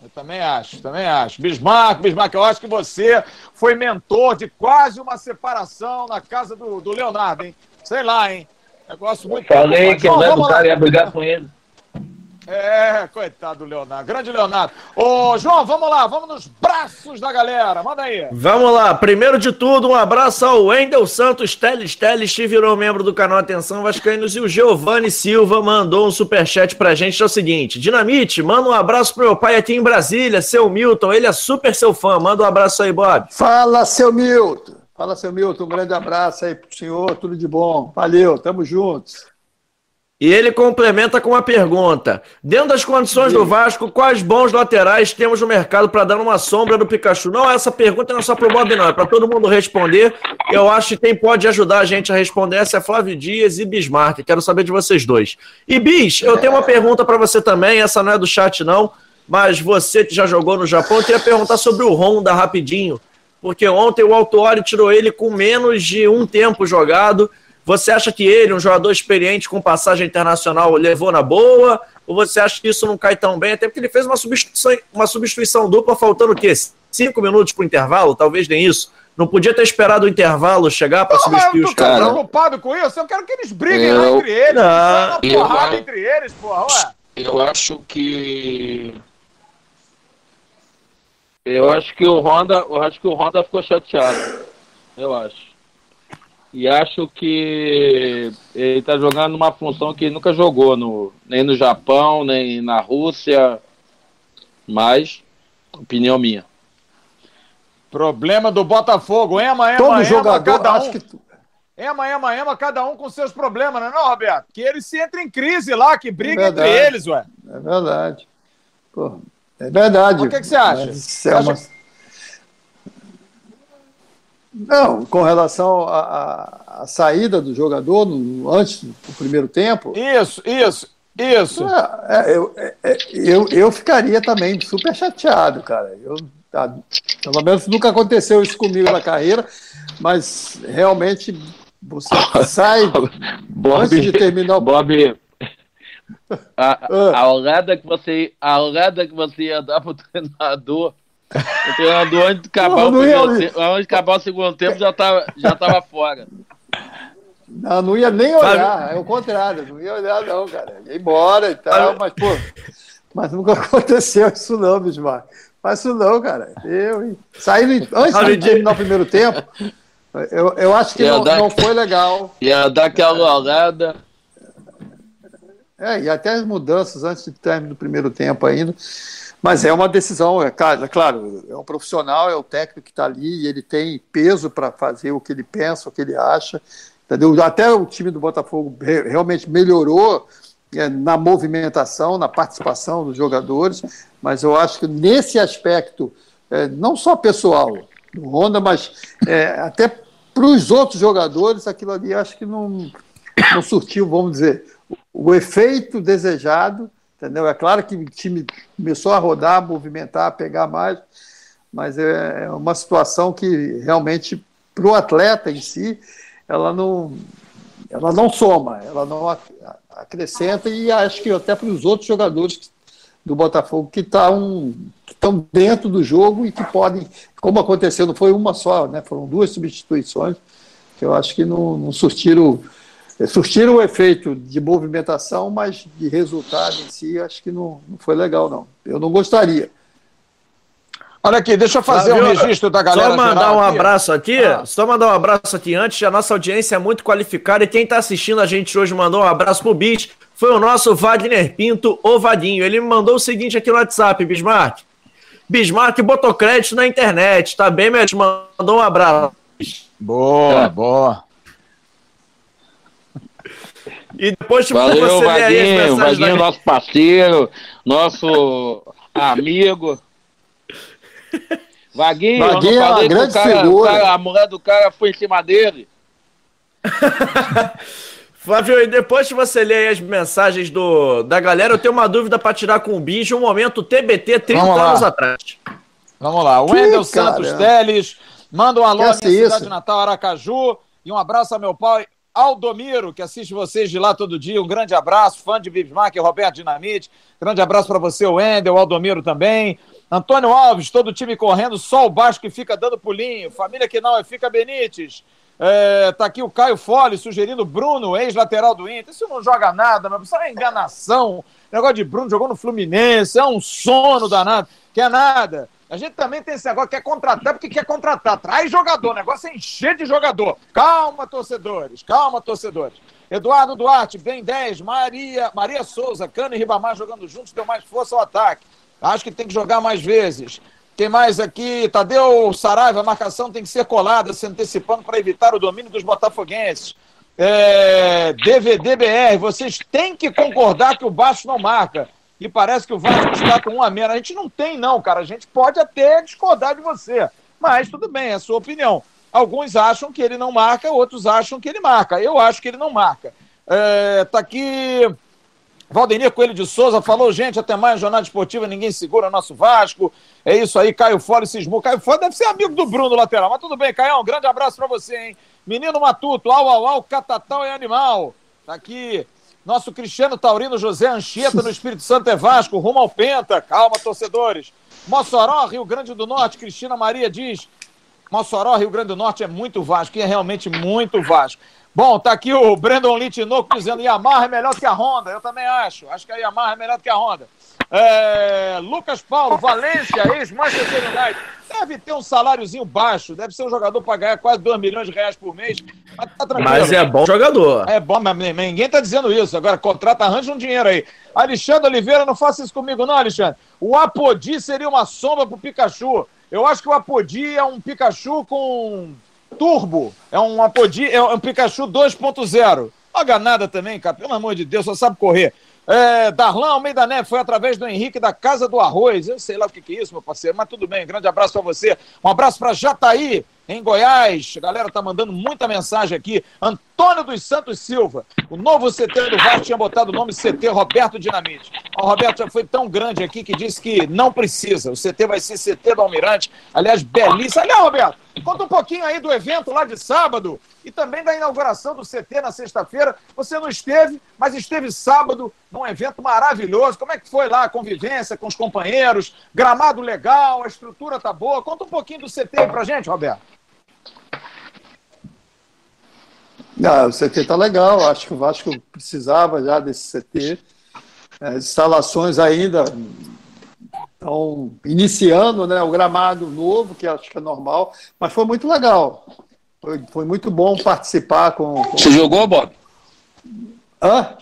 Eu também acho, também acho. Bismarck, Bismarck, eu acho que você foi mentor de quase uma separação na casa do, do Leonardo, hein? Sei lá, hein? Negócio muito. Falei que o Leonardo cara ia brigar com ele. É, coitado do Leonardo. Grande Leonardo. Ô, João, vamos lá, vamos nos braços da galera. Manda aí. Vamos lá. Primeiro de tudo, um abraço ao Wendel Santos Teles Teles, que virou membro do canal Atenção Vascaínos. E o Giovanni Silva mandou um superchat pra gente. É o seguinte: Dinamite, manda um abraço pro meu pai aqui em Brasília, seu Milton. Ele é super seu fã. Manda um abraço aí, Bob. Fala, seu Milton. Fala, seu Milton. Um grande abraço aí pro senhor. Tudo de bom. Valeu, tamo juntos. E ele complementa com uma pergunta: dentro das condições do Vasco, quais bons laterais temos no mercado para dar uma sombra do Pikachu? Não, essa pergunta não é só para o Bob, não, é para todo mundo responder. Eu acho que quem pode ajudar a gente a responder essa é Flávio Dias e Bismarck. Quero saber de vocês dois. E Bis, eu tenho uma pergunta para você também. Essa não é do chat, não, mas você que já jogou no Japão, eu queria perguntar sobre o Honda rapidinho, porque ontem o Autori tirou ele com menos de um tempo jogado. Você acha que ele, um jogador experiente com passagem internacional, levou na boa? Ou você acha que isso não cai tão bem? Até porque ele fez uma substituição, uma substituição dupla, faltando o quê? Cinco minutos para o intervalo? Talvez nem isso. Não podia ter esperado o intervalo chegar para substituir os caras. Eu tô preocupado com isso. Eu quero que eles briguem eu... lá entre eles. Não, eu, porrada eu... entre eles, porra. Ué. Eu acho que eu acho que o Honda, eu acho que o Honda ficou chateado. Eu acho. E acho que ele está jogando numa função que nunca jogou, no, nem no Japão, nem na Rússia. Mas, opinião minha. Problema do Botafogo. Ema, ema, Todo ema, jogador, cada um. acho que Ema, ema, ema, cada um com seus problemas, não é não, Roberto? Que eles se entram em crise lá, que briga É entre eles, ué. é verdade. Pô, é verdade. O que, que você acha? Mas Você é acha uma- Não, com relação à- saída do jogador no- antes do primeiro tempo, Isso, isso, isso. É, é, eu, é, é, eu, eu ficaria também super chateado, cara. Eu, tá, pelo menos nunca aconteceu isso comigo na carreira, mas realmente você [LAUGHS] sai antes de terminar o. Bob, a, Ah. a olhada que você, a olhada que você ia dar pro [LAUGHS] treinador, o treinador antes de acabar, Não, o, não ia olhar. tempo, antes de acabar o segundo tempo já tava, já tava fora. Não, não ia nem olhar, é o contrário, não ia olhar, não, cara. Ia embora e tal, mas, pô, mas nunca [LAUGHS] aconteceu isso, não, Bismarck. Faz isso não, cara. Eu? Saindo antes de Olha, terminar o primeiro tempo, eu, eu acho que não, dar- não foi legal. Ia dar aquela olhada. É, e até as mudanças antes do término do primeiro tempo ainda. Mas é uma decisão, é claro, é, claro, é um profissional, é o técnico que está ali e ele tem peso para fazer o que ele pensa, o que ele acha. Entendeu? Até o time do Botafogo re- realmente melhorou é, na movimentação, na participação dos jogadores, mas eu acho que nesse aspecto, é, não só pessoal do Honda, mas é, até para os outros jogadores, aquilo ali acho que não, não surtiu, vamos dizer, o efeito desejado. Entendeu? É claro que o time começou a rodar, movimentar, pegar mais, mas é é uma situação que realmente, para o atleta em si, ela não, ela não soma, ela não ac- acrescenta e acho que até para os outros jogadores do Botafogo que que estão dentro do jogo e que podem, como aconteceu, não foi uma só, né? foram duas substituições que eu acho que não, não surtiram, surtiram o efeito de movimentação, mas de resultado em si acho que não, não foi legal, não. Eu não gostaria. Olha aqui, deixa eu fazer Flávio, um registro da galera. Só mandar um aqui. abraço aqui, Ah. só mandar um abraço aqui antes, a nossa audiência é muito qualificada e quem tá assistindo a gente hoje mandou um abraço pro Bis, foi o nosso Wagner Pinto, o Vadinho. Ele me mandou o seguinte aqui no WhatsApp, Bismarck. Bismarck botou crédito na internet, tá bem, mas mandou um abraço. Boa, boa. E depois tipo, Valeu, você Vaguinho, mensagens da Vaguinho, nosso parceiro, nosso amigo. Vaguinho, eu não Vaguinho é uma o grande cara- figura. o cara- a mulher do cara foi em cima dele. [LAUGHS] Flávio, e depois que você lê aí as mensagens do, da galera, eu tenho uma dúvida pra tirar com o Bis, um momento TBT 30 Vamos lá. anos atrás. Vamos lá. Que Wendel Santos. Teles, manda um alô à minha isso? cidade natal, Aracaju, e um abraço ao meu pai, Aldomiro, que assiste vocês de lá todo dia. Um grande abraço, fã de Bismarck, Roberto Dinamite. Grande abraço para você, Wendel, Aldomiro também. Antônio Alves, todo o time correndo, só o Vasco que fica dando pulinho. Família que não é fica Benítez. É, tá aqui o Caio Fole sugerindo Bruno, ex-lateral do Inter. Isso não joga nada, meu. Isso é enganação. Negócio de Bruno jogou no Fluminense, é um sono danado. Quer nada. A gente também tem esse negócio, quer contratar porque quer contratar. Traz jogador, o negócio é encher de jogador. Calma, torcedores, calma, torcedores. Eduardo Duarte, bem 10. Maria, Maria Souza, Cano e Ribamar jogando juntos, deu mais força ao ataque. Acho que tem que jogar mais vezes. Quem mais aqui? Tadeu Saraiva, a marcação tem que ser colada, se antecipando para evitar o domínio dos botafoguenses. É, DVDBR, vocês têm que concordar que o Vasco não marca. E parece que o Vasco está com um a menos. A gente não tem, não, cara. A gente pode até discordar de você. Mas tudo bem, é a sua opinião. Alguns acham que ele não marca, outros acham que ele marca. Eu acho que ele não marca. É, tá aqui. Valdemir Coelho de Souza falou, gente, até mais jornada esportiva, ninguém segura nosso Vasco. É isso aí, Caio Fole cismou. Caio Fole deve ser amigo do Bruno lateral, mas tudo bem, Caio, um grande abraço pra você, hein? Menino Matuto, au, au, au, catatal é animal. Tá aqui, nosso Cristiano Taurino José Anchieta no Espírito Santo é Vasco, rumo ao Penta. Calma, torcedores. Mossoró, Rio Grande do Norte, Cristina Maria diz, Mossoró, Rio Grande do Norte é muito Vasco, e é realmente muito Vasco. Bom, tá aqui o Brandon Litinoco dizendo Yamaha é melhor que a Honda. Eu também acho. Acho que a Yamaha é melhor que a Honda. É, Lucas Paulo, Valência, ex-Manchester United. Deve ter um saláriozinho baixo. Deve ser um jogador para ganhar quase 2 milhões de reais por mês. Mas tá tranquilo. Mas é bom jogador. É bom, mas ninguém tá dizendo isso. Agora, contrata, arranja um dinheiro aí. Alexandre Oliveira, não faça isso comigo, não, Alexandre. O Apodi seria uma sombra pro Pikachu. Eu acho que o Apodi é um Pikachu com turbo. É um Apodi, é um Pikachu 2.0. Paga nada também, cara. Pelo amor de Deus, só sabe correr. É, Darlan Almeida foi através do Henrique da Casa do Arroz. Eu sei lá o que, que é isso, meu parceiro, mas tudo bem. Grande abraço para você. Um abraço para Jataí, em Goiás. A galera tá mandando muita mensagem aqui. Antônio dos Santos Silva. O novo CT do Vasco tinha botado o nome CT Roberto Dinamite. O Roberto já foi tão grande aqui que disse que não precisa. O CT vai ser CT do Almirante. Aliás, belíssimo. Aliás, Roberto, conta um pouquinho aí do evento lá de sábado e também da inauguração do CT na sexta-feira. Você não esteve, mas esteve sábado num evento maravilhoso. Como é que foi lá a convivência com os companheiros? Gramado legal, a estrutura tá boa. Conta um pouquinho do CT aí pra gente, Roberto. Não, o CT tá legal. Acho que o Vasco precisava já desse CT. As instalações ainda estão iniciando, né? O gramado novo, que acho que é normal, mas foi muito legal. Foi, foi muito bom participar com, com... Você jogou, Bob? Hã?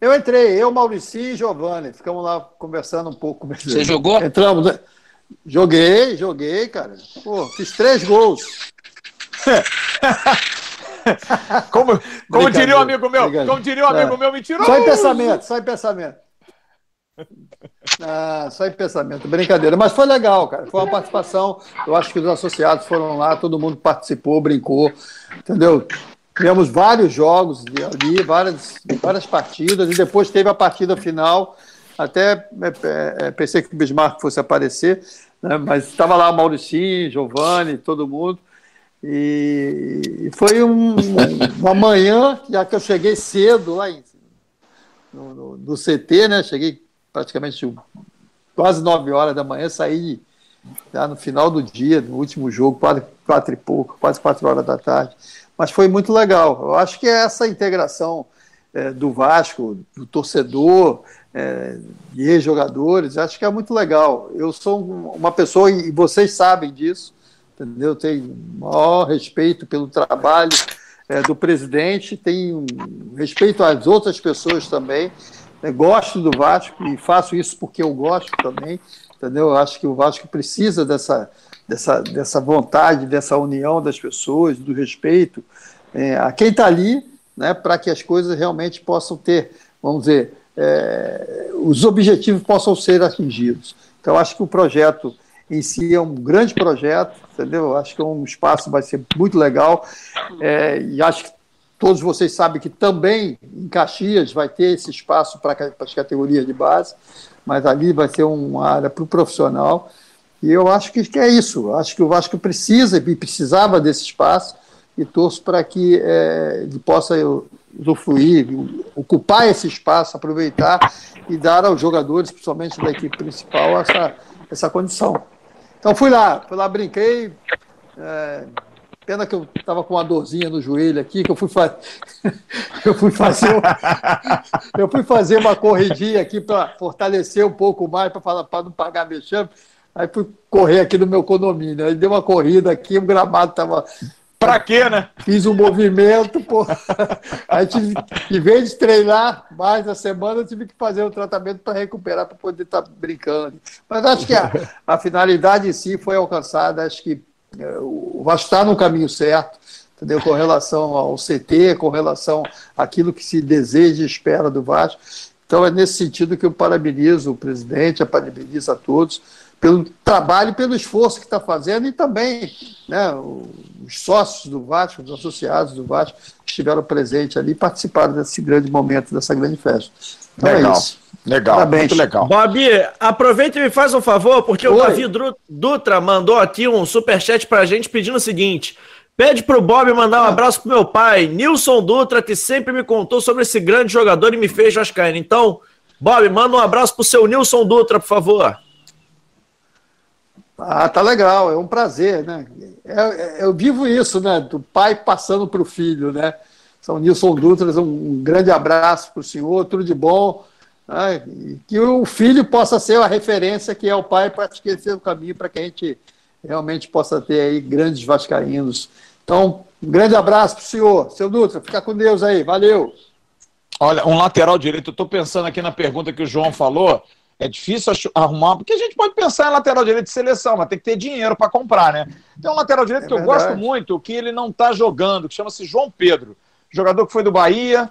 Eu entrei, eu, Maurici e Giovanni. Ficamos lá conversando um pouco. Você jogou? Entramos. Né? Joguei, joguei, cara. Pô, fiz três gols. [LAUGHS] [LAUGHS] como, como diria um amigo meu, como diria um amigo é. meu, mentiroso. Só em pensamento, só em pensamento. Ah, só em pensamento, brincadeira. Mas foi legal, cara. Foi uma participação. Eu acho que os associados foram lá, todo mundo participou, brincou, entendeu? Tivemos vários jogos ali, várias, várias partidas, e depois teve a partida final. Até é, é, pensei que o Bismarck fosse aparecer, né? mas estava lá o Mauricinho, Giovanni, todo mundo. E foi um, uma manhã, já que eu cheguei cedo lá em, no, no, no CT, né? Cheguei praticamente quase nove horas da manhã, saí já no final do dia, no último jogo, quase quatro e pouco, quase quatro horas da tarde. Mas foi muito legal. Eu acho que é essa integração é, do Vasco, do torcedor, é, de jogadores, acho que é muito legal. Eu sou uma pessoa, e vocês sabem disso, entendeu? Tenho maior respeito pelo trabalho é, do presidente, tenho respeito às outras pessoas também, né? Gosto do Vasco e faço isso porque eu gosto também, entendeu? Eu acho que o Vasco precisa dessa, dessa, dessa vontade, dessa união das pessoas, do respeito é, a quem está ali, né, para que as coisas realmente possam ter, vamos dizer, é, os objetivos possam ser atingidos. Então, acho que o projeto em si é um grande projeto, entendeu? Acho que é um espaço vai ser muito legal é, e acho que Todos vocês sabem que também em Caxias vai ter esse espaço para as categorias de base, mas ali vai ser uma área para o profissional. E eu acho que, é isso. Acho que o Vasco precisa e precisava desse espaço e torço para que é, ele possa usufruir, ocupar esse espaço, aproveitar e dar aos jogadores, principalmente da equipe principal, essa, essa condição. Então fui lá, fui lá, brinquei. É, Pena que eu estava com uma dorzinha no joelho aqui, que eu fui, fa... [LAUGHS] eu fui fazer eu fui fazer uma corridinha aqui para fortalecer um pouco mais, para não pagar mexendo. Aí fui correr aqui no meu condomínio. Aí dei uma corrida aqui, o gramado estava Pra quê, né? Fiz um movimento, pô. Aí tive, em vez de treinar mais na semana, eu tive que fazer um tratamento para recuperar, para poder estar tá brincando. Mas acho que a, a finalidade em si foi alcançada. Acho que o Vasco está no caminho certo, entendeu? com relação ao CT, com relação àquilo que se deseja e espera do Vasco. Então é nesse sentido que eu parabenizo o presidente, eu parabenizo a todos pelo trabalho, pelo esforço que está fazendo e também né, os sócios do Vasco, os associados do Vasco que estiveram presentes ali e participaram desse grande momento, dessa grande festa. Então é Legal. é isso. Legal, Parabéns. muito legal. Bob, aproveita e me faz um favor, porque Oi. o Davi Dutra mandou aqui um superchat pra gente pedindo o seguinte: pede pro Bob mandar um abraço pro meu pai, Nilson Dutra, que sempre me contou sobre esse grande jogador e me fez Vascaíno. Então, Bob, manda um abraço pro seu Nilson Dutra, por favor. Ah, tá legal, é um prazer, né? Eu, é, é, eu vivo isso, né? Do pai passando para o filho, né? São Nilson Dutra, um grande abraço para o senhor, tudo de bom que o filho possa ser a referência que é o pai para esquecer o caminho para que a gente realmente possa ter aí grandes vascaínos. Então, um grande abraço para o senhor. Seu Dutra, fica com Deus aí. Valeu. Olha, um lateral direito, eu estou pensando aqui na pergunta que o João falou. É difícil arrumar, porque a gente pode pensar em lateral direito de seleção, mas tem que ter dinheiro para comprar, né? Tem um lateral direito é que verdade. eu gosto muito, que ele não está jogando, que chama-se João Pedro. Jogador que foi do Bahia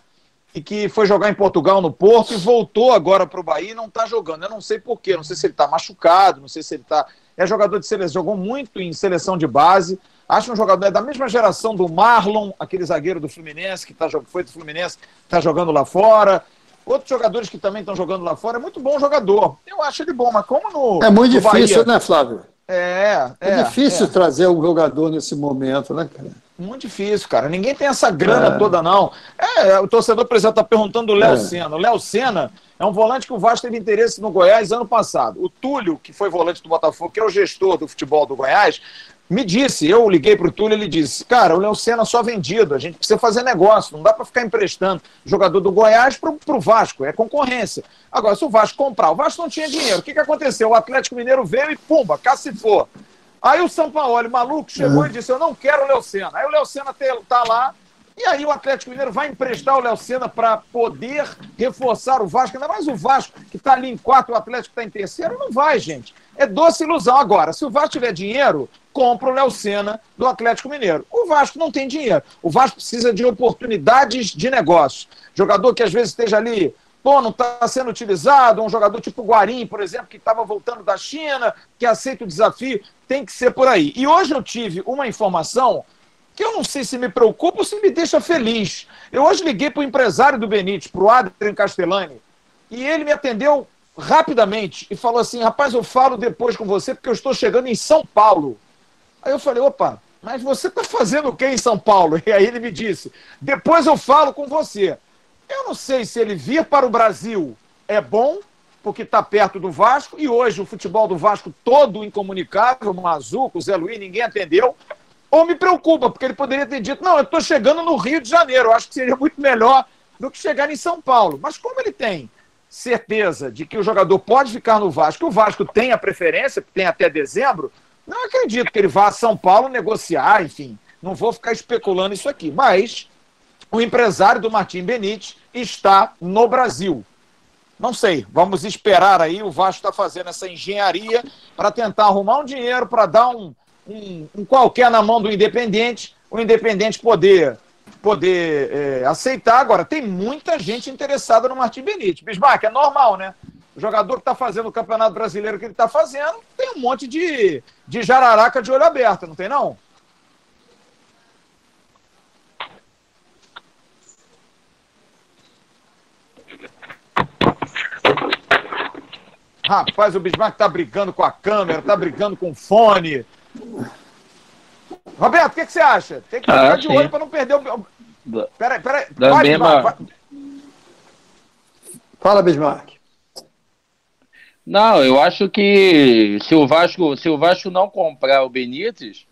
e que foi jogar em Portugal no Porto e voltou agora para o Bahia e não está jogando. Eu não sei porquê, não sei se ele está machucado, não sei se ele está. É jogador de seleção, jogou muito em seleção de base. Acho um jogador é da mesma geração do Marlon, aquele zagueiro do Fluminense, que tá, foi do Fluminense, está jogando lá fora. Outros jogadores que também estão jogando lá fora, é muito bom jogador. Eu acho ele bom, mas como no. É muito difícil, Bahia, né, Flávio? É, é. É difícil é. trazer um jogador nesse momento, né, cara? Muito difícil, cara. Ninguém tem essa grana é. toda, não. É, o torcedor, por exemplo, está perguntando o Léo é. Senna. O Léo Senna é um volante que o Vasco teve interesse no Goiás ano passado. O Túlio, que foi volante do Botafogo, que é o gestor do futebol do Goiás, me disse, eu liguei para o Túlio, ele disse, cara, o Léo Senna só vendido, a gente precisa fazer negócio, não dá para ficar emprestando jogador do Goiás para o Vasco, é concorrência. Agora, se o Vasco comprar, o Vasco não tinha dinheiro, o que, que aconteceu? O Atlético Mineiro veio e pumba, cacifou. Aí o São Paulo, maluco, chegou uhum. e disse, eu não quero o Léo Senna. Aí o Léo Senna tá lá, e aí o Atlético Mineiro vai emprestar o Léo Senna para poder reforçar o Vasco, ainda mais o Vasco, que está ali em quarto, o Atlético está em terceiro, não vai, gente. É doce ilusão. Agora, se o Vasco tiver dinheiro, compra o Léo Senna do Atlético Mineiro. O Vasco não tem dinheiro. O Vasco precisa de oportunidades de negócio. Jogador que às vezes esteja ali, pô, não está sendo utilizado, um jogador tipo Guarim, por exemplo, que estava voltando da China, que aceita o desafio, tem que ser por aí. E hoje eu tive uma informação que eu não sei se me preocupa ou se me deixa feliz. Eu hoje liguei para o empresário do Benítez, para o Adrian Castellani, e ele me atendeu rapidamente e falou assim: rapaz, eu falo depois com você porque eu estou chegando em São Paulo. Aí eu falei, opa, mas você está fazendo o que em São Paulo? [LAUGHS] E aí ele me disse, depois eu falo com você. Eu não sei se ele vir para o Brasil é bom, porque está perto do Vasco, e hoje o futebol do Vasco todo incomunicável, Mazuco, Zé Luiz, ninguém atendeu, ou me preocupa, porque ele poderia ter dito, não, eu estou chegando no Rio de Janeiro, eu acho que seria muito melhor do que chegar em São Paulo. Mas como ele tem certeza de que o jogador pode ficar no Vasco, o Vasco tem a preferência, tem até dezembro, não acredito que ele vá a São Paulo negociar, enfim. Não vou ficar especulando isso aqui. Mas o empresário do Martim Benite está no Brasil. Não sei, vamos esperar aí. O Vasco está fazendo essa engenharia para tentar arrumar um dinheiro para dar um, um, um, qualquer na mão do Independente, o Independente poder, poder é, aceitar. Agora, tem muita gente interessada no Martim Benite. Bismarck, é normal, né? O jogador que está fazendo o Campeonato Brasileiro que ele está fazendo, tem um monte de, de jararaca de olho aberto, não tem não? Rapaz, o Bismarck tá brigando com a câmera, tá brigando com o fone. Roberto, o que, que, você acha? Tem que ficar ah, de olho para não perder o. Peraí, peraí. Mesma... Fala, Bismarck. Não, eu acho que se o Vasco, se o Vasco não comprar o Benítez,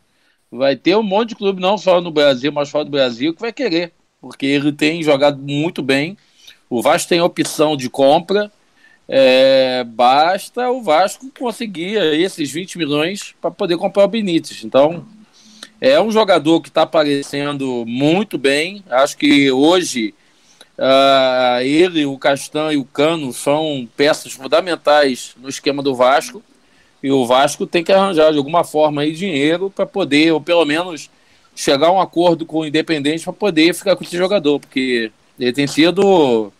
vai ter um monte de clube, não só no Brasil, mas fora do Brasil, que vai querer. Porque ele tem jogado muito bem. O Vasco tem opção de compra. É, basta o Vasco conseguir esses 20 milhões para poder comprar o Benítez. Então, é um jogador que está aparecendo muito bem. Acho que hoje Uh, ele, o Castan e o Cano são peças fundamentais no esquema do Vasco. E o Vasco tem que arranjar de alguma forma aí dinheiro para poder, ou pelo menos chegar a um acordo com o Independente para poder ficar com esse jogador, porque ele tem sido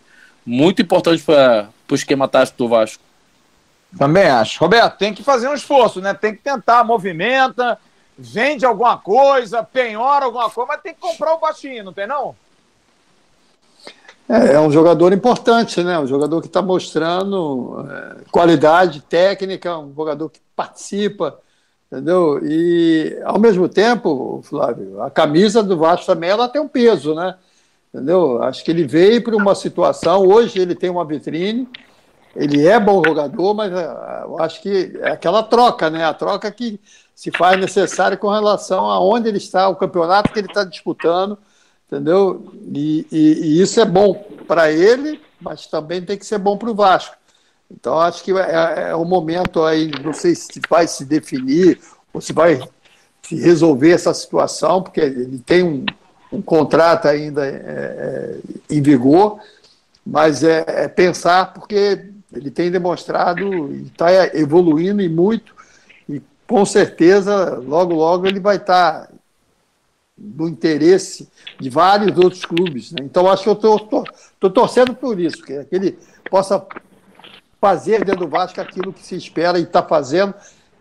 muito importante para o esquema tático do Vasco. Também acho. Roberto, tem que fazer um esforço, né? Tem que tentar, movimenta, vende alguma coisa, penhora alguma coisa, mas tem que comprar o baixinho, não tem não? É, é um jogador importante, né? Um jogador que está mostrando é, qualidade técnica, um jogador que participa, entendeu? E ao mesmo tempo, Flávio, a camisa do Vasco também ela tem um peso, né? Entendeu? Acho que ele veio para uma situação. Hoje ele tem uma vitrine. Ele é bom jogador, mas é, eu acho que é aquela troca, né? A troca que se faz necessária com relação a onde ele está, o campeonato que ele está disputando entendeu? E, e, e isso é bom para ele, mas também tem que ser bom para o Vasco. Então, acho que é, é o momento aí, não sei se vai se definir ou se vai se resolver essa situação, porque ele tem um, um contrato ainda é, é, em vigor, mas é, é, pensar, porque Ele tem demonstrado e está evoluindo e muito. E com certeza, logo, logo, ele vai estar tá no interesse de vários outros clubes. Né? Então, acho que eu estou torcendo por isso, que, que ele possa fazer dentro do Vasco aquilo que se espera e está fazendo,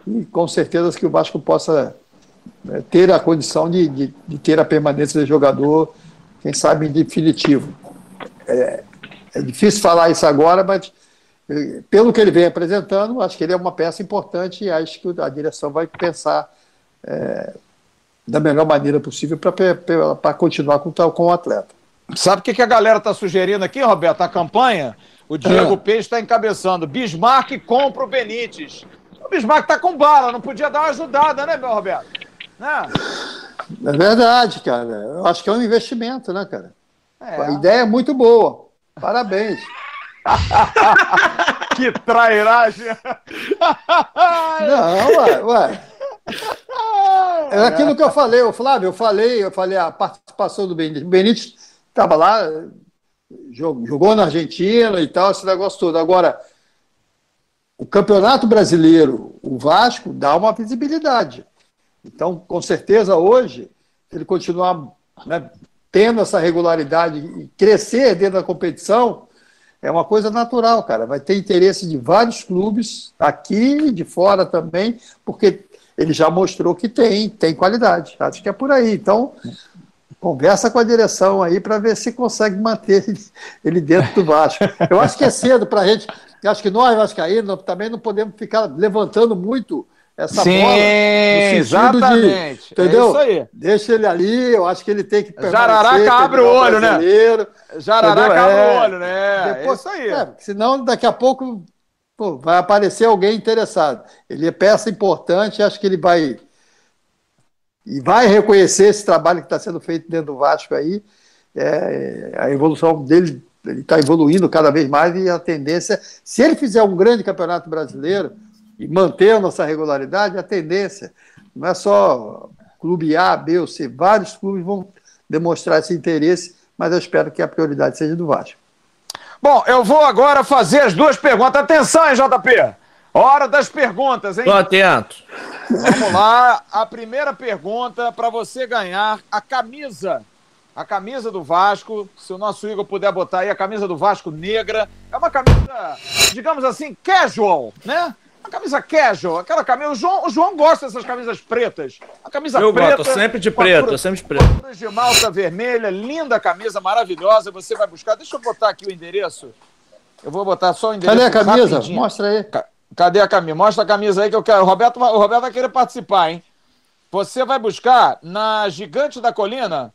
e com certeza que o Vasco possa né, ter a condição de, de, de, ter a permanência do jogador, quem sabe, em definitivo. É, é difícil falar isso agora, mas eh, pelo que ele vem apresentando, acho que ele é uma peça importante e acho que a direção vai pensar é, da melhor maneira possível para continuar com, com o atleta. Sabe o que, que a galera está sugerindo aqui, Roberto? A campanha, o Diego é. Peixe está encabeçando. Bismarck compra o Benítez. O Bismarck está com bala, não podia dar uma ajudada, né, meu Roberto? Né? É verdade, cara. Eu acho que é um investimento, né, cara? É. A ideia é muito boa. Parabéns. [LAUGHS] que trairagem! Não, ué, ué. É aquilo que eu falei, o Flávio, eu falei, eu falei a participação do Benítez. O Benítez estava lá, jogou na Argentina e tal, esse negócio todo. Agora, o Campeonato Brasileiro, o Vasco, dá uma visibilidade. Então, com certeza, hoje, ele continuar né, tendo essa regularidade e crescer dentro da competição, é uma coisa natural, cara. Vai ter interesse de vários clubes, aqui e de fora também, porque ele já mostrou que tem, tem qualidade. Acho que é por aí. Então, conversa com a direção aí para ver se consegue manter ele dentro do Vasco. Eu acho que é cedo para a gente. Acho que nós, Vascaínos, também não podemos ficar levantando muito essa Sim, bola. exatamente. De, entendeu? É isso aí. Deixa ele ali, eu acho que ele tem que Jararaca abre o olho, né? Jararaca abre o olho, né? Depois, é isso aí. É, senão, daqui a pouco pô, vai aparecer alguém interessado. Ele é peça importante, acho que ele vai. E vai reconhecer esse trabalho que está sendo feito dentro do Vasco aí. É, a evolução dele, ele está evoluindo cada vez mais e a tendência, se ele fizer um grande campeonato brasileiro e manter a nossa regularidade, a tendência não é só clube A, B ou C, vários clubes vão demonstrar esse interesse, mas eu espero que a prioridade seja do Vasco. Bom, eu vou agora fazer as duas perguntas. Atenção, hein, JP? Hora das perguntas, hein? Tô atento. Vamos lá. A primeira pergunta para você ganhar a camisa. A camisa do Vasco. Se o nosso Igor puder botar aí a camisa do Vasco negra. É uma camisa, digamos assim, casual, né? Uma camisa casual, aquela camisa. O João, o João gosta dessas camisas pretas. A camisa eu preta. Eu gosto, sempre de preto, sempre de preto. De malta vermelha, linda camisa, maravilhosa. Você vai buscar. Deixa eu botar aqui o endereço. Eu vou botar só o endereço. Cadê a camisa? Rapidinho. Mostra aí. Cadê a camisa? Mostra a camisa aí que eu quero. O Roberto, o Roberto vai querer participar, hein? Você vai buscar na Gigante da Colina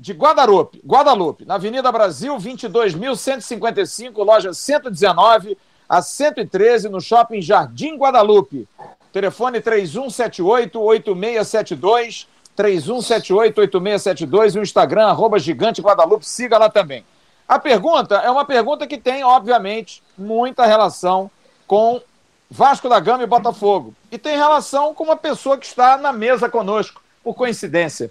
de Guadalupe, Guadalupe, na Avenida Brasil, 22.155, loja 119 a 113 no Shopping Jardim Guadalupe. Telefone 3178-8672, 3178-8672 e o Instagram, arroba Gigante Guadalupe, siga lá também. A pergunta é uma pergunta que tem, obviamente, muita relação com Vasco da Gama e Botafogo. E tem relação com uma pessoa que está na mesa conosco, por coincidência.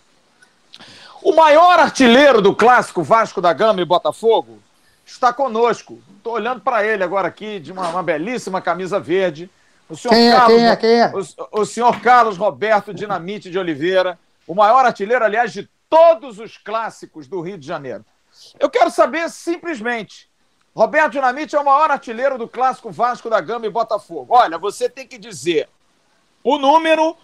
O maior artilheiro do clássico Vasco da Gama e Botafogo está conosco. Estou olhando para ele agora aqui, de uma, uma, belíssima camisa verde. O senhor quem é, Carlos, quem é, quem é? O, o senhor Carlos Roberto Dinamite de Oliveira, o maior artilheiro, aliás, de todos os clássicos do Rio de Janeiro. Eu quero saber simplesmente, Roberto Dinamite é o maior artilheiro do clássico Vasco da Gama e Botafogo. Olha, você tem que dizer o número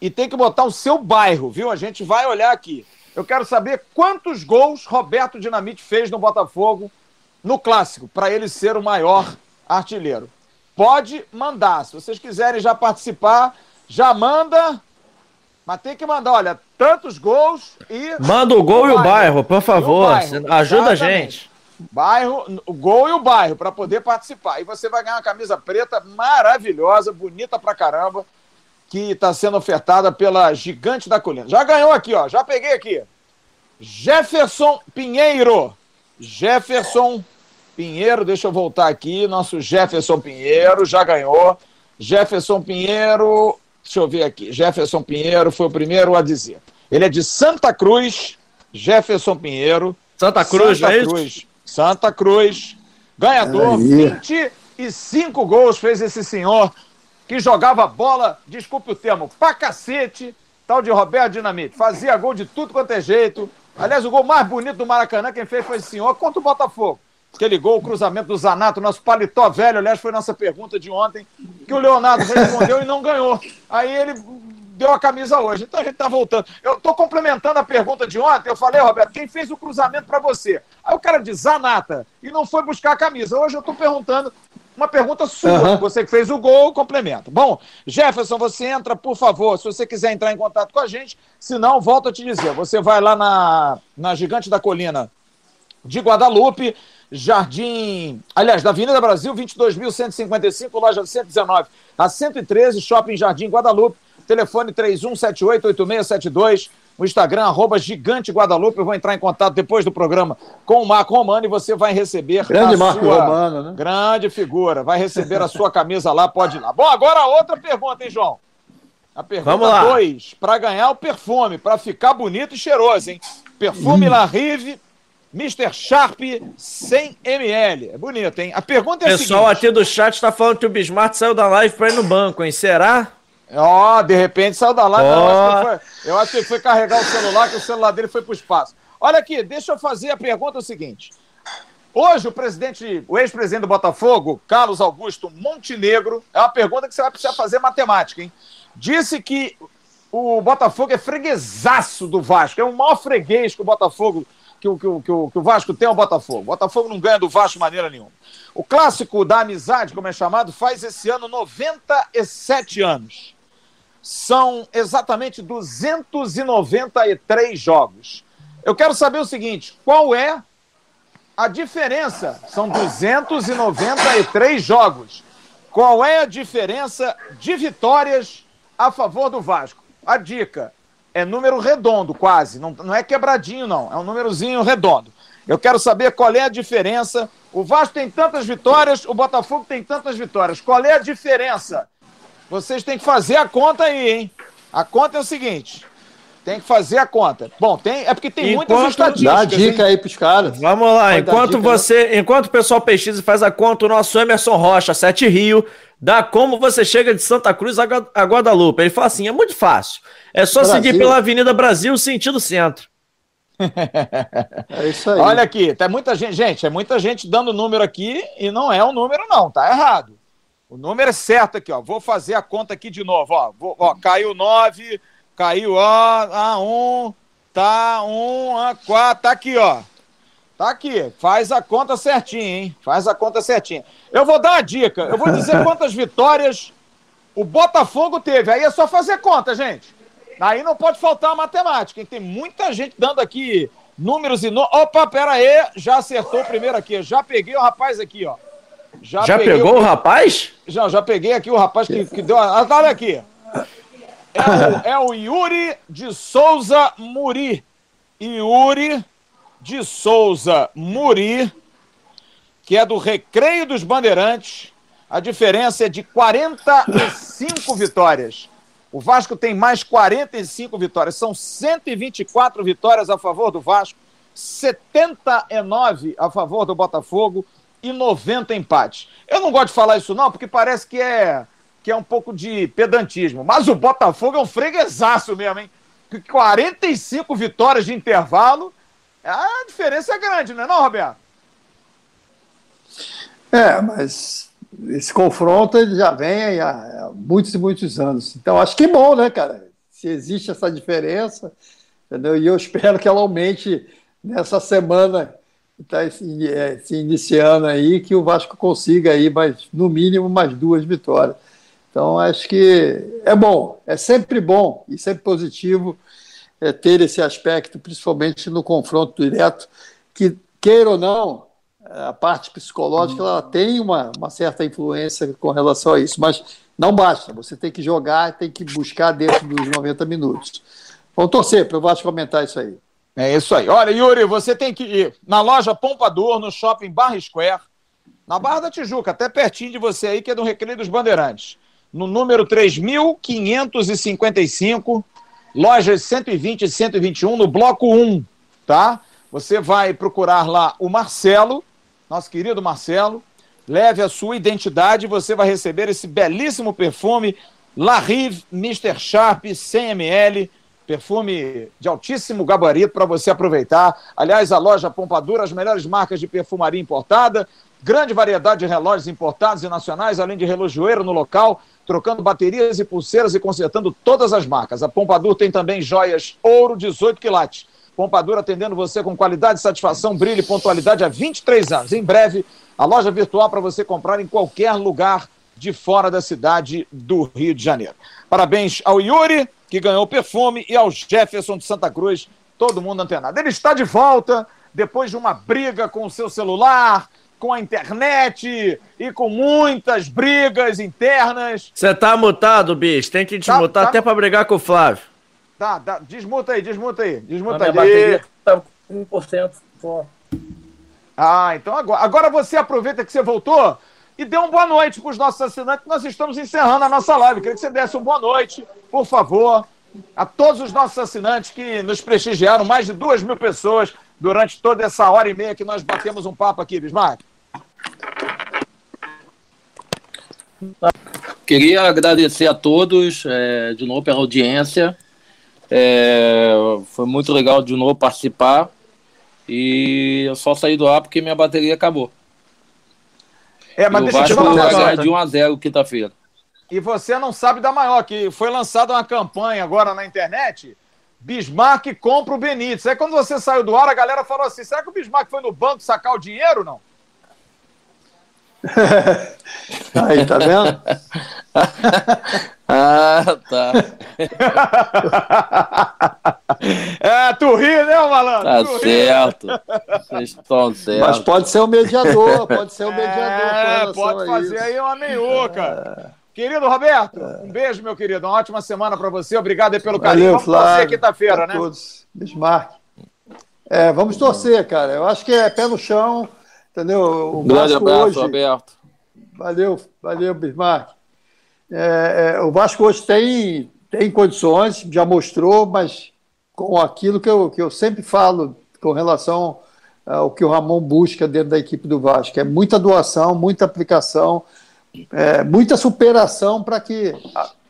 e tem que botar o seu bairro, viu? A gente vai olhar aqui. Eu quero saber quantos gols Roberto Dinamite fez no Botafogo no clássico, para ele ser o maior artilheiro. Pode mandar. Se vocês quiserem já participar, já manda. Mas tem que mandar, olha, tantos gols e. Manda o gol e o bairro, por favor. Bairro, Ajuda a gente. Bairro, o gol e o bairro, para poder participar. E você vai ganhar uma camisa preta maravilhosa, bonita pra caramba, que está sendo ofertada pela Gigante da Colina. Já ganhou aqui, ó. Já peguei aqui. Jefferson Pinheiro. Jefferson Pinheiro, deixa eu voltar aqui. Nosso Jefferson Pinheiro já ganhou. Jefferson Pinheiro, deixa eu ver aqui. Jefferson Pinheiro foi o primeiro a dizer. Ele é de Santa Cruz, Jefferson Pinheiro. Santa Cruz, Santa é Cruz. Santa Cruz. Ganhador, 20, 105 gols fez esse senhor que jogava bola, desculpe o termo, pra cacete, tal de Roberto Dinamite. Fazia gol de tudo quanto é jeito. Aliás, o gol mais bonito do Maracanã, quem fez foi esse senhor contra o Botafogo. Aquele gol, o cruzamento do Zanato, nosso paletó velho, aliás, foi nossa pergunta de ontem, que o Leonardo respondeu e não ganhou. Aí ele deu a camisa hoje. Então a gente está voltando. Eu estou complementando a pergunta de ontem. Eu falei, Roberto, quem fez o cruzamento para você? Aí o cara diz, Zanata, e não foi buscar a camisa. Hoje eu estou perguntando uma pergunta sua. Uhum. Você que fez o gol, complementa. Bom, Jefferson, você entra, por favor, se você quiser entrar em contato com a gente. Se não, volto a te dizer. Você vai lá na, na Gigante da Colina de Guadalupe, Jardim. Aliás, da Avenida Brasil, 22.155, loja 119 a 113, Shopping Jardim Guadalupe. Telefone 31788672. O Instagram, arroba Gigante Guadalupe. Eu vou entrar em contato depois do programa com o Marco Romano e você vai receber. Grande Marco sua... Romano, né? Grande figura. Vai receber a sua camisa lá, pode ir lá. Bom, agora outra pergunta, hein, João? A pergunta 2. Para ganhar o perfume, para ficar bonito e cheiroso, hein? Perfume hum. La Rive, Mr. Sharp 100 ml. É bonito, hein? A pergunta é a Pessoal aqui do chat está falando que o Bismarck saiu da live para ir no banco, hein? Será? Ó, oh, de repente saiu da live. Oh. Eu, acho foi, eu, acho que ele foi carregar o celular, que o celular dele foi para o espaço. Olha aqui, deixa eu fazer a pergunta o seguinte. Hoje, o presidente, o ex-presidente do Botafogo, Carlos Augusto Montenegro, é uma pergunta que você vai precisar fazer matemática, hein? Disse que o Botafogo é freguesaço do Vasco, é o maior freguês que o Botafogo, que o, que o, que o, que o Vasco tem ao Botafogo. O Botafogo não ganha do Vasco de maneira nenhuma. O clássico da amizade, como é chamado, faz esse ano 97 anos são exatamente 293 jogos. Eu quero saber o seguinte: qual é a diferença? São 293 jogos. Qual é a diferença de vitórias a favor do Vasco? A dica é número redondo, quase. Não, não é quebradinho, não. É um númerozinho redondo. Eu quero saber qual é a diferença. O Vasco tem tantas vitórias, o Botafogo tem tantas vitórias. Qual é a diferença vocês têm que fazer a conta aí, hein? A conta é o seguinte. Tem que fazer a conta. Bom, tem, é porque tem enquanto, muitas estatísticas. Dá dica hein? aí pros caras. Vamos lá, Pode enquanto dica, você, né? enquanto o pessoal pesquisa e faz a conta, o nosso Emerson Rocha, Sete Rio, dá como você chega de Santa Cruz a Guadalupe. Ele fala assim: é muito fácil. É só Brasil. seguir pela Avenida Brasil, sentido centro. [LAUGHS] é isso aí. Olha aqui, tá muita gente, gente, é muita gente dando número aqui e não é um número, não, tá errado. O número é certo aqui, ó. Vou fazer a conta aqui de novo, ó. Vou, ó caiu 9, caiu, ó, a 1, tá, 1, a 4, tá aqui, ó. Tá aqui, faz a conta certinho, hein? Faz a conta certinho. Eu vou dar uma dica, eu vou dizer [LAUGHS] quantas vitórias o Botafogo teve. Aí é só fazer conta, gente. Aí não pode faltar a matemática, hein? Tem muita gente dando aqui números e... No... Opa, pera aí, já acertou o primeiro aqui. Já peguei o rapaz aqui, ó. Já, já pegou o... o rapaz? Já, já peguei aqui o rapaz que, que deu. Olha aqui. É o, é o Yuri de Souza Muri. Yuri de Souza Muri, que é do Recreio dos Bandeirantes. A diferença é de 45 vitórias. O Vasco tem mais 45 vitórias. São 124 vitórias a favor do Vasco, 79 a favor do Botafogo e 90 empates. Eu não gosto de falar isso não, porque parece que é que é um pouco de pedantismo. Mas o Botafogo é um freguesaço mesmo, hein? 45 vitórias de intervalo, a diferença é grande, não é não, Roberto? É, mas esse confronto ele já vem há muitos e muitos anos. Então, acho que é bom, né, cara? Se existe essa diferença, entendeu? E eu espero que ela aumente nessa semana está se, é, se, iniciando aí, que o Vasco consiga aí mais, no mínimo mais duas vitórias. Então acho que é bom, é sempre bom e sempre positivo é, ter esse aspecto, principalmente no confronto direto, que queira ou não, a parte psicológica ela tem uma, uma certa influência com relação a isso, mas não basta, você tem que jogar, tem que buscar dentro dos 90 minutos. Vamos torcer para o Vasco aumentar isso aí. É isso aí. Olha, Yuri, você tem que ir na loja Pompador, no shopping Barra Square, na Barra da Tijuca, até pertinho de você aí, que é do Recreio dos Bandeirantes. No número 3555, lojas 120 e 121, no bloco 1, tá? Você vai procurar lá o Marcelo, nosso querido Marcelo, leve a sua identidade você vai receber esse belíssimo perfume La Rive Mr. Sharp 100 ml, perfume de altíssimo gabarito para você aproveitar. Aliás, a loja Pompadura, as melhores marcas de perfumaria importada, grande variedade de relógios importados e nacionais, além de relojoeiro no local, trocando baterias e pulseiras e consertando todas as marcas. A Pompadour tem também joias ouro 18 quilates. Pompadour atendendo você com qualidade, satisfação, brilho e pontualidade há 23 anos. Em breve, a loja virtual para você comprar em qualquer lugar de fora da cidade do Rio de Janeiro. Parabéns ao Yuri, que ganhou perfume, e ao Jefferson de Santa Cruz, todo mundo antenado. Ele está de volta depois de uma briga com o seu celular, com a internet e com muitas brigas internas. Você tá mutado, bicho. Tem que desmutar tá, tá... até para brigar com o Flávio. Tá, tá, desmuta aí, desmuta aí. Desmuta aí. bateria tá com 1% só. Ah, então agora, agora você aproveita que você voltou e dê uma boa noite para os nossos assinantes. Nós estamos encerrando a nossa live. Queria que você desse uma boa noite, por favor, a todos os nossos assinantes que nos prestigiaram, mais de duas mil pessoas durante toda essa hora e meia que nós batemos um papo aqui, Bismarck. Queria agradecer a todos é, de novo pela audiência. É, foi muito legal de novo participar. E eu só saí do ar porque minha bateria acabou. É, mas deixa eu te falar de 1 a 0 quinta-feira. E você não sabe da maior, que foi lançada uma campanha agora na internet. Bismarck compra o Benítez. Aí quando você saiu do ar, a galera falou assim: será que o Bismarck foi no banco sacar o dinheiro não? [LAUGHS] Aí, tá vendo? [LAUGHS] ah, tá. [LAUGHS] é, tu ri, né, malandro? Tá tu certo. Vocês estão certos. Mas pode ser o mediador, pode ser o mediador. É, pode fazer aí uma meiuca. É. Querido Roberto, um beijo, meu querido. Uma ótima semana para você. Obrigado aí pelo carinho. Valeu, vamos torcer quinta-feira, né? Todos. Bismarck. É, vamos torcer, cara. Eu acho que é pé no chão, entendeu? O Grande Vasco abraço, hoje... Roberto. Valeu, valeu, Bismarck. É, é, o Vasco hoje tem, tem condições, já mostrou, mas com aquilo que eu, que eu sempre falo com relação ao que o Ramon busca dentro da equipe do Vasco. É muita doação, muita aplicação, é, muita superação para que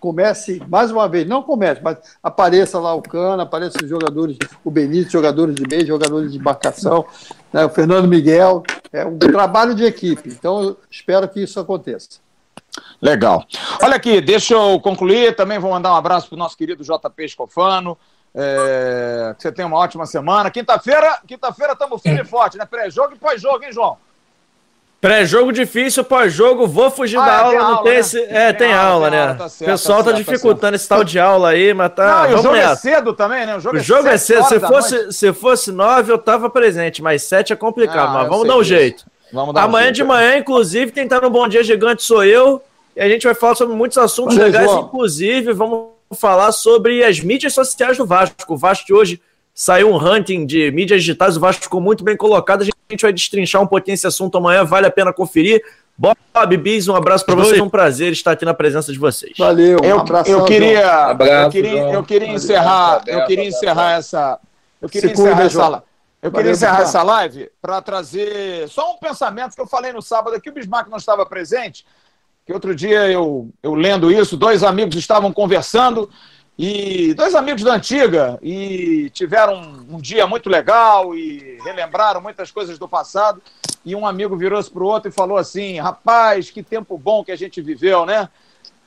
comece, mais uma vez, não comece, mas apareça lá o Cana, apareça os jogadores, o Benítez, jogadores de meio, jogadores de embarcação, né, o Fernando Miguel. É um trabalho de equipe. Então, espero que isso aconteça. Legal. Olha aqui, deixa eu concluir. Também vou mandar um abraço para o nosso querido JP Escofano. É, que você tenha uma ótima semana. Quinta-feira, quinta-feira estamos firme e forte, né? Pré-jogo e pós-jogo, hein, João? Pré-jogo difícil, pós-jogo, vou fugir ah, da é, aula, não tem né? esse. É, tem, tem aula, aula, né? Tá certo, o pessoal tá, tá certo, dificultando tá esse tal de aula aí, mas tá. Não, o jogo é nessa. é cedo também, né? O jogo, o é jogo é, cedo. Se fosse, se fosse nove, eu tava presente, mas sete é complicado. Ah, mas vamos dar um jeito. Vamos dar Amanhã um jeito, de manhã, inclusive, quem tá no Bom Dia Gigante sou eu. E a gente vai falar sobre muitos assuntos Valeu, legais, João. inclusive, vamos falar sobre as mídias sociais do Vasco. O Vasco de hoje saiu um ranking de mídias digitais, o Vasco ficou muito bem colocado. A gente vai destrinchar um pouquinho esse assunto amanhã, vale a pena conferir. Bob, Bis, um abraço para vocês, um prazer estar aqui na presença de vocês. Valeu, um eu, abraço. Eu queria, abraço, eu queria, eu queria encerrar, eu queria encerrar essa, eu queria encerrar essa, eu queria encerrar essa live para trazer só um pensamento que eu falei no sábado aqui, o Bismarck não estava presente, que outro dia eu, eu lendo isso, dois amigos estavam conversando e dois amigos da antiga e tiveram um, dia muito legal e relembraram muitas coisas do passado. E um amigo virou-se para o outro e falou assim: Rapaz, que tempo bom que a gente viveu, né?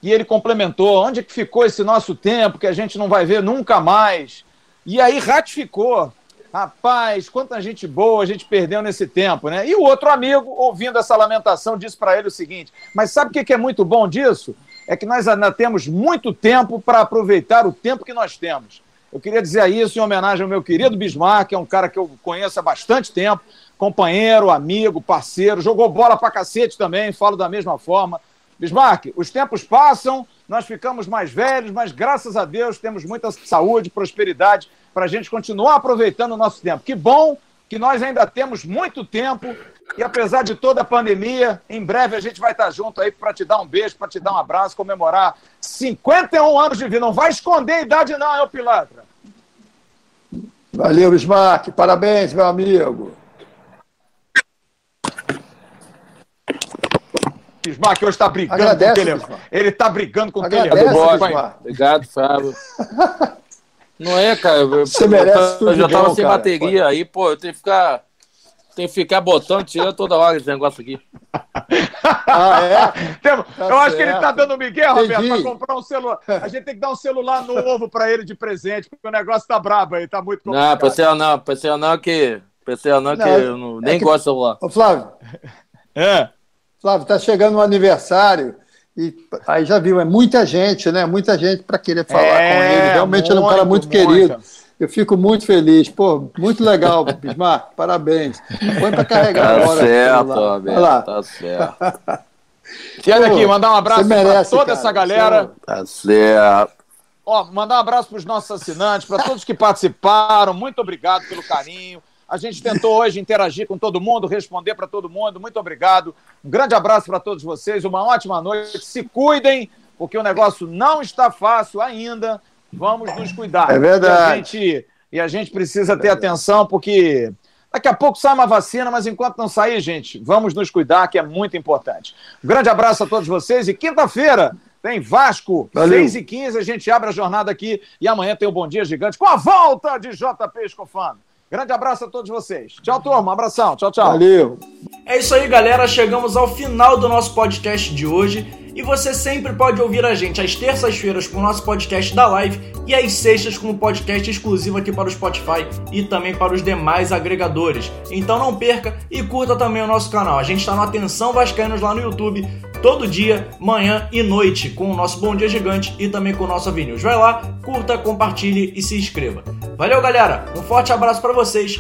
E ele complementou: Onde é que ficou esse nosso tempo que a gente não vai ver nunca mais? E aí ratificou: Rapaz, quanta gente boa a gente perdeu nesse tempo, né? E o outro amigo, ouvindo essa lamentação, disse para ele o seguinte: Mas sabe o que é muito bom disso? É que nós ainda temos muito tempo para aproveitar o tempo que nós temos. Eu queria dizer isso em homenagem ao meu querido Bismarck, que é um cara que eu conheço há bastante tempo, companheiro, amigo, parceiro, jogou bola pra cacete também, falo da mesma forma. Bismarck, os tempos passam, nós ficamos mais velhos, mas graças a Deus temos muita saúde, prosperidade para a gente continuar aproveitando o nosso tempo. Que bom que nós ainda temos muito tempo e apesar de toda a pandemia, em breve a gente vai estar junto aí para te dar um beijo, para te dar um abraço, comemorar 51 anos de vida. Não vai esconder a idade, não, é o Pilantra. Valeu, Bismarck. Parabéns, meu amigo. Bismarck hoje está brigando Agradece, com o telefone. Ele está brigando com o telefone. Obrigado, Fábio. [LAUGHS] Não é, cara. Eu, Você merece tudo eu já tava bom, sem cara. bateria aí, pô, eu tenho que ficar. Tenho que ficar botando, tirando toda hora esse negócio aqui. Ah, é? Tem- [LAUGHS] Tá eu acho que ele certo. tá dando Miguel, Roberto, Entendi. para comprar um celular. A gente tem que dar um celular novo para ele de presente, porque o negócio tá brabo aí, tá muito Não, complicado. pensei não, pensei não que. Pensei não que Não, eu não- nem é que- gosto de celular. Ô, Flávio, É. Flávio, tá chegando um aniversário e aí já viu, é muita gente, né? Muita gente para querer falar É, com ele. Realmente ele é um cara muito, muito, querido. muito. Eu fico muito feliz. Pô, muito legal, Bismarck. [LAUGHS] Parabéns. Põe para carregar Tá agora. certo, Vai Roberto. lá. Tá certo. E olha aqui, mandar um abraço para toda cara. essa galera. Tá certo. Ó, mandar um abraço para os nossos assinantes, para todos que participaram. Muito obrigado pelo carinho. A gente tentou hoje interagir com todo mundo, responder para todo mundo. Muito obrigado. Um grande abraço para todos vocês. Uma ótima noite. Se cuidem, porque o negócio não está fácil ainda. Vamos nos cuidar. É verdade. E a gente, e a gente precisa ter atenção, porque daqui a pouco sai uma vacina, mas enquanto não sair, gente, vamos nos cuidar, que é muito importante. Um grande abraço a todos vocês. E quinta-feira tem Vasco, Valeu. 6 e 15 a gente abre a jornada aqui e amanhã tem o Bom Dia Gigante com a volta de JP Escofano. Grande abraço a todos vocês. Tchau, turma. Um abração. Tchau, tchau. Valeu. É isso aí, galera. Chegamos ao final do nosso podcast de hoje. E você sempre pode ouvir a gente às terças-feiras com o nosso podcast da live e às sextas com o podcast exclusivo aqui para o Spotify e também para os demais agregadores. Então não perca e curta também o nosso canal. A gente está no Atenção Vascaínos lá no YouTube todo dia, manhã e noite com o nosso Bom Dia Gigante e também com o nosso Avenue. Vai lá, curta, compartilhe e se inscreva. Valeu, galera. Um forte abraço para vocês.